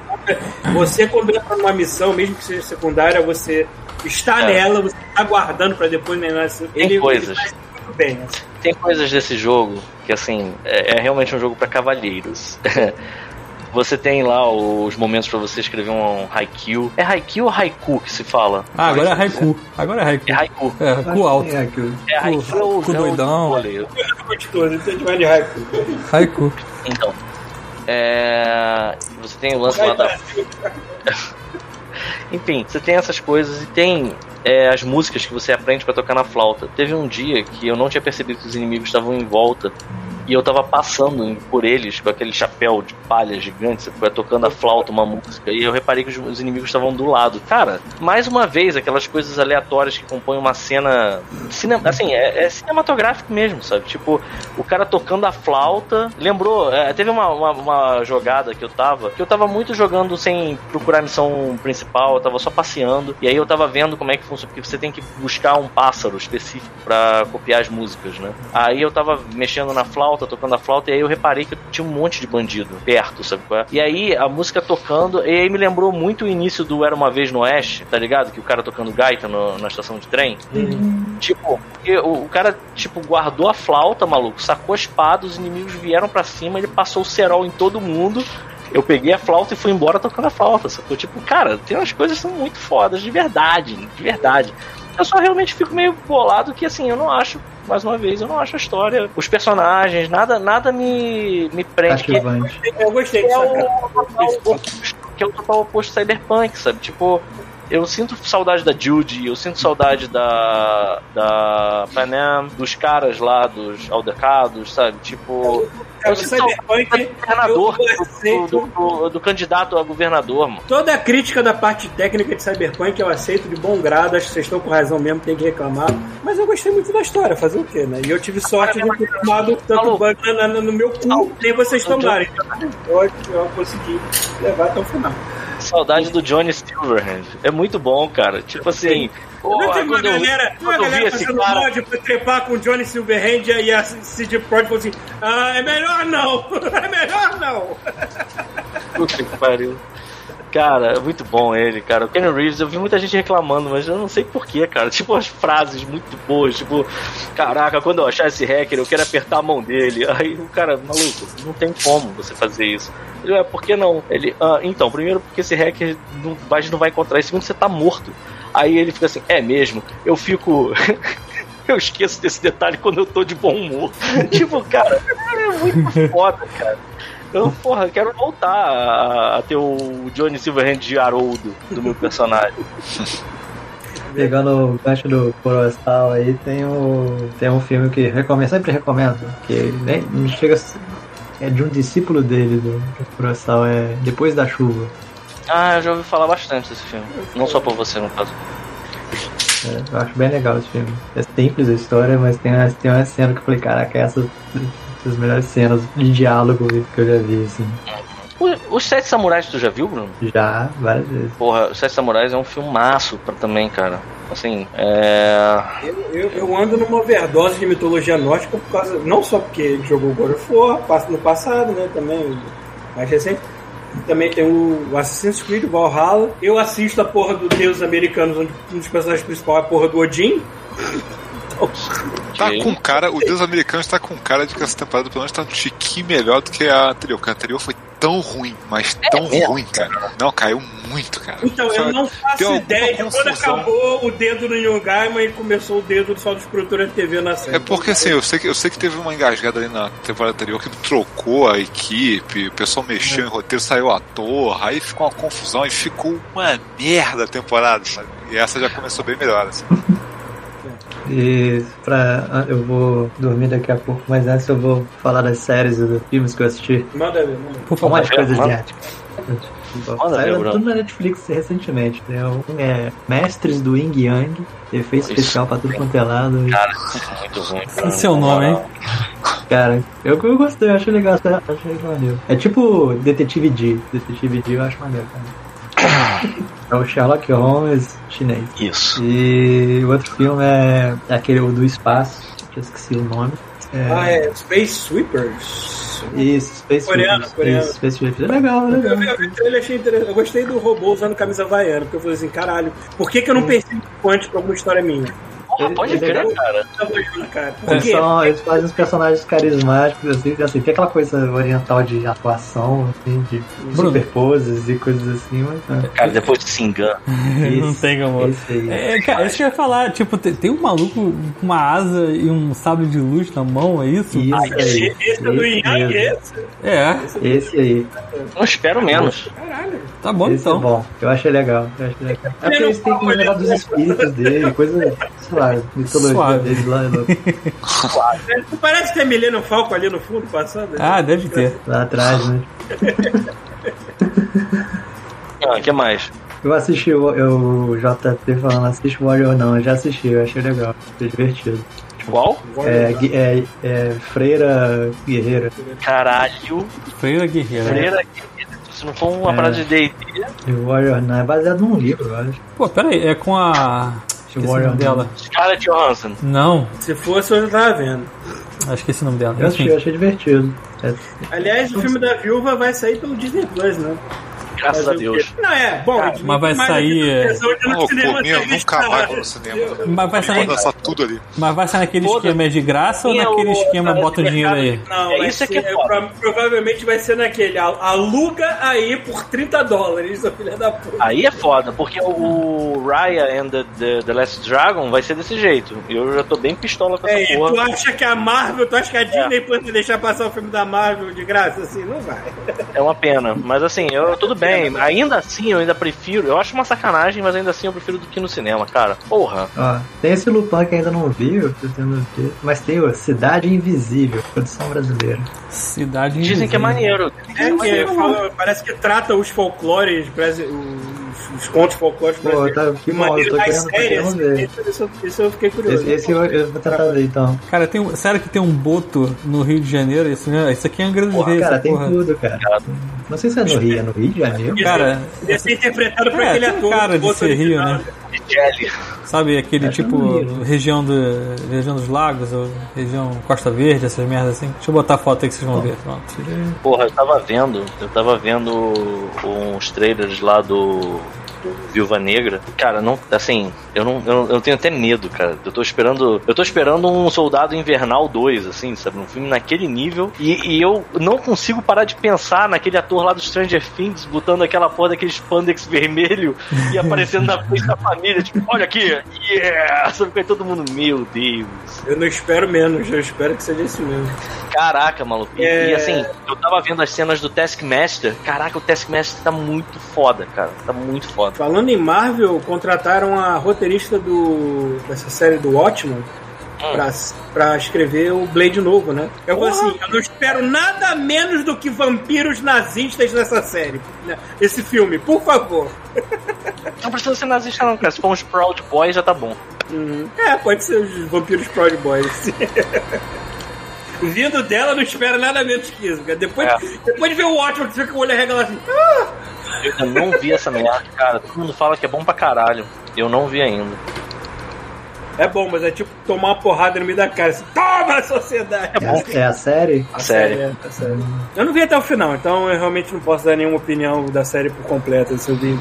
você, quando entra numa missão, mesmo que seja secundária, você está É. nela, você está guardando pra depois nem nada assim. Tem ele, coisas. Ele bem. assim. Tem coisas desse jogo que assim é, é realmente um jogo pra cavalheiros. [laughs] Você tem lá os momentos pra você escrever um haiku. É haiku ou haiku que se fala? Ah, agora é haiku. Agora é haiku. É haiku. É, haiku alto. É, aquilo. É haiku, Cu- é o- cu é o doidão. de raiva. Haiku. Então, é, você tem o lance lá da [laughs] Enfim, você tem essas coisas e tem é, as músicas que você aprende pra tocar na flauta. Teve um dia que eu não tinha percebido que os inimigos estavam em volta e eu tava passando por eles com aquele chapéu de palha gigante, você foi tocando a flauta, uma música, e eu reparei que os, os inimigos estavam do lado. Cara, mais uma vez, aquelas coisas aleatórias que compõem uma cena. Cine, assim, é, é cinematográfico mesmo, sabe? Tipo, o cara tocando a flauta. Lembrou, é, teve uma, uma, uma jogada que eu tava, que eu tava muito jogando sem procurar a missão principal, eu tava só passeando, e aí eu tava vendo como é que funciona, porque você tem que buscar um pássaro específico pra copiar as músicas, né? Aí eu tava mexendo na flauta, tocando a flauta, e aí eu reparei que tinha um monte de bandido perto, sabe qual é? E aí a música tocando, e aí me lembrou muito o início do Era Uma Vez no Oeste, tá ligado? Que o cara tocando gaita no- na estação de trem. Tipo, porque o, o cara, tipo, guardou a flauta, maluco, sacou a espada, os inimigos vieram pra cima, ele passou o cerol em todo mundo. Eu peguei a flauta e fui embora tocando a flauta, sacou? Tipo, cara, tem umas coisas que são muito fodas, de verdade, de verdade. Eu só realmente fico meio bolado que, assim, eu não acho, mais uma vez, eu não acho a história, os personagens, nada nada me, me prende. Que Cativante. Eu gostei é disso. o total oposto, que é o total oposto do Cyberpunk, sabe? Tipo, eu sinto saudade da Judy, eu sinto saudade da da Panam, dos caras lá, dos aldecados, sabe? Tipo, eu o sinto saudade do governador, eu do, aceito- do, do- do candidato a governador, mano. Toda a crítica da parte técnica de Cyberpunk eu aceito de bom grado, acho que vocês estão com razão mesmo, tem que reclamar. Mas eu gostei muito da história, fazer o quê, né? E eu tive sorte de ter tomado tanto bug na- no meu cu, nem vocês tomaram. Então, eu, eu consegui levar até o final. Saudade do Johnny Silverhand. É muito bom, cara. Tipo assim, não porra, tem uma eu, galera, uma eu vi galera fazendo cara. mod pra trepar com o Johnny Silverhand e a CD Projekt falou assim: ah, é melhor não, [laughs] é melhor não. Puta que pariu. Cara, é muito bom ele, cara. O Kenny Reeves, eu vi muita gente reclamando, mas eu não sei porquê, cara. [laughs] Tipo, as frases muito boas, tipo, caraca, quando eu achar esse hacker, eu quero apertar a mão dele. [laughs] Aí o cara, maluco, não tem como você fazer isso. Ele, é, por que não? Ele, ah, então, primeiro porque esse hacker não, a gente não vai encontrar, e segundo, você tá morto. Aí ele fica assim, é mesmo, eu fico. [laughs] Eu esqueço desse detalhe quando eu tô de bom humor. tipo, cara, é muito foda, cara. Eu, porra, quero voltar a, a ter o Johnny Silverhand de Haroldo do meu personagem. [laughs] Pegando o gancho do Kurosawa aí, tem, o, tem um filme que recomendo, sempre recomendo, que nem não chega é de um discípulo dele, do, do Kurosawa, é Depois da Chuva. Ah, eu já ouvi falar bastante desse filme. Não só por você, no caso. É, eu acho bem legal esse filme. É simples a história, mas tem uma, tem uma cena que eu falei, caraca, essa das melhores cenas de diálogo que eu já vi, assim. Os Sete Samurais tu já viu, Bruno? Já, várias vezes. Porra, Os Sete Samurais é um filmaço pra, também, cara. Assim, é. Eu, eu, eu ando numa overdose de mitologia nórdica por causa. Não só porque ele jogou God of War no passado, né? Também. Mais recente. Também tem o Assassin's Creed Valhalla. Eu assisto a porra do Deus Americanos, onde um dos personagens principais é a porra do Odin. [laughs] Tá com cara, o Deus americano está com cara de que essa temporada pelo menos tá um chiquinho melhor do que a anterior. Porque a anterior foi tão ruim, mas tão mesmo? ruim, cara. Não, caiu muito, cara. Então, eu não faço ideia de quando acabou o dedo no Neil Gaiman e começou o dedo do Sol dos Produtora TV na série. É porque assim, eu sei, que, eu sei que teve uma engasgada ali na temporada anterior que trocou a equipe, o pessoal mexeu em roteiro, saiu ator, aí ficou uma confusão e ficou uma merda a temporada, sabe? E essa já começou bem melhor, assim. E pra. Eu vou dormir daqui a pouco, mas antes eu vou falar das séries e dos filmes que eu assisti. Manda ver, manda. Por Um favor. monte de coisa manda. ver, Saiu tudo na Netflix recentemente. Né? Um é Mestres do Yin Yang, efeito especial pra tudo quanto é lado. Cara, é muito ruim. cara. Esse é o nome, hein? Cara, eu, eu gostei, eu achei legal, achei maneiro. É tipo Detetive D. Detetive D eu acho maneiro, cara. É o Sherlock Holmes chinês. Isso. E o outro filme é aquele o do espaço, que eu esqueci o nome. É, Ah, é Space Sweepers. Isso, Space Coreano, Sweepers. coreano. Isso, Space Sweepers. É legal, é Eu eu interessante. Eu gostei do robô usando camisa havaiana, porque eu falei assim, caralho, por que, que eu não pensei antes pra alguma história minha? Porra, pode crer, cara. Cara. Eles, quê? são, eles fazem os personagens carismáticos, assim, assim, tem aquela coisa oriental de atuação, assim, de Bruno. superposes e coisas assim, mas. é. Cara, depois de se engana. [laughs] Não tem como. Esse aí. É, cara, isso que eu ia falar, tipo, tem, tem um maluco com uma asa e um sabre de luz na mão, é isso? Isso aí. Esse, esse é do Yang, esse? É, Esse aí. Não espero menos. Caralho. tá bom Esse é então. bom. Eu achei legal. Eu achei legal. É porque eles têm que lembrar dos espíritos dele, coisa, sei lá, mitologia Suave. deles lá, Não Parece que tem Millennium Falcon ali no fundo passando. Ah, deve ter. lá atrás, né? Ah, o que mais? Eu assisti o eu, JP falando, assiste Warrior não, eu já assisti, eu achei legal, achei divertido. Qual? É, é, é Freira Guerreira. Caralho. Freira Guerreira. Freira Se não for uma É. parada de D&D, o Warrior não, é baseado num livro, eu acho. Pô, pera aí, é com a. Esqueci o nome dela. Scarlett Johansson. Não, Se fosse, eu já tava vendo. acho que o nome dela. Eu Enfim. eu achei divertido. É, Aliás, o filme da viúva vai sair pelo Disney Plus, né? Graças a Deus. Não, é, bom. Cara, mas vai sair, é- ir no Pô, cinema por mim, eu sem nunca estar. mais vou no cinema. Mas vai Vou sair, dançar tudo ali. mas vai sair naquele Foda-se. esquema de graça ou é naquele o- esquema bota o dinheiro aí? Não, É isso é que é provavelmente vai ser naquele. al- Aluga aí por 30 dólares, seu filho da puta. Aí é foda, porque o Raya and the, the, the Last Dragon vai ser desse jeito. Eu já tô bem pistola com essa É, e tu porra. acha que a Marvel, tu acha que a Disney pode deixar passar o filme da Marvel de graça? Assim, não vai. É uma pena. Mas assim, eu tudo bem. Ainda assim, eu ainda prefiro. Eu acho uma sacanagem, mas ainda assim eu prefiro do que no cinema, cara. Porra. ó, tem esse Lupin que ainda não viu, mas tem o Cidade Invisível, produção brasileira. Cidade Dizem que é Invisível. maneiro. É que fala- parece que trata os folclores, brasi- os, os contos folclóricos Pô, brasileiros. tá, que de bom, eu maneira tô mais querendo, tô séria, querendo assim, ver. isso, eu fiquei curioso. Esse, esse eu, eu vou tentar ver então. Cara, tem, um- sério que tem um boto no Rio de Janeiro? Isso, né? isso aqui é Angra dos Porra, Reis, cara, tem porra. tudo, cara. Não sei se é no Rio, é no Rio de Janeiro. Cara, Ia ser interpretado por É, aquele tem ator. cara de ser Rio, né? Jelly. Sabe, aquele Acho tipo bonito. região, do, região dos lagos, ou região Costa Verde, essas merdas assim. Deixa eu botar a foto aí que vocês vão ver. Pronto. Porra, eu tava vendo. Eu tava vendo uns trailers lá do. Viúva Negra. Cara, não. Assim, eu não, eu, eu tenho até medo, cara. Eu tô esperando. Eu tô esperando um Soldado Invernal 2, assim, sabe? Um filme naquele nível. E, e eu não consigo parar de pensar naquele ator lá do Stranger Things botando aquela porra daquele spandex vermelho [laughs] e aparecendo na frente da família. Tipo, olha aqui, yeah! Sabe? Fica todo mundo, meu Deus. Eu não espero menos, eu espero que seja isso mesmo. Caraca, maluco. E, É. e, assim, eu tava vendo as cenas do Taskmaster. Caraca, o Taskmaster tá muito foda, cara. Tá muito foda. Falando em Marvel, contrataram a roteirista do, dessa série do Watchmen pra, pra escrever o Blade novo, né? Eu vou assim, eu não espero nada menos do que vampiros nazistas nessa série. né? Esse filme, por favor. [laughs] Não precisa ser nazista, não, cara. Se for uns Proud Boys, já tá bom. Uhum. É, pode ser os vampiros Proud Boys. [laughs] vindo dela, não espera nada menos que isso. Cara. Depois, É. depois de ver o ótimo, você fica com o olho arregalado assim. "Ah!" Eu não vi essa merda, cara. Todo mundo fala que é bom pra caralho. Eu não vi ainda. É bom, mas é tipo tomar uma porrada no meio da cara. Assim, Toma, sociedade! É a, é a série? A série. É, a série. Eu não vi até o final, então eu realmente não posso dar nenhuma opinião da série por completo. Eu vi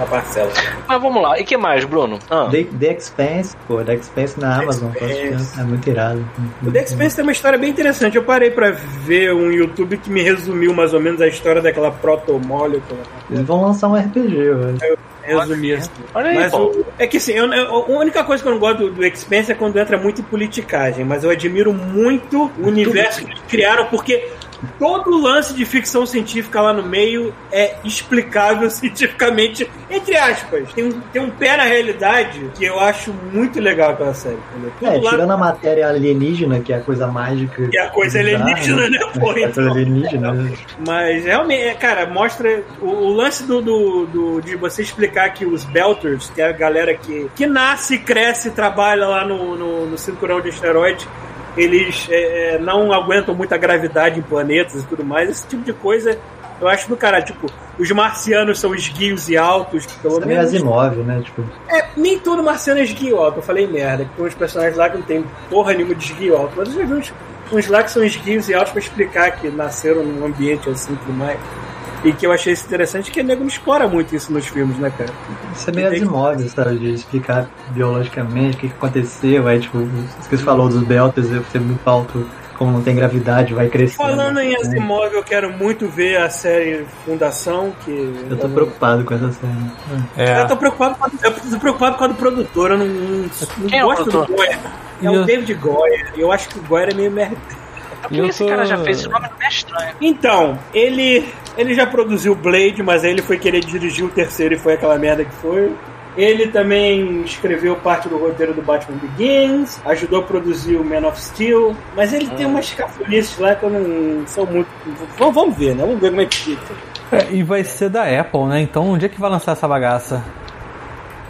a parcela. Mas vamos lá. E que mais, Bruno? Ah, The, The Expanse, pô, The Expanse na Amazon. Expanse. assistindo, É muito irado. O The Expanse tem uma história bem interessante. Eu parei pra ver um YouTube que me resumiu mais ou menos a história daquela proto-molecula. Eles vão lançar um RPG, velho. Resumir assim. olha aí, Mas o- é que assim, eu- eu- a única coisa que eu não gosto do, do Expense é quando entra muito em politicagem, mas eu admiro muito o universo que eles criaram, porque todo lance de ficção científica lá no meio é explicável [laughs] cientificamente, entre aspas. Tem um, tem um pé na realidade que eu acho muito legal aquela série. É, lá tirando a matéria alienígena, que é a coisa mágica. que é a coisa bizarra, alienígena, né? Pô, [laughs] É a coisa então. alienígena. né? Mas realmente, é, cara, mostra o, o lance do, do, do- de você explicar que os Belters, que é a galera que, que nasce, cresce, trabalha lá no, no, no cinturão de asteroide, eles é, é, não aguentam muita gravidade em planetas e tudo mais. Esse tipo de coisa eu acho do caralho. Tipo, os marcianos são esguios e altos, pelo Isso é menos. Asimov, né? Tipo, É, nem todo marciano é esguio alto. Eu falei merda, que tem uns personagens lá que não tem porra nenhuma de esguio alto. Mas eu já vi uns, uns lá que são esguios e altos pra explicar que nasceram num ambiente assim e tudo mais. E que eu achei isso interessante, que o nego não explora muito isso nos filmes, né, cara? isso é meio Asimov, sabe? De explicar biologicamente o que, que aconteceu. Aí, tipo, isso que você falou dos Belters, eu ser muito alto, como não tem gravidade, vai crescendo. Falando em né? Asimov, eu quero muito ver a série Fundação, que... Eu tô preocupado com essa série. É. Eu tô preocupado com a, eu tô preocupado com a do produtor, eu não, não, não Quem é o gosto do produtor? Goyer. É o o- David Goyer. Eu acho que o Goyer é meio merda. Por que eu esse tô- cara já fez esse nome? Não é estranho. Então, ele, ele já produziu Blade, mas aí ele foi querer dirigir o terceiro e foi aquela merda que foi. Ele também escreveu parte do roteiro do Batman Begins, ajudou a produzir o Man of Steel, mas ele tem umas cafonices lá que eu não sou muito. Vamos, vamos ver, né? Vamos ver como é que fica. É, e vai ser da Apple, né? Então onde é que vai lançar essa bagaça?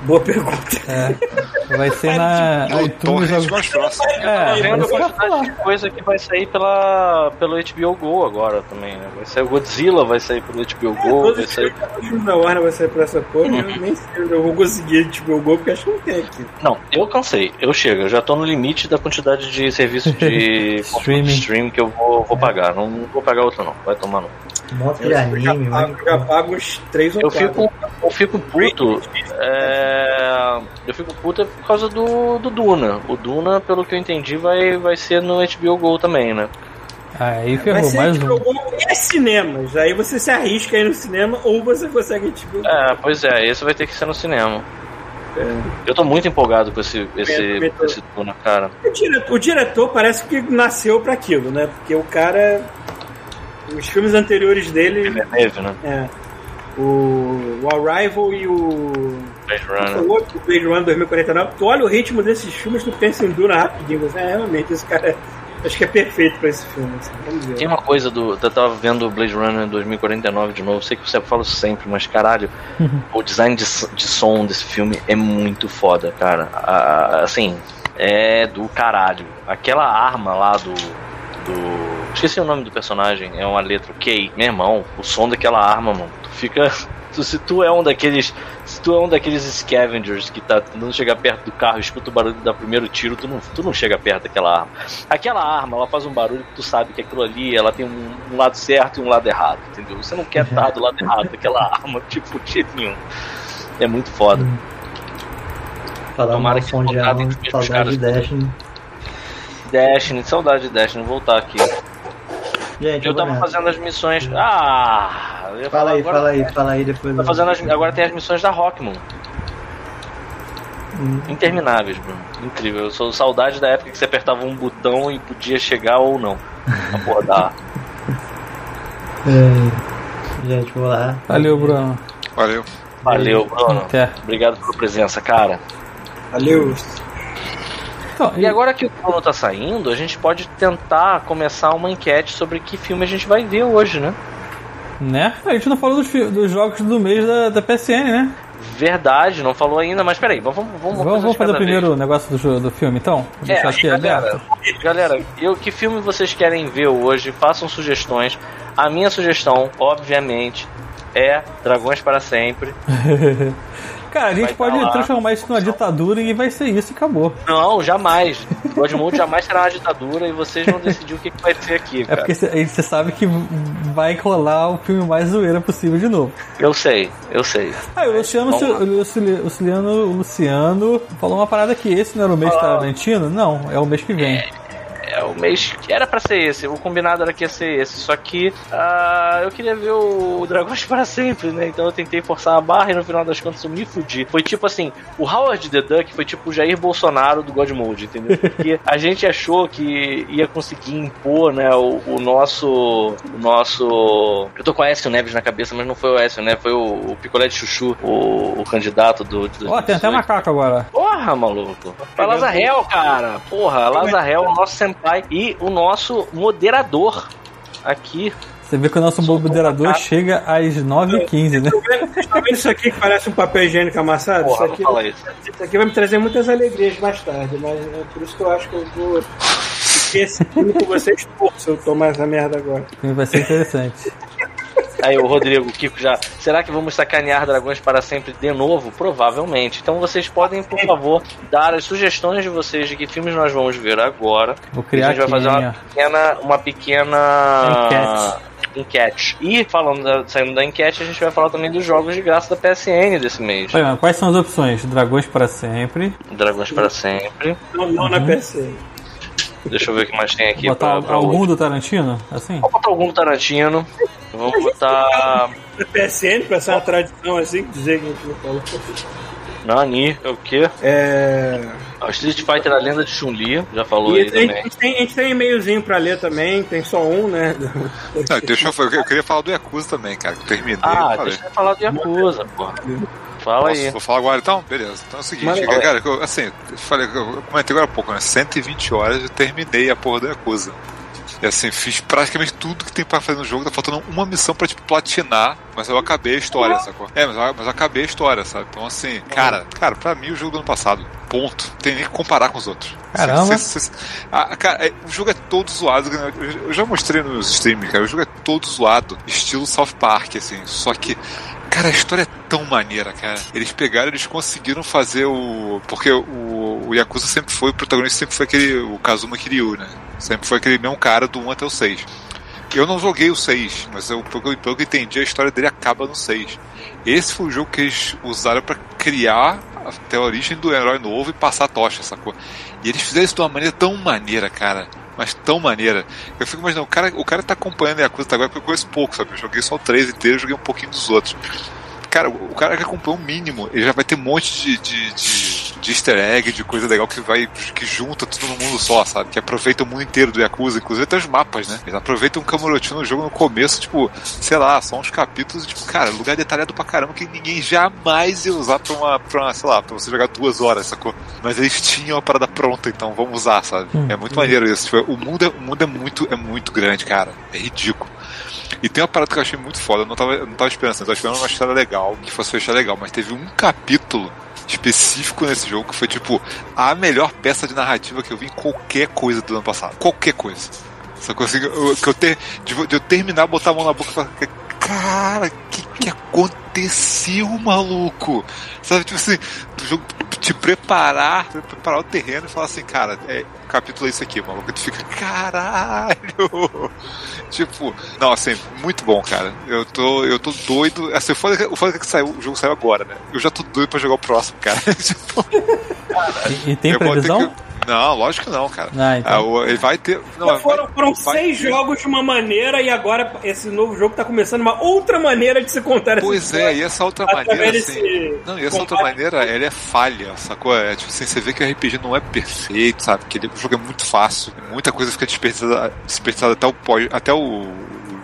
Boa pergunta. É. Vai ser na No Tom iTunes. Mais próximo. É, quantidade de coisa que vai sair pela, pelo HBO Go agora também, né? Vai sair o Godzilla, vai sair pelo HBO Go, vai sair... da Warner vai sair por essa porra, eu nem sei eu vou conseguir tipo, o gol, porque acho que não tem aqui. Não, eu cansei, eu chego, eu já tô no limite da quantidade de serviços de [laughs] Streaming. stream que eu vou, vou pagar. Não vou pagar outro não, vai tomar não. Monte de Eu já, anime, pago, né? já pago uns três ou Eu fico, eu fico puto. é, eu fico puto por causa do, do Duna. O Duna, pelo que eu entendi, vai, vai ser no HBO Go também, né? Aí ferrou, mais HBO um. Go e cinemas. Aí você se arrisca aí no cinema ou você consegue HBO Go. É, pois é, esse vai ter que ser no cinema. Eu tô muito empolgado com esse, esse, esse Duna, cara. O, diretor, o diretor parece que nasceu pra aquilo, né? Porque o cara. Os filmes anteriores dele. Neve, né? É. O, o Arrival e o. Blade Runner. o outro? O Blade Runner 2049. Tu olha o ritmo desses filmes, tu pensa em Duna rapidinho. Você, é, realmente, esse cara. Acho que é perfeito pra esse filme. Assim. Vamos ver. Tem uma coisa do. Eu tava vendo o Blade Runner 2049 de novo. Sei que você fala sempre, mas caralho, [laughs] o design de, de som desse filme é muito foda, cara. A- assim, é do caralho. Aquela arma lá do. Do. Esqueci o nome do personagem, é uma letra K. Meu irmão, o som daquela arma, mano. Tu fica. [laughs] Se tu é um daqueles. Se tu é um daqueles scavengers que tá tentando chegar perto do carro, escuta o barulho do primeiro tiro, tu não, tu não chega perto daquela arma. Aquela arma, ela faz um barulho que tu sabe que aquilo ali, ela tem um, um lado certo e um lado errado, entendeu? Você não quer estar do lado errado daquela [laughs] arma, [laughs] tipo, de jeito nenhum. É muito foda. Falar Tomara mal que som de os saudade de. Destiny. Destiny, saudade de Destiny, voltar aqui. Gente, Eu tava fazendo as missões. Ah! Fala aí, agora- fala aí, fala aí depois. Tá fazendo as- agora tem as missões da Rockman. Hum. Intermináveis, Bruno. Incrível. Eu sou saudade da época que você apertava um botão e podia chegar ou não. A porra da. É. Gente, vou lá. Valeu, Bruno. Valeu. Valeu, Bruno. Até. Obrigado pela presença, cara. Valeu. Então, E agora que o Bruno tá saindo, a gente pode tentar começar uma enquete sobre que filme a gente vai ver hoje, né? Né? A gente não falou dos, dos jogos do mês da, da PSN, né? Verdade, não falou ainda, mas peraí, vamos, vamos, vamos, Vamos, vamos fazer o primeiro negócio do, do filme, então? Vou É, deixar aqui galera, aberto. galera, eu, que filme vocês querem ver hoje? Façam sugestões. A minha sugestão, obviamente, é Dragões para Sempre. [laughs] Cara, a gente Vai pode tá lá. transformar isso numa ditadura e vai ser isso e acabou. Não, jamais. Godmode jamais será uma ditadura e vocês vão decidir o que, que vai ser aqui, É cara. porque cê- aí você sabe que vai rolar o filme mais zoeira possível de novo. Eu sei, eu sei. Ah, o Luciano, o Luciano, o Luciano, o Luciano falou uma parada que esse não era o mês Ah. Tarantino? Não, é o mês que vem. É o mês que era pra ser esse, o combinado era que ia ser esse, só que ah, eu queria ver o Dragões [laughs] para sempre, né? Então eu tentei forçar a barra e no final das contas eu me fudi. Foi tipo assim, o Howard the Duck foi tipo o Jair Bolsonaro do God Mode, entendeu? Porque a gente achou que ia conseguir impor, né, o, o nosso o nosso eu tô com o Écio Neves na cabeça, mas não foi o Écio, né? Foi o, o Picolé de Chuchu, o, o candidato do Ó, tem até 2018. macaco agora. Porra, maluco. Foi Lazarel, cara. Porra, Lazarel, o nosso senpai e o nosso moderador aqui. Você vê que o nosso moderador chega às 9h15, né? Vocês estão vendo isso aqui que parece um papel higiênico amassado? Porra, isso, não aqui, fala isso. isso aqui vai me trazer muitas alegrias mais tarde, mas é por isso que eu acho que eu vou. Esse filme com vocês por se eu tomar essa merda agora. Vai ser interessante. Aí o Rodrigo, o Kiko já. Será que vamos sacanear dragões para sempre de novo? Provavelmente. Então vocês podem, por favor, dar as sugestões de vocês de que filmes nós vamos ver agora. Vou E a criar gente vai fazer uma pequena. Uma pequena. Enquete. E falando da- saindo da enquete, a gente vai falar também dos jogos de graça da PSN desse mês. Olha, quais são as opções? Dragões para sempre. Dragões para sempre. Não, não na PC. Deixa eu ver o que mais tem aqui. Botar pra- pra algum hoje. do Tarantino? Assim? Vamos botar algum do Tarantino. Vamos botar. PSN, pra ser uma tradição assim, dizer que a gente não falou. Nani, é o quê? É. Ah, Street Fighter A Lenda de Chun-Li, já falou E aí a gente, a também. gente tem, a gente tem e-mailzinho pra ler também, tem só um, né? Não, deixa eu, eu queria falar do Yakuza também, cara. Que eu terminei. Ah, eu falei. deixa eu falar do Yakuza, pô. Fala Posso, aí. vou falar agora então? Beleza. Então é o seguinte, Manda aí. cara, eu- assim, eu falei, eu comentei agora há pouco, né? 120 horas eu terminei a porra do Yakuza. E assim, fiz praticamente tudo que tem pra fazer no jogo, tá faltando uma missão pra, tipo, platinar, mas eu acabei a história, sacou? É, mas eu, mas eu acabei a história, sabe? Então assim, cara, cara, pra mim o jogo do ano passado, ponto. Tem nem que comparar com os outros. Caramba. Cê- cê- cê- ah, cara, é- o jogo é todo zoado, eu, eu já mostrei nos streams, cara, o jogo é todo zoado, estilo South Park, assim, só que Cara, a história é tão maneira, cara. Eles pegaram, eles conseguiram fazer o. Porque o, o Yakuza sempre foi, o protagonista sempre foi aquele. O Kazuma Kiryu, né? Sempre foi aquele mesmo cara do 1 até o 6. Eu não joguei o 6, mas eu, pelo, pelo que eu entendi, a história dele acaba no 6. Esse foi o jogo que eles usaram pra criar até a origem do herói novo e passar a tocha, sacou? E eles fizeram isso de uma maneira tão maneira, cara. Mas tão maneira. Eu fico imaginando, o cara, o cara tá acompanhando a Yakuza até agora porque eu conheço pouco, sabe? Eu joguei só o 3 inteiro, joguei um pouquinho dos outros. Cara, o cara que acompanha o mínimo, ele já vai ter um monte de, de, de, de easter egg, de coisa legal que vai. que junta tudo no mundo só, sabe? Que aproveita o mundo inteiro do Yakuza, inclusive até os mapas, né? Eles aproveitam um Kamurocho no jogo no começo, tipo, sei lá, só uns capítulos, tipo, cara, lugar detalhado pra caramba que ninguém jamais ia usar pra uma, pra uma, sei lá, pra você jogar duas horas, sacou? Mas eles tinham a parada pronta, então vamos usar, sabe? É muito maneiro isso. Tipo, o mundo é, o mundo é muito, é muito grande, cara. É ridículo. E tem uma parada que eu achei muito foda, eu não tava, eu não tava esperando, eu tava esperando uma história legal, que fosse fechar legal, mas teve um capítulo específico nesse jogo que foi tipo a melhor peça de narrativa que eu vi em qualquer coisa do ano passado. Qualquer coisa. Só assim, eu, que eu ter, de, de eu terminar, botar a mão na boca e falar, cara, o que, que aconteceu, maluco? Sabe, tipo assim, do jogo te preparar, preparar o terreno e falar assim, cara, é, o capítulo é isso aqui, maluco. Tu fica, caralho! [laughs] Tipo, não, assim, muito bom, cara. Eu tô, eu tô doido. Assim, o foda, é que- o foda é que saiu, o jogo saiu agora, né? Eu já tô doido pra jogar o próximo, cara. [laughs] Tipo, E, e tem previsão? Não, lógico que não, cara. Ah, então. Ah, ele vai ter. Não, foram vai- foram vai- seis jogos de uma maneira e agora esse novo jogo tá começando uma outra maneira de se contar essa Pois é, e essa outra maneira, assim. Não, e essa outra maneira, ela é falha, sacou? É tipo assim, você vê que o RPG não é perfeito, sabe? Que ele- o jogo é muito fácil, muita coisa fica desperdiçada, desperdiçada até o até o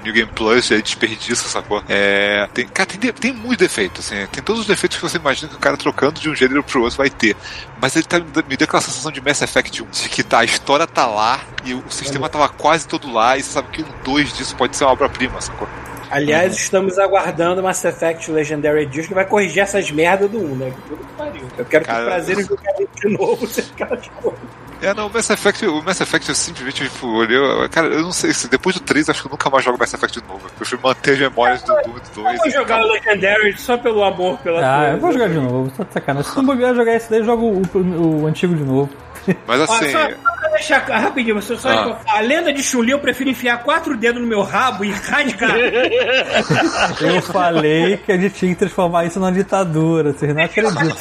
New Game Plus ele desperdiça, sacou? É, tem, cara, tem, de- tem muito defeito, assim, tem todos os defeitos que você imagina que o cara trocando de um gênero pro outro vai ter. Mas ele tá, me deu aquela sensação de Mass Effect 1, de que tá, a história tá lá e o sistema tava quase todo lá, e você sabe que um 2 disso pode ser uma obra-prima, sacou? Aliás, estamos aguardando Mass Effect Legendary Edition que vai corrigir essas merdas do 1, né? Que Puta que pariu. Eu quero ter Cara, o prazer em jogar ele de novo [laughs] sem aquelas coisas. É, não, o Mass Effect, o Mass Effect eu simplesmente, tipo, olhei. Cara, eu não sei se depois do 3 acho que eu nunca mais jogo Mass Effect de novo. Eu prefiro manter as memórias do 1 do 2. Eu vou jogar o Legendary só pelo amor pela Ah, coisa. eu vou jogar de novo, de sacanagem. Se não bobear jogar esse daí, eu jogo o, o antigo de novo. Mas Ó, assim. só, só pra deixar rapidinho, só, só Ah. a lenda de Chun-Li eu prefiro enfiar quatro dedos no meu rabo e rasgar. [laughs] Eu falei que a gente tinha que transformar isso numa ditadura, vocês não acreditam.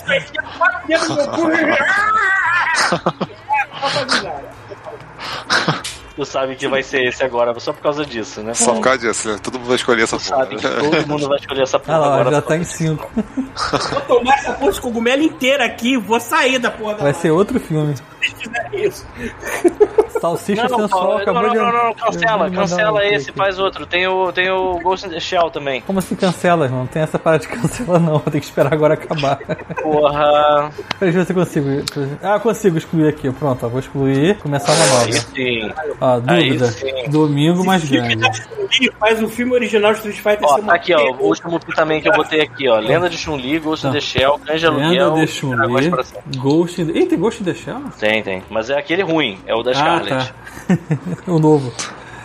Quatro dedos no meu cu. [laughs] [laughs] [laughs] Tu sabe que vai ser esse agora, só por causa disso, né? Só por causa disso, né? Todo mundo vai escolher essa Tu porra. sabe que todo mundo vai escolher essa porra Ah lá, agora. já tá em 5. Vou tomar essa porra de cogumelo inteira aqui e vou sair da porra da Vai ser outro filme. live. isso. Salsicha Não, não, sensual acabou não, de. não, não, não, de cancela, cancela um esse, faz outro. Tem o, tem o Ghost in the Shell também. Como assim cancela, irmão? Não tem essa parada de cancela, não. Vou ter que esperar agora acabar. Porra. Peraí, deixa eu ver se eu consigo. Ah, eu consigo excluir aqui. Pronto, ó, vou excluir. Começar uma nova. Aí sim. Ó, dúvida. sim. Domingo mais grande. Chun-Li faz o filme original de Street Fighter Ó, tá aqui, ó, o último também que eu botei aqui, ó. Lenda de Chun-Li, Ghost in the Shell, Canja Lenda Aluguel, de Dragões Chun-Li. Ghost. in the- Ih, tem Ghost in the Shell? Tem, tem. Mas é aquele ruim, é o da Ah, Scarlet. Tá. [laughs] o novo.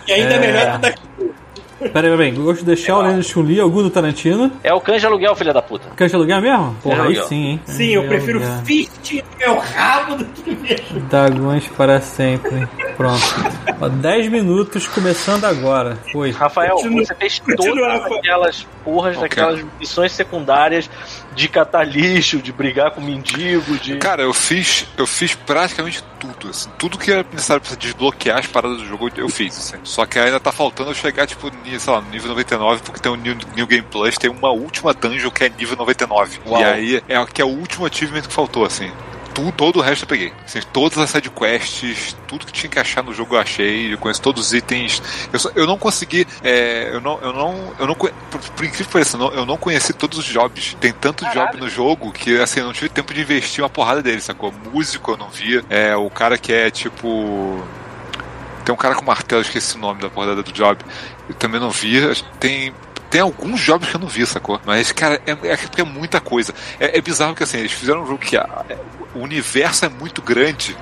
E ainda é É. melhor que o Peraí, peraí. Ghost in the Shell, Lenda de Chun-Li, algum do Tarantino. É o Canja Aluguel, filha da puta. Quer alugar mesmo? Porra, aí aluguel. sim, hein? Sim, eu Canja prefiro Aluguel. fist no meu rabo do que ver. Dragões para sempre. Pronto. Ó, 10 minutos começando agora. Foi. Rafael, Continua- você fez todas aquelas porras Ok. daquelas missões secundárias de catar lixo, de brigar com mendigo, de. Cara, eu fiz, eu fiz praticamente tudo, assim, tudo que era necessário pra desbloquear as paradas do jogo, eu fiz, assim. Só que ainda tá faltando eu chegar, tipo, sei lá, no nível 99, porque tem o New, New Game Plus, tem uma última dungeon que é nível 99. Uau. E aí é, que é o último achievement que faltou, assim. Todo o resto eu peguei. Assim, todas as sidequests, tudo que tinha que achar no jogo eu achei. Eu conheço todos os itens. Eu, só- eu não consegui. é, eu não. Eu não. Eu não por, por incrível que pareça, eu não, conheci todos os jobs. Tem tanto job no jogo que assim, eu não tive tempo de investir uma porrada deles, sacou? Músico eu não via. É, o cara que é tipo. Tem um cara com martelo, esqueci o nome da porrada do job. Eu também não vi. Tem. Tem alguns jobs que eu não vi, sacou? Mas, cara, é, é é muita coisa. É, é bizarro que assim, eles fizeram um jogo que a- o universo é muito grande.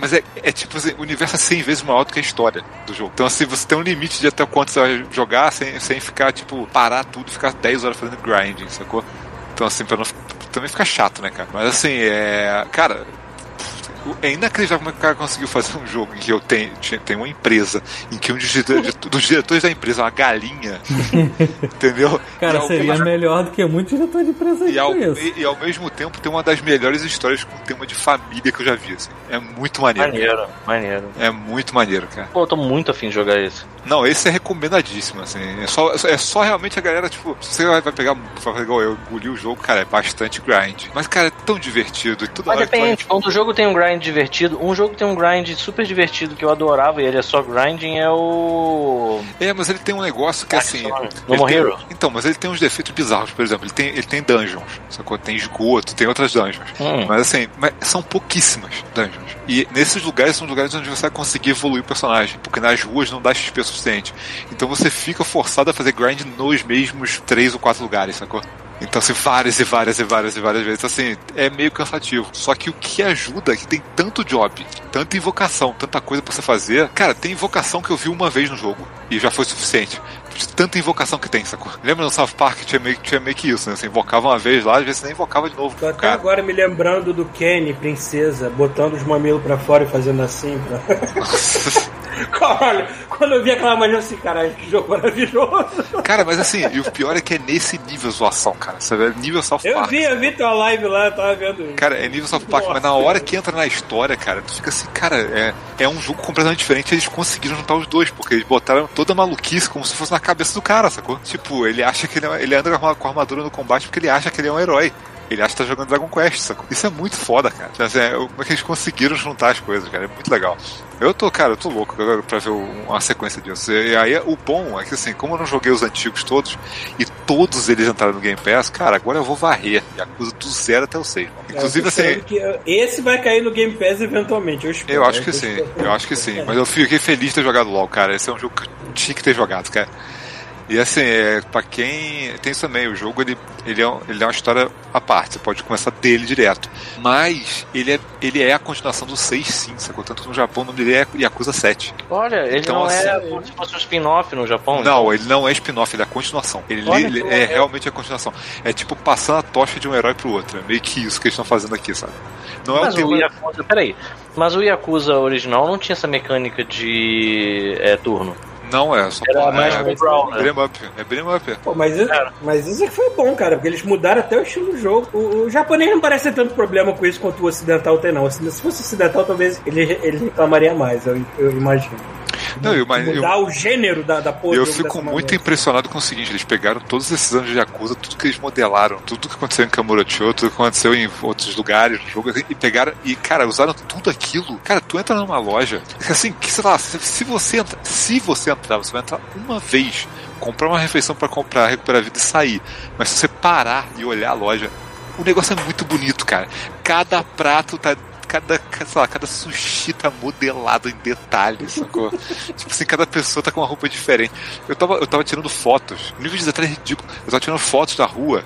Mas é, é tipo assim, o universo é 100 vezes maior do que a história do jogo. Então, assim, você tem um limite de até quanto você vai jogar sem, sem ficar, tipo, parar tudo e ficar 10 horas fazendo grinding, sacou? Então, assim, pra não também ficar chato, né, cara? Mas, assim, é. Cara. É inacreditável como é que o cara conseguiu fazer um jogo em que eu tenho, tenho uma empresa, em que um dos diretores, dos diretores da empresa é uma galinha. [laughs] entendeu? Cara, seria mesmo- melhor do que muitos diretores de empresa e ao, e, e ao mesmo tempo tem uma das melhores histórias com tema de família que eu já vi. Assim. É muito maneiro. Maneiro, maneiro. É muito maneiro, cara. Pô, eu tô muito afim de jogar esse. Não, esse é recomendadíssimo, assim. É só, é só realmente a galera, tipo, se você vai vai pegar, vai igual eu, engolir o jogo, cara, é bastante grind. Mas, cara, é tão divertido. E toda Mas depende, quando o jogo tem um grind divertido, um jogo que tem um grind super divertido que eu adorava e ele é só grinding é o. É, mas ele tem um negócio que, assim... No More tem- Hero. Então, mas ele tem uns defeitos bizarros, por exemplo, ele tem, ele tem dungeons, sacou? Tem esgoto, tem outras dungeons. Hum. Mas assim, mas são pouquíssimas dungeons. E nesses lugares são lugares onde você vai conseguir evoluir o personagem, porque nas ruas não dá XP suficiente. Então você fica forçado a fazer grind nos mesmos três ou quatro lugares, sacou? Então, assim, várias e várias e várias e várias vezes. Assim, é meio cansativo. Só que o que ajuda é que tem tanto job, tanta invocação, tanta coisa pra você fazer. Cara, tem invocação que eu vi uma vez no jogo e já foi suficiente. De tanta invocação que tem, sacou? Lembra no South Park tinha meio, tinha meio que isso, né? Você invocava uma vez lá, às vezes você nem invocava de novo. Tô até Cara, agora me lembrando do Kenny, princesa, botando os mamilos pra fora e fazendo assim. Pra... [laughs] Caralho, quando eu vi aquela manhã assim, caralho, que jogo maravilhoso. Cara, mas assim, e o pior é que é nesse nível zoação, cara. Sabe? É nível South Eu Park. vi, eu vi tua live lá, eu tava vendo. Cara, é nível South Park, mas na hora que entra na história, cara, tu fica assim, cara, é, é um jogo completamente diferente. Eles conseguiram juntar os dois, porque eles botaram toda a maluquice como se fosse na cabeça do cara, sacou? Tipo, ele acha que ele, é- ele anda com a- armadura no combate porque ele acha que ele é um herói. Ele acha que tá jogando Dragon Quest, sacou? Isso é muito foda, cara. Então, assim, é, como é que eles conseguiram juntar as coisas, cara? É muito legal. Eu tô, cara, eu tô louco pra ver uma sequência disso. E aí, o bom é que, assim, como eu não joguei os antigos todos, e todos eles entraram no Game Pass, cara, agora eu vou varrer. E acusa do zero até o 6. Inclusive, Eu assim, esse vai cair no Game Pass eventualmente, eu espero. eu acho que tô sim, eu acho que sim. Mas eu fiquei feliz de ter jogado LOL, cara. Esse é um jogo que eu tinha que ter jogado, cara. E assim, é, pra quem. Tem isso também, o jogo ele, ele, é, ele é uma história à parte, você pode começar dele direto. Mas ele é, ele é a continuação do 6 sim, sacou? Tanto que no Japão o nome dele é Yakuza 7. Olha, ele Então, não é assim- como se fosse um spin-off no Japão. Não, ele não é spin-off, ele é a continuação. Ele, Olha ele é legal. realmente a continuação. É tipo passando a tocha de um herói pro outro. É meio que isso que eles estão fazendo aqui, sabe? Não é Mas o tema. Yakuza, peraí. Mas o Yakuza original não tinha essa mecânica de é, turno. Não é, só Era mais é, brawl, né? beat'em up. É beat'em up. Pô, mas, isso, mas isso é que foi bom, cara, porque eles mudaram até o estilo do jogo. O, o japonês não parece ter tanto problema com isso quanto o ocidental tem, não. Se se fosse ocidental, talvez ele, ele reclamaria mais, eu, eu imagino. Não, eu, mas eu, Mudar o gênero da, da porra eu fico muito impressionado com o seguinte: eles pegaram todos esses anos de Yakuza, tudo que eles modelaram, tudo que aconteceu em Kamurocho, tudo que aconteceu em outros lugares jogo, e pegaram e, cara, usaram tudo aquilo. Cara, tu entra numa loja, assim, que sei lá, se, você entra, se você entrar, você vai entrar uma vez, comprar uma refeição pra comprar, recuperar a vida e sair. Mas se você parar e olhar a loja, o negócio é muito bonito, cara. Cada prato tá. Cada, sei lá, cada sushi tá modelado em detalhes, sacou? [laughs] tipo assim, cada pessoa tá com uma roupa diferente. Eu tava, eu tava tirando fotos, o nível de detalhe é ridículo. Eu tava tirando fotos da rua.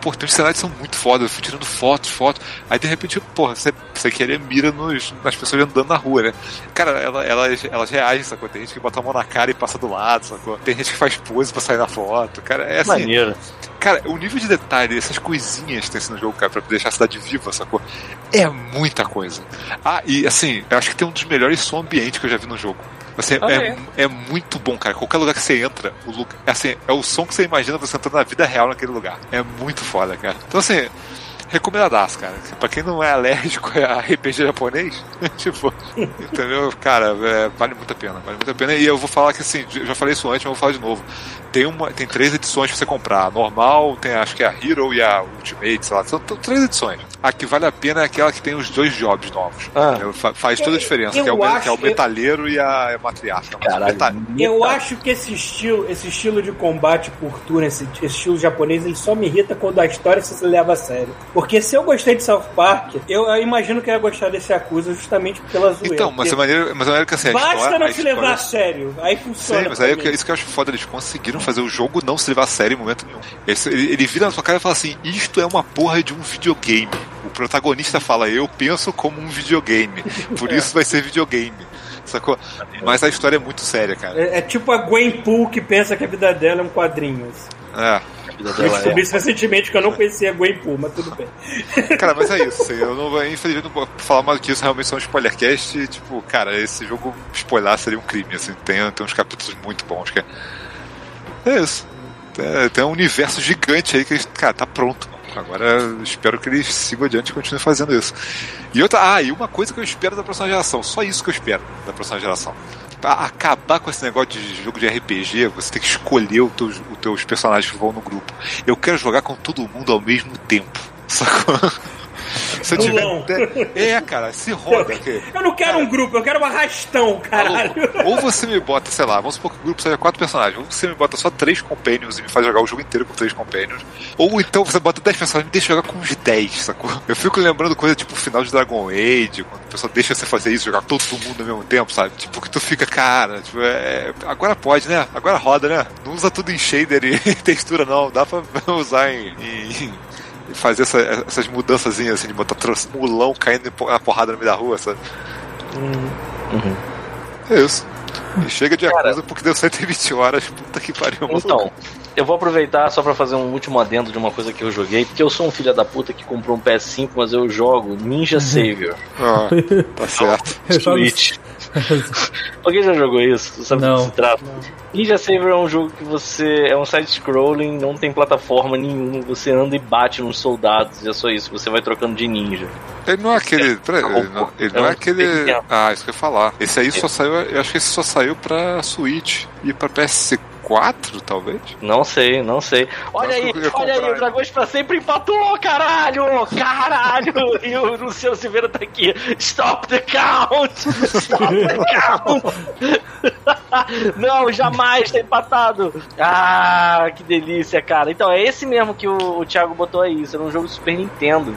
Pô, tem uns cenários são muito foda. Eu fui tirando fotos, fotos. Aí de repente, porra, você, você querer mira nos, nas pessoas andando na rua, né? Cara, ela, elas, elas reagem, sacou? Tem gente que bota a mão na cara e passa do lado, sacou? Tem gente que faz pose pra sair na foto. Cara, é assim. Maneiro. Cara, o nível de detalhe, essas coisinhas que tem assim no jogo, cara, pra deixar a cidade viva, sacou? É muita coisa. Ah, e assim, eu acho que tem um dos melhores som ambiente que eu já vi no jogo. Assim, Ah, é, é muito bom, cara. Qualquer lugar que você entra, o assim, é o som que você imagina você entrando na vida real naquele lugar. É muito foda, cara. Então, assim, recomendadaço, cara. Pra quem não é alérgico a RPG japonês, [laughs] tipo, entendeu? Cara, é, vale muito a pena, vale muito a pena. E eu vou falar que assim, eu já falei isso antes, mas eu vou falar de novo. Tem, uma, tem três edições pra você comprar. A normal, tem acho que é a Hero e a Ultimate, sei lá. São, são três edições. A que vale a pena é aquela que tem os dois jobs novos. Ah. Fa- faz toda a diferença, Eu que é, o, acho que é o metalheiro e a, a matriarca. Caralho. meta- Eu acho que esse estilo, esse estilo de combate por turno, esse, esse estilo japonês, ele só me irrita quando a história se leva a sério. Porque se eu gostei de South Park, eu, eu imagino que eu ia gostar desse Yakuza justamente pela zoeira. Então, mas é Porque maneiro, mas é maneiro que assim, a Basta história, não a se história- levar a sério. Aí funciona. Sim, mas aí é isso que eu acho foda, eles conseguiram fazer o jogo não se levar a sério em momento nenhum. Ele, ele vira na sua cara e fala assim: Isto é uma porra de um videogame. O protagonista fala: Eu penso como um videogame, [laughs] por isso vai ser videogame. Sacou? Mas a história é muito séria, cara. É, é tipo a Gwen Poole que pensa que a vida dela é um quadrinho. assim. É. Vida Eu dela descobri é. isso recentemente que eu não conhecia a Gwen Poole, mas tudo bem. [laughs] Cara, mas é isso. assim, eu não vou, infelizmente, não vou falar mais do que isso. Realmente são um spoilercast. e, Tipo, cara, esse jogo spoiler seria um crime. Assim, tem, tem uns capítulos muito bons. Que é, é isso. Tem, tem um universo gigante aí que, cara, tá pronto. Agora espero que eles sigam adiante e continuem fazendo isso. E outra, ah, e uma coisa que eu espero da próxima geração, só isso que eu espero da próxima geração. Pra acabar com esse negócio de jogo de RPG, você tem que escolher os teus, os teus personagens que vão no grupo. Eu quero jogar com todo mundo ao mesmo tempo. [laughs] Sacou? Se eu Pulão. tiver. É, cara, se roda. que- [laughs] Eu não quero um grupo, eu quero um arrastão, caralho. Ou você me bota, sei lá, vamos supor que o grupo seja quatro personagens. Ou você me bota só três companions e me faz jogar o jogo inteiro com três companions. Ou então você bota dez personagens e me deixa jogar com uns dez, sacou? Eu fico lembrando coisa tipo o final de Dragon Age, quando a pessoa deixa você fazer isso, jogar todo mundo ao mesmo tempo, sabe? Tipo, que tu fica, cara, tipo, é... agora pode, né? Agora roda, né? Não usa tudo em shader e [laughs] textura, não. Dá pra [laughs] usar em. em- fazer essa- essas mudanças assim, de botar mulão caindo na porrada no meio da rua, sabe? É isso. E chega de Yakuza porque deu 120 horas, puta que pariu. maluco. Então, eu vou aproveitar só pra fazer um último adendo de uma coisa que eu joguei, porque eu sou um filho da puta que comprou um PS5, mas eu jogo Ninja Savior. Ah, tá [laughs] certo. Eu jogo- Switch. [laughs] Alguém já jogou isso? Você sabe do Não. que se trata? Ninja Savior é um jogo que você. É um side-scrolling, não tem plataforma nenhuma, você anda e bate nos soldados, e é só isso, você vai trocando de ninja. Ele não é aquele. Peraí, ele não, ele não é aquele. Ah, isso que eu ia falar. Esse aí só saiu. Eu acho que esse só saiu pra Switch e pra PS4, talvez. Não sei, não sei. Olha aí, olha aí, comprar. o Dragões pra sempre empatou, caralho! Caralho! [laughs] E o Luciano Silveira tá aqui. Stop the count! Stop the count! [laughs] Não, jamais tá empatado! Ah, que delícia, cara. Então, é esse mesmo que o, o Thiago botou aí. Isso era um jogo Super Nintendo.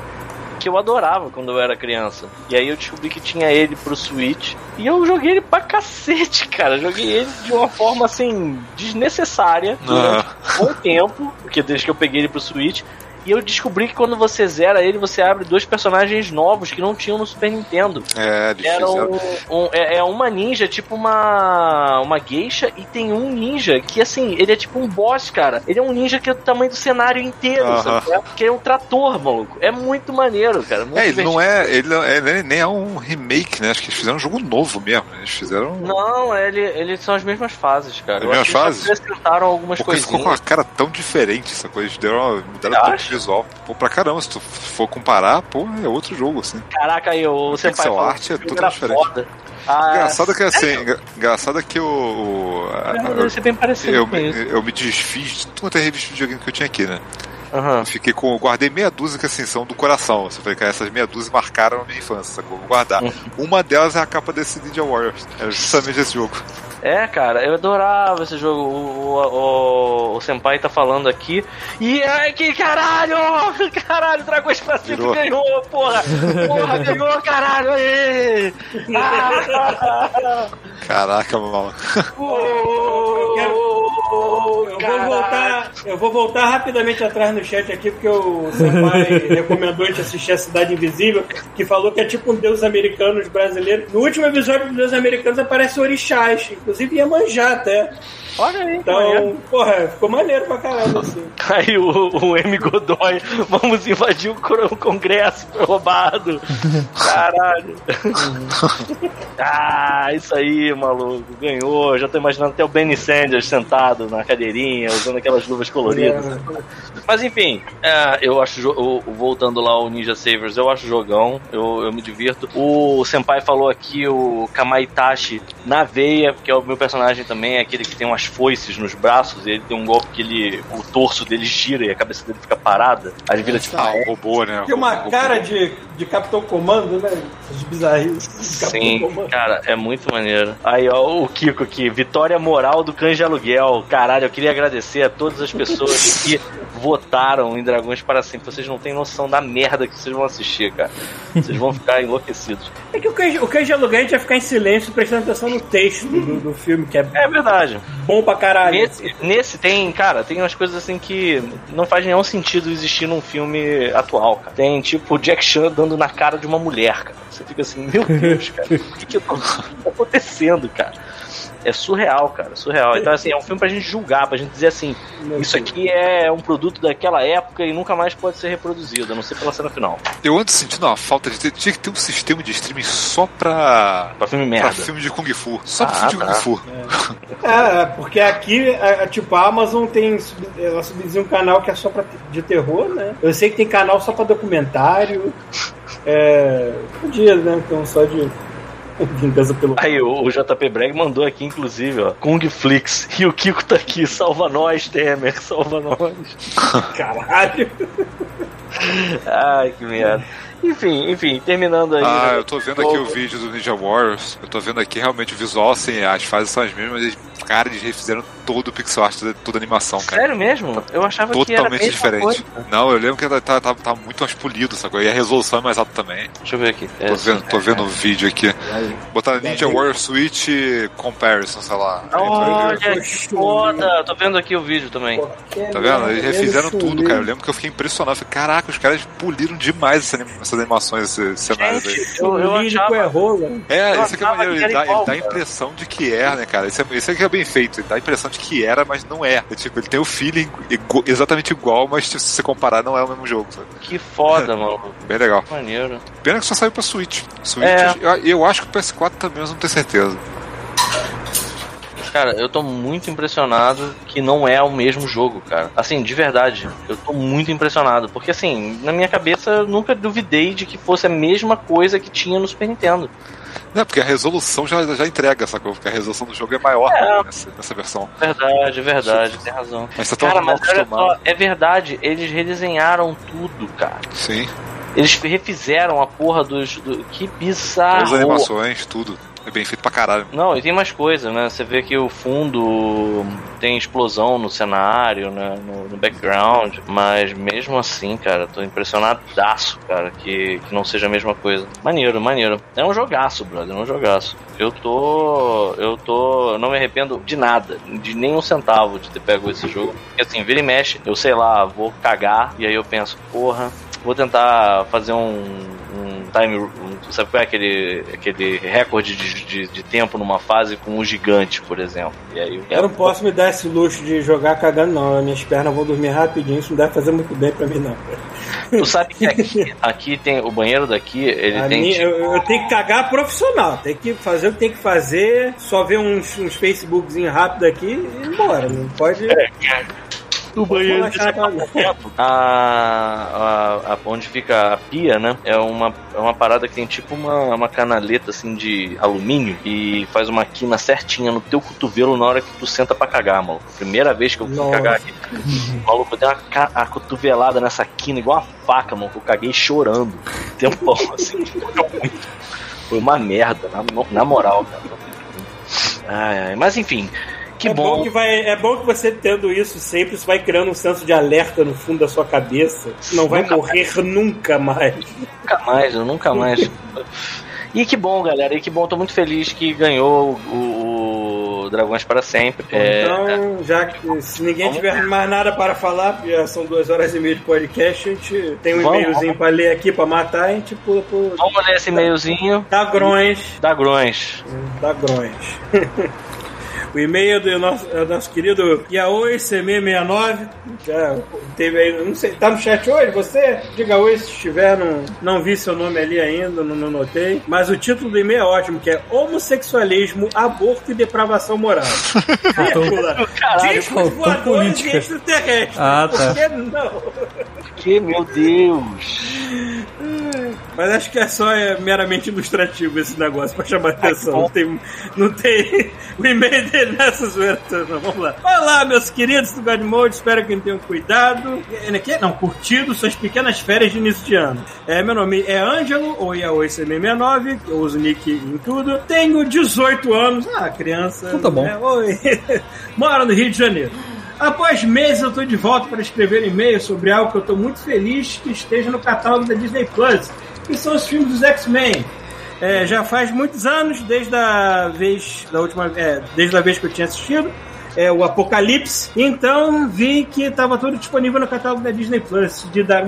Que eu adorava quando eu era criança. E aí eu descobri que tinha ele pro Switch. E eu joguei ele pra cacete, [laughs] cara. Joguei ele de uma forma assim, desnecessária durante um bom tempo, porque desde que eu peguei ele pro Switch. E eu descobri que quando você zera ele, você abre dois personagens novos que não tinham no Super Nintendo. É. Era um, um- é, é uma ninja, tipo uma uma geisha, e tem um ninja que, assim, ele é tipo um boss, cara. Ele é um ninja que é do tamanho do cenário inteiro, Aham. sabe? É, que é um trator, maluco. É muito maneiro, cara. Muito É, ele não é. Ele, não- ele nem é um remake, né? Acho que eles fizeram um jogo novo mesmo. Eles fizeram. Não, ele, eles são as mesmas fases, cara. As mesmas que eles fases? acrescentaram algumas Porque ficou com uma cara tão diferente essa coisa. Eles deram uma, mudaram Você visual. Pô, pra caramba, se tu for comparar, pô, é outro jogo, assim. Caraca, aí o Senpai pixel falou art que é o filme totalmente era diferente. foda. Ah, engraçado é que assim, engra- engraçado é que o. o- a- eu, isso. eu me desfiz de tudo quanto é revista de videogame que eu tinha aqui, né? Aham. Fiquei com. Guardei meia dúzia que assim são do coração. Você falei, cara, essas meia dúzia marcaram a minha infância, sacou? Vou guardar. Uhum. Uma delas é a capa desse Ninja Warriors. É justamente esse jogo. É, cara, eu adorava esse jogo. O, o, o, o Senpai tá falando aqui. E ai, que caralho! [laughs] Caralho, Dragões Pacífico Virou. ganhou, porra! Porra, ganhou, caralho! Aê! Ah, [laughs] Caraca, mano. [laughs] oh, Eu vou voltar, eu vou voltar rapidamente atrás no chat aqui, porque o Senpai [laughs] recomendou a gente assistir a Cidade Invisível, que falou que é tipo um deus americano brasileiro. No último episódio do Deus Americanos aparece orixás, inclusive Iemanjá até. Olha aí, maneiro. Então, porra, ficou maneiro pra caralho assim. Aí o, o M. Godoy, vamos invadir o Congresso, foi roubado. Caralho. ah, isso aí, maluco, ganhou. Já tô imaginando até o Benny Sanders sentado na cadeirinha, usando aquelas luvas coloridas. Mas enfim, é, eu acho, voltando lá ao Ninja Savers, eu acho jogão, eu, eu me divirto. O Senpai falou aqui o Kamaitachi na veia, que é o meu personagem também, é aquele que tem umas foices nos braços, e ele tem um golpe que ele, o torso dele gira e a cabeça dele fica parada, aí ele vira tipo Ah, o robô, né? Tem uma robô. cara de, de Capitão Comando, né? De Capitão Sim, Comando. cara, é muito maneiro. Aí, ó, o Kiko aqui, vitória moral do Cães de Aluguel. Caralho, eu queria agradecer a todas as pessoas que votaram [laughs] em Dragões para Sempre. Vocês não têm noção da merda que vocês vão assistir, cara. Vocês vão ficar enlouquecidos. É que o Cães o Cães de Aluguel a gente vai ficar em silêncio prestando atenção no texto do, do filme, que é É verdade. bom pra caralho. Nesse, nesse tem, cara, tem umas coisas assim que não faz nenhum sentido existir num filme atual, cara. Tem tipo o Jack Chan dando na cara de uma mulher, cara. Você fica assim, meu Deus, cara, o que, que tá acontecendo, cara? É surreal, cara, surreal. Então, assim, é um filme pra gente julgar, pra gente dizer assim: isso aqui é um produto daquela época e nunca mais pode ser reproduzido, a não ser pela cena final. Eu ando sentindo uma falta de ter. Tinha que ter um sistema de streaming só pra. Pra filme Pra merda. filme de Kung Fu. Só pra Ah, filme de tá. Kung Fu. É, porque aqui, a, a- tipo, a Amazon tem. Ela subsidia um canal que é só pra, de terror, né? Eu sei que tem canal só pra documentário. É. Podia, né? Então, só de. [laughs] Vingança pelo. Aí, o, o JP Breg mandou aqui, inclusive, ó, Kung Flix. E o Kiko tá aqui, salva nós, Temer, salva nós. Caralho. Ai, que merda. Enfim, enfim, terminando aí. Ah, né? eu tô vendo aqui o vídeo do Ninja Warriors. Eu tô vendo aqui realmente o visual, assim, as fases são as mesmas, mas eles, cara, eles refizeram todo o pixel art, toda, a animação, cara. Sério mesmo? Eu achava que era Totalmente diferente. coisa. Não, eu lembro que tá, tá, tá, tá muito mais polido, sacou? E a resolução é mais alta também. Deixa eu ver aqui. É, Tô vendo, tô vendo o vídeo aqui. Botar Ninja Warrior Switch Comparison, sei lá. Olha, que foda! Tô vendo aqui o vídeo também. Tá vendo? Eles refizeram tudo, cara. Eu lembro que eu fiquei impressionado. Falei, caraca, os caras poliram demais essa anim- essas animações, esses cenários aí. Eu, eu o lírico é rola. É, isso aqui é maneiro. que Ele dá, igual, ele dá a impressão de que é, né, cara? Isso, é, isso aqui é bem feito. Ele dá a impressão de que era, mas não é. É tipo, ele tem o feeling igu- exatamente igual, mas tipo, se você comparar, não é o mesmo jogo, sabe? Que foda, [laughs] mano. Bem legal. Maneiro. Pena que só saiu pra Switch. Switch É. eu, eu acho que o PS4 também, mas não tenho certeza. Cara, eu tô muito impressionado que não é o mesmo jogo, cara. Assim, de verdade, eu tô muito impressionado. Porque, assim, na minha cabeça eu nunca duvidei de que fosse a mesma coisa que tinha no Super Nintendo. Não, porque a resolução já, já entrega, sacou? Porque a resolução do jogo é maior É. nessa, nessa versão. Verdade, verdade, tem razão. Mas você tá Cara, mas só, é verdade, eles redesenharam tudo, cara. Sim. Eles refizeram a porra dos. Do... Que bizarro! As animações, tudo. É bem feito pra caralho. Não, e tem mais coisas, né? Você vê que o fundo tem explosão no cenário, né? No, no background, mas mesmo assim, cara, tô impressionadaço, cara, que, que não seja a mesma coisa. Maneiro, maneiro. É um jogaço, brother, é um jogaço. Eu tô. Eu tô. Não me arrependo de nada, de nenhum centavo de ter pego esse jogo. Porque assim, vira e mexe, eu sei lá, vou cagar, e aí eu penso, porra, vou tentar fazer um, um time. Um, sabe qual é aquele, aquele recorde de, de, de tempo numa fase com um gigante, por exemplo? E aí Eu não posso me dar esse luxo de jogar cagando, não. Minhas pernas vão dormir rapidinho, isso não deve fazer muito bem pra mim, não. Tu sabe que aqui, aqui tem. O banheiro daqui, ele A tem. minha- tipo, eu, eu tenho que cagar profissional, tem que fazer o que tem que fazer, só ver uns, uns Facebookzinhos rápido aqui e ir embora. Não pode. O banheiro deixa a, a, a- onde fica a pia, né? É uma, é uma parada que tem tipo uma, uma canaleta assim de alumínio e faz uma quina certinha no teu cotovelo na hora que tu senta pra cagar, mano. Primeira vez que eu fui Nossa. cagar aqui. O maluco deu uma, ca- a cotovelada nessa quina igual uma faca, mano. Que eu caguei chorando. Tempão, assim. Foi uma merda, na, na moral, cara. Ai, ai. Mas enfim, que é bom. bom. que vai, é bom que você tendo isso sempre, isso vai criando um senso de alerta no fundo da sua cabeça. Não vai Nunca morrer nunca mais. Nunca mais, eu nunca mais. [laughs] E que bom, galera. E que bom, tô muito feliz que ganhou o, o Dragões para sempre. É, Então, já que se ninguém Vamos. tiver mais nada para falar, porque já são duas horas e meia de podcast, a gente tem um e-mailzinho para ler aqui para matar, a gente pula por Vamos ler esse e-mailzinho. Dagrões. Dragões. Dagrões. [laughs] O e-mail do nosso, é do nosso querido Yaoi CM69. Já teve aí, não sei, tá no chat hoje? Você? Diga oi se estiver, não, não vi seu nome ali ainda, não, não notei. Mas o título do e-mail é ótimo, que é Homossexualismo, Aborto e Depravação Moral. [laughs] Vírgula. Caralho, Discos voadores e extraterrestres. Ah, tá. Por que não? Que, meu Deus. Mas acho que é só é, meramente ilustrativo esse negócio pra chamar atenção. Não tem, não tem [laughs] o e-mail dele nessa zoeira toda. Vamos lá. Olá, meus queridos do God Mode. Espero que tenham cuidado. É, Não, curtido suas pequenas férias de início de ano. É, meu nome é Ângelo, ou Yaoi69, eu uso nick em tudo. Tenho 18 anos. Ah, criança. Então tá bom. né? Oi. [laughs] Moro no Rio de Janeiro. Após meses, eu estou de volta para escrever e-mail sobre algo que eu estou muito feliz que esteja no catálogo da Disney Plus, que são os filmes dos X-Men. É, já faz muitos anos, desde a vez da última, é, desde a vez que eu tinha assistido, é, o Apocalipse. Então vi que estava tudo disponível no catálogo da Disney Plus. De dar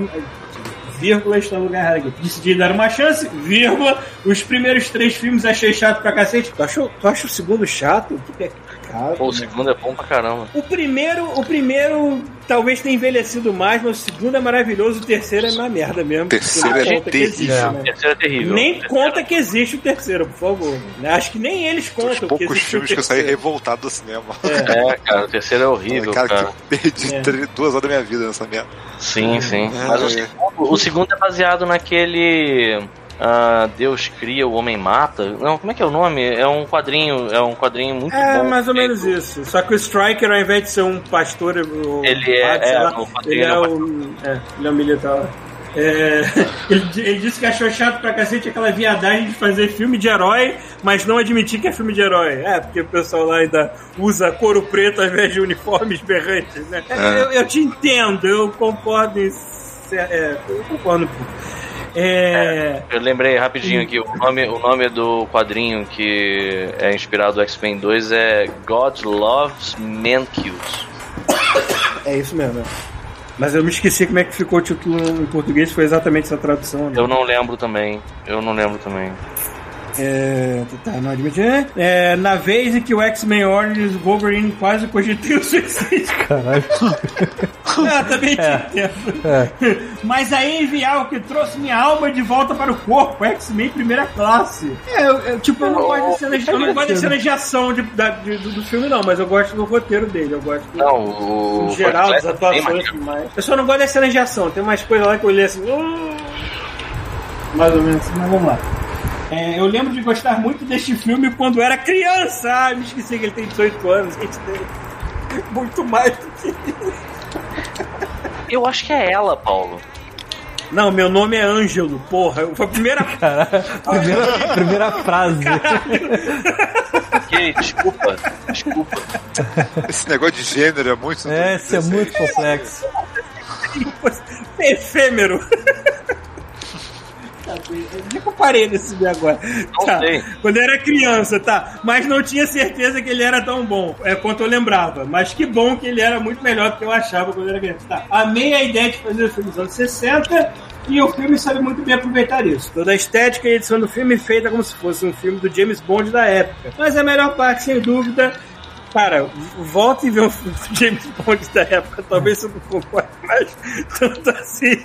vírgula, está no lugar aqui. Decidi dar uma chance, vírgula. Os primeiros três filmes achei chato pra cacete. Tu achou, tu acha o segundo chato? Que pecado. Pô, o né? segundo é bom pra caramba. O primeiro, o primeiro talvez tenha envelhecido mais, mas o segundo é maravilhoso, o terceiro é uma merda mesmo. O terceiro é terrível. existe, É. O né? terceiro é terrível. Nem terceiro- conta que existe o terceiro, por favor. Acho que nem eles Os contam que poucos existe filmes o que eu saí revoltado do cinema. É, cara, o terceiro é horrível, cara, cara. que perdi É. três- duas horas da minha vida nessa merda. Sim, sim. É, Mas o é. segundo, o segundo é baseado naquele. Ah, Deus cria, o homem mata. Não, como é que é o nome? É um quadrinho, é um quadrinho muito É, bom. mais ou menos isso. Só que o Striker, ao invés de ser um pastor, Ele é- padre, sei é, lá, ele é ele é um, é, ele é um militar. É, [laughs] ele, ele disse que achou chato pra cacete aquela viadagem de fazer filme de herói, mas não admitir que é filme de herói. É, porque o pessoal lá ainda usa couro preto ao invés de uniformes [laughs] berrantes, né? É. Eu, eu te entendo, eu concordo em. É, eu concordo. É, Eu lembrei rapidinho aqui, o nome, o nome do quadrinho que é inspirado no X-Men 2 é God Loves Man Kills. é isso mesmo. é. Mas eu me esqueci como é que ficou o título em português, foi exatamente essa tradução. né? Eu não lembro também. Eu não lembro também. É, tá, não admite, né? É, na vez em que o X-Men Origins Wolverine quase cogitou o suicídio. Caralho. [laughs] Ah, também te É. entendo. [laughs] Mas aí enviar o que trouxe minha alma de volta para o corpo, X-Men primeira classe. É, eu, eu, tipo, eu não gosto de cenas, eu não gosto de cenas de ação de, da- de- do, do filme, não, mas eu gosto do roteiro dele, eu gosto do, Não, o. em geral, das é bem atuações e tudo mais. Eu só não gosto das cenas de ação, tem umas coisas lá que eu olhei assim. "Hum", mais ou menos assim, mas vamos lá. É, eu lembro de gostar muito deste filme quando era criança. Ah, me esqueci que ele tem 18 anos. Gente, tem [laughs] muito mais do que Eu acho que é ela, Paulo. Não, meu nome é Ângelo, porra. Foi a primeira. [laughs] Caralho, primeira, primeira frase. Que, desculpa, desculpa. Esse negócio de gênero é muito. É, isso é muito complexo. [laughs] Efêmero. Onde é que eu parei nesse vídeo agora? Não Tá, sei. Quando eu era criança, tá. Mas não tinha certeza que ele era tão bom é, quanto eu lembrava. Mas que bom que ele era muito melhor do que eu achava quando eu era criança. Tá. Amei a ideia de fazer o filme dos anos 60 e o filme sabe muito bem aproveitar isso. Toda a estética e edição do filme feita como se fosse um filme do James Bond da época. Mas a melhor parte, sem dúvida, Cara, volta e vê filme do James Bond da época. Talvez você não concorde mais tanto assim.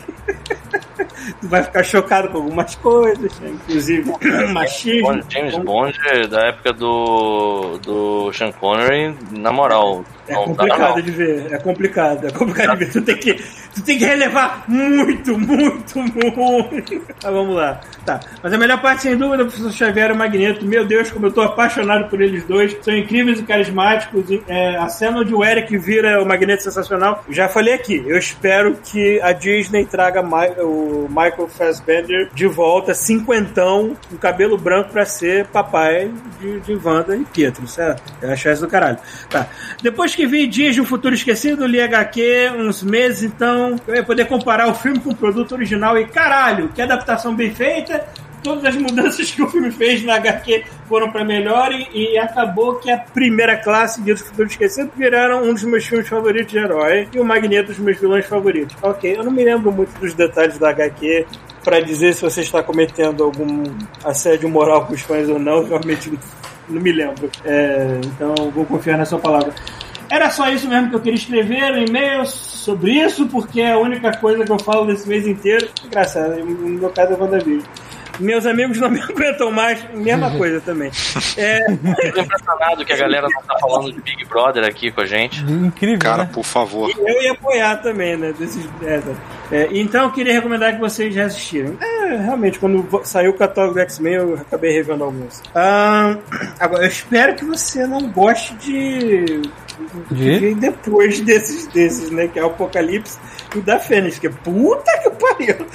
Tu vai ficar chocado com algumas coisas, né? inclusive machismo. Bond- James Bond é da época do, do Sean Connery, na moral. É não dá, complicado não. de ver, é complicado, é complicado de ver. Tu tem que, tu tem que relevar muito, muito, muito. Mas vamos lá. Tá. Mas a melhor parte, sem dúvida, é o professor Xavier e o Magneto. Meu Deus, como eu tô apaixonado por eles dois. São incríveis e carismáticos. É, a cena onde o Eric vira o Magneto sensacional. Já falei aqui. Eu espero que a Disney traga o Michael Fassbender de volta, cinquentão, com cabelo branco pra ser papai de, de Wanda e Pietro, certo? Eu achei isso do caralho. Tá. Depois que vi Dias de um Futuro Esquecido, li HQ uns meses, então eu ia poder comparar o filme com o produto original e caralho, que adaptação bem feita. Todas as mudanças que o filme fez na HQ foram pra melhor e, e acabou que a primeira classe Dias do Futuro Esquecido viraram um dos meus filmes favoritos de herói e o Magneto dos meus vilões favoritos. Ok, eu não me lembro muito dos detalhes da HQ pra dizer se você está cometendo algum assédio moral com os fãs ou não, realmente não me lembro. É, então vou confiar na sua palavra. Era só isso mesmo que eu queria escrever um e-mail sobre isso, porque é a única coisa que eu falo desse mês inteiro. Engraçado, no meu caso é WandaVision. Meus amigos não [laughs] me aguentam mais, mesma coisa também. É, Eu tô impressionado que a galera não tá falando de Big Brother aqui com a gente. Incrível, Cara, né? por favor. eu ia apoiar também, né? Desses, é, tá. É, então eu queria recomendar que vocês já assistiram. É, realmente, quando saiu o catálogo do X-Men, eu acabei revendo alguns. Ah, agora, eu espero que você não goste de. De? vir depois desses, desses, né? Que é o Apocalipse e o da Fênix, que é puta que pariu.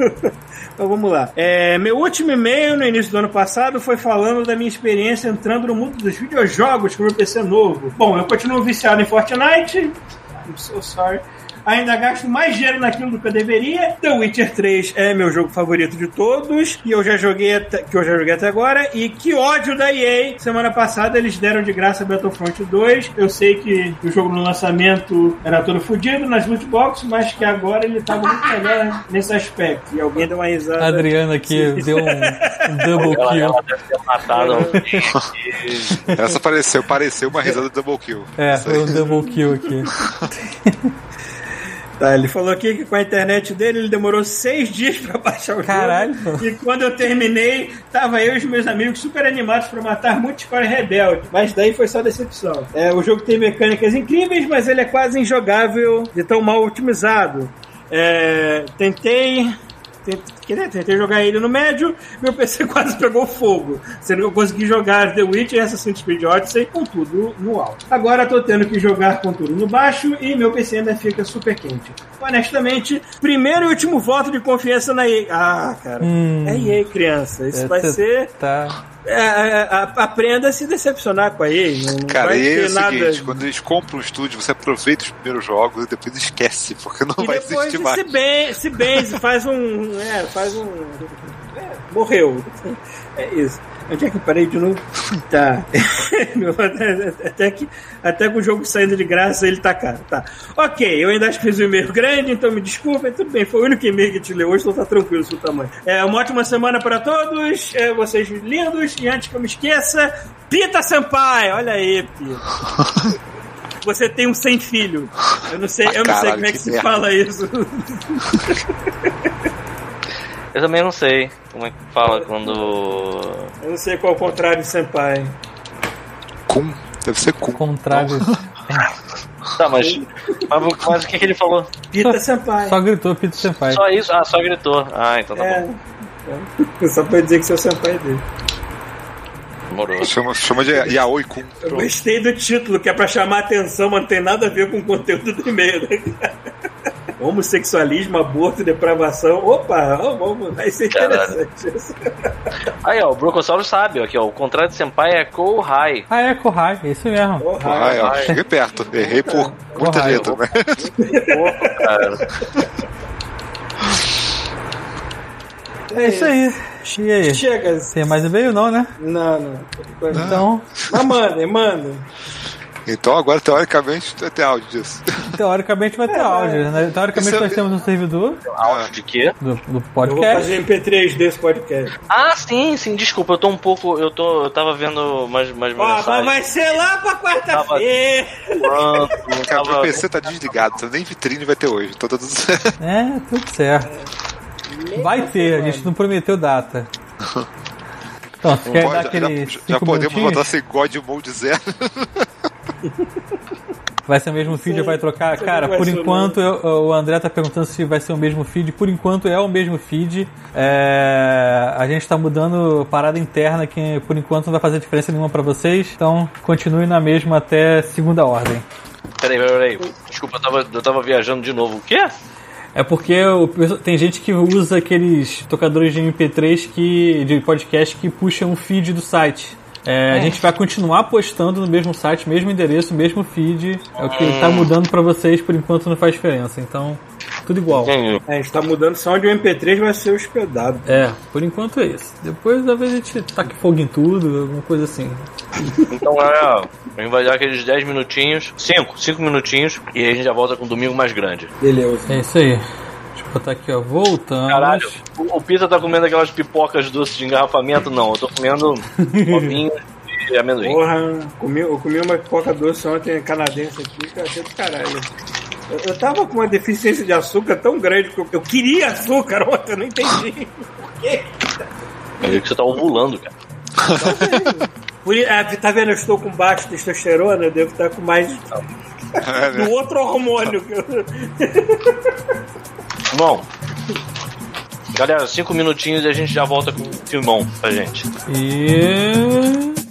[laughs] então vamos lá. É, meu último e-mail no início do ano passado foi falando da minha experiência entrando no mundo dos videojogos com meu PC novo. Bom, eu continuo viciado em Fortnite. I'm so sorry. Ainda gasto mais dinheiro naquilo do que eu deveria. The Witcher 3 é meu jogo favorito de todos. E eu já joguei até, que eu já joguei até agora. E que ódio da EA. Semana passada eles deram de graça Battlefront 2. Eu sei que o jogo no lançamento era todo fodido nas loot boxes, mas que agora ele tava muito melhor nesse aspecto. E alguém deu uma risada. A Adriana aqui deu um, um double Ela, kill. ela deve ter matado [laughs] alguém. Essa pareceu, pareceu uma risada double kill. É, foi um double kill aqui. [laughs] Tá, ele falou aqui que com a internet dele ele demorou seis dias pra baixar o Caralho. jogo. E quando eu terminei, tava eu e os meus amigos super animados pra matar muita história rebelde. Mas daí foi só decepção. É, o jogo tem mecânicas incríveis, mas ele é quase injogável de tão mal otimizado. É, tentei. Tentei, tentei jogar ele no médio, meu PC [laughs] quase pegou fogo. Sendo que eu consegui jogar The Witcher e Assassin's Creed Odyssey com tudo no alto. Agora tô tendo que jogar com tudo no baixo e meu PC ainda fica super quente. Honestamente, primeiro e último voto de confiança na EA. Ah, cara. Hum. É EA, criança. Isso É, vai ser. Tá. é, é, a- aprenda a se decepcionar com a EA. Não, Cara, vai e é ter o nada. seguinte, quando eles compram um estúdio, você aproveita os primeiros jogos e depois esquece, [laughs] porque não E vai depois existir se mais. bem, se bem, se faz um. É, faz um. morreu. É isso. Onde é que eu parei de novo? Tá. [laughs] Até, que, até com o jogo saindo de graça, ele tá caro. Tá. Ok, eu ainda acho que fiz um e-mail grande, então me desculpem. Tudo bem, foi o único e-mail que te leu hoje, então tá tranquilo o seu tamanho. É uma ótima semana pra todos, é, vocês lindos. E antes que eu me esqueça, Pita Senpai! Olha aí, Pita. Você tem um sem filho. Eu não sei, eu não sei Caralho, como é que, que se merda. fala isso. [laughs] Eu também não sei como é que fala quando. Eu não sei qual é o contrário de senpai. Cum. Deve ser cum. Contrário. Tá, mas. Mas, mas o que, que ele falou? Pita senpai. Só gritou Pito Senpai. Só isso? Ah, só gritou. Ah, então tá É. bom. é. Só pra dizer que seu senpai é dele. Demorou. Chama, chama de Yaoi Kun. Eu gostei do título, que é pra chamar atenção, mas não tem nada a ver com o conteúdo do e-mail, né? Homossexualismo, aborto, depravação. Opa, vamos, vai ser interessante. isso. Aí, ó, o Brocossauro sabe, ó, aqui, ó, o contrário de Senpai é Kohai. Ah, é, Kohai, é isso mesmo. Porra, Ah, ó, cheguei perto. Errei por muita letra, né? Cara. É isso aí. E aí? Chega. Tem mais e-mail não, né? Não, não. Então, Mas mandem, mandem. [laughs] Então agora, teoricamente, vai ter áudio disso. teoricamente vai ter áudio, né? Teoricamente é- nós temos um servidor Áudio de quê? do, do Eu vou podcast. fazer MP3 desse podcast. Ah, sim, sim, desculpa, eu tô um pouco. Eu tô. Eu tava vendo umas, umas Ó, mas mensagens. vai ser lá pra quarta-feira. falando, Cara, tava- meu PC tá desligado, então nem vitrine vai ter hoje. Então tá tudo [laughs] certo. É, tudo certo. Vai ter, a gente não prometeu data. [laughs] Então, você quer Pode- dar já, aquele. já- podemos botar sem God Mode zero. Vai ser o mesmo feed ou vai trocar? Cara, por enquanto, eu- o André tá perguntando se vai ser o mesmo feed. Por enquanto é o mesmo feed. É, a gente tá mudando parada interna que por enquanto não vai fazer diferença nenhuma pra vocês. Então continue na mesma até segunda ordem. Peraí, peraí, peraí. Desculpa, eu tava, eu tava viajando de novo. O quê? É porque o tem gente que usa aqueles tocadores de MP3 que, de podcast que puxam o feed do site. É, A gente vai continuar postando no mesmo site, mesmo endereço, mesmo feed. É o que tá mudando pra vocês, por enquanto não faz diferença. Então, tudo igual. É, a gente tá mudando só onde o MP3 vai ser hospedado. É, por enquanto é isso. Depois, talvez a gente taque fogo em tudo, alguma coisa assim. Então, galera, a gente vai dar aqueles 10 minutinhos. 5, 5 minutinhos. E aí a gente já volta com um domingo mais grande. Beleza. É isso aí. Eu botar aqui, ó. Voltamos. Caralho, o, o Pita tá comendo aquelas pipocas doces de engarrafamento? Não, eu tô comendo [laughs] povinhos de amendoim. Porra, comi, eu comi uma pipoca doce ontem canadense aqui, que eu achei do caralho. Eu, eu tava com uma deficiência de açúcar tão grande que eu, eu queria açúcar ontem, eu não entendi. [laughs] Por quê? Eu vi que você tá ovulando, cara. Ah, tá vendo? Eu estou com baixo testosterona, eu devo estar com mais né? [laughs] do outro hormônio. Bom. Galera, 5 minutinhos e a gente já volta com o filmão pra gente. E.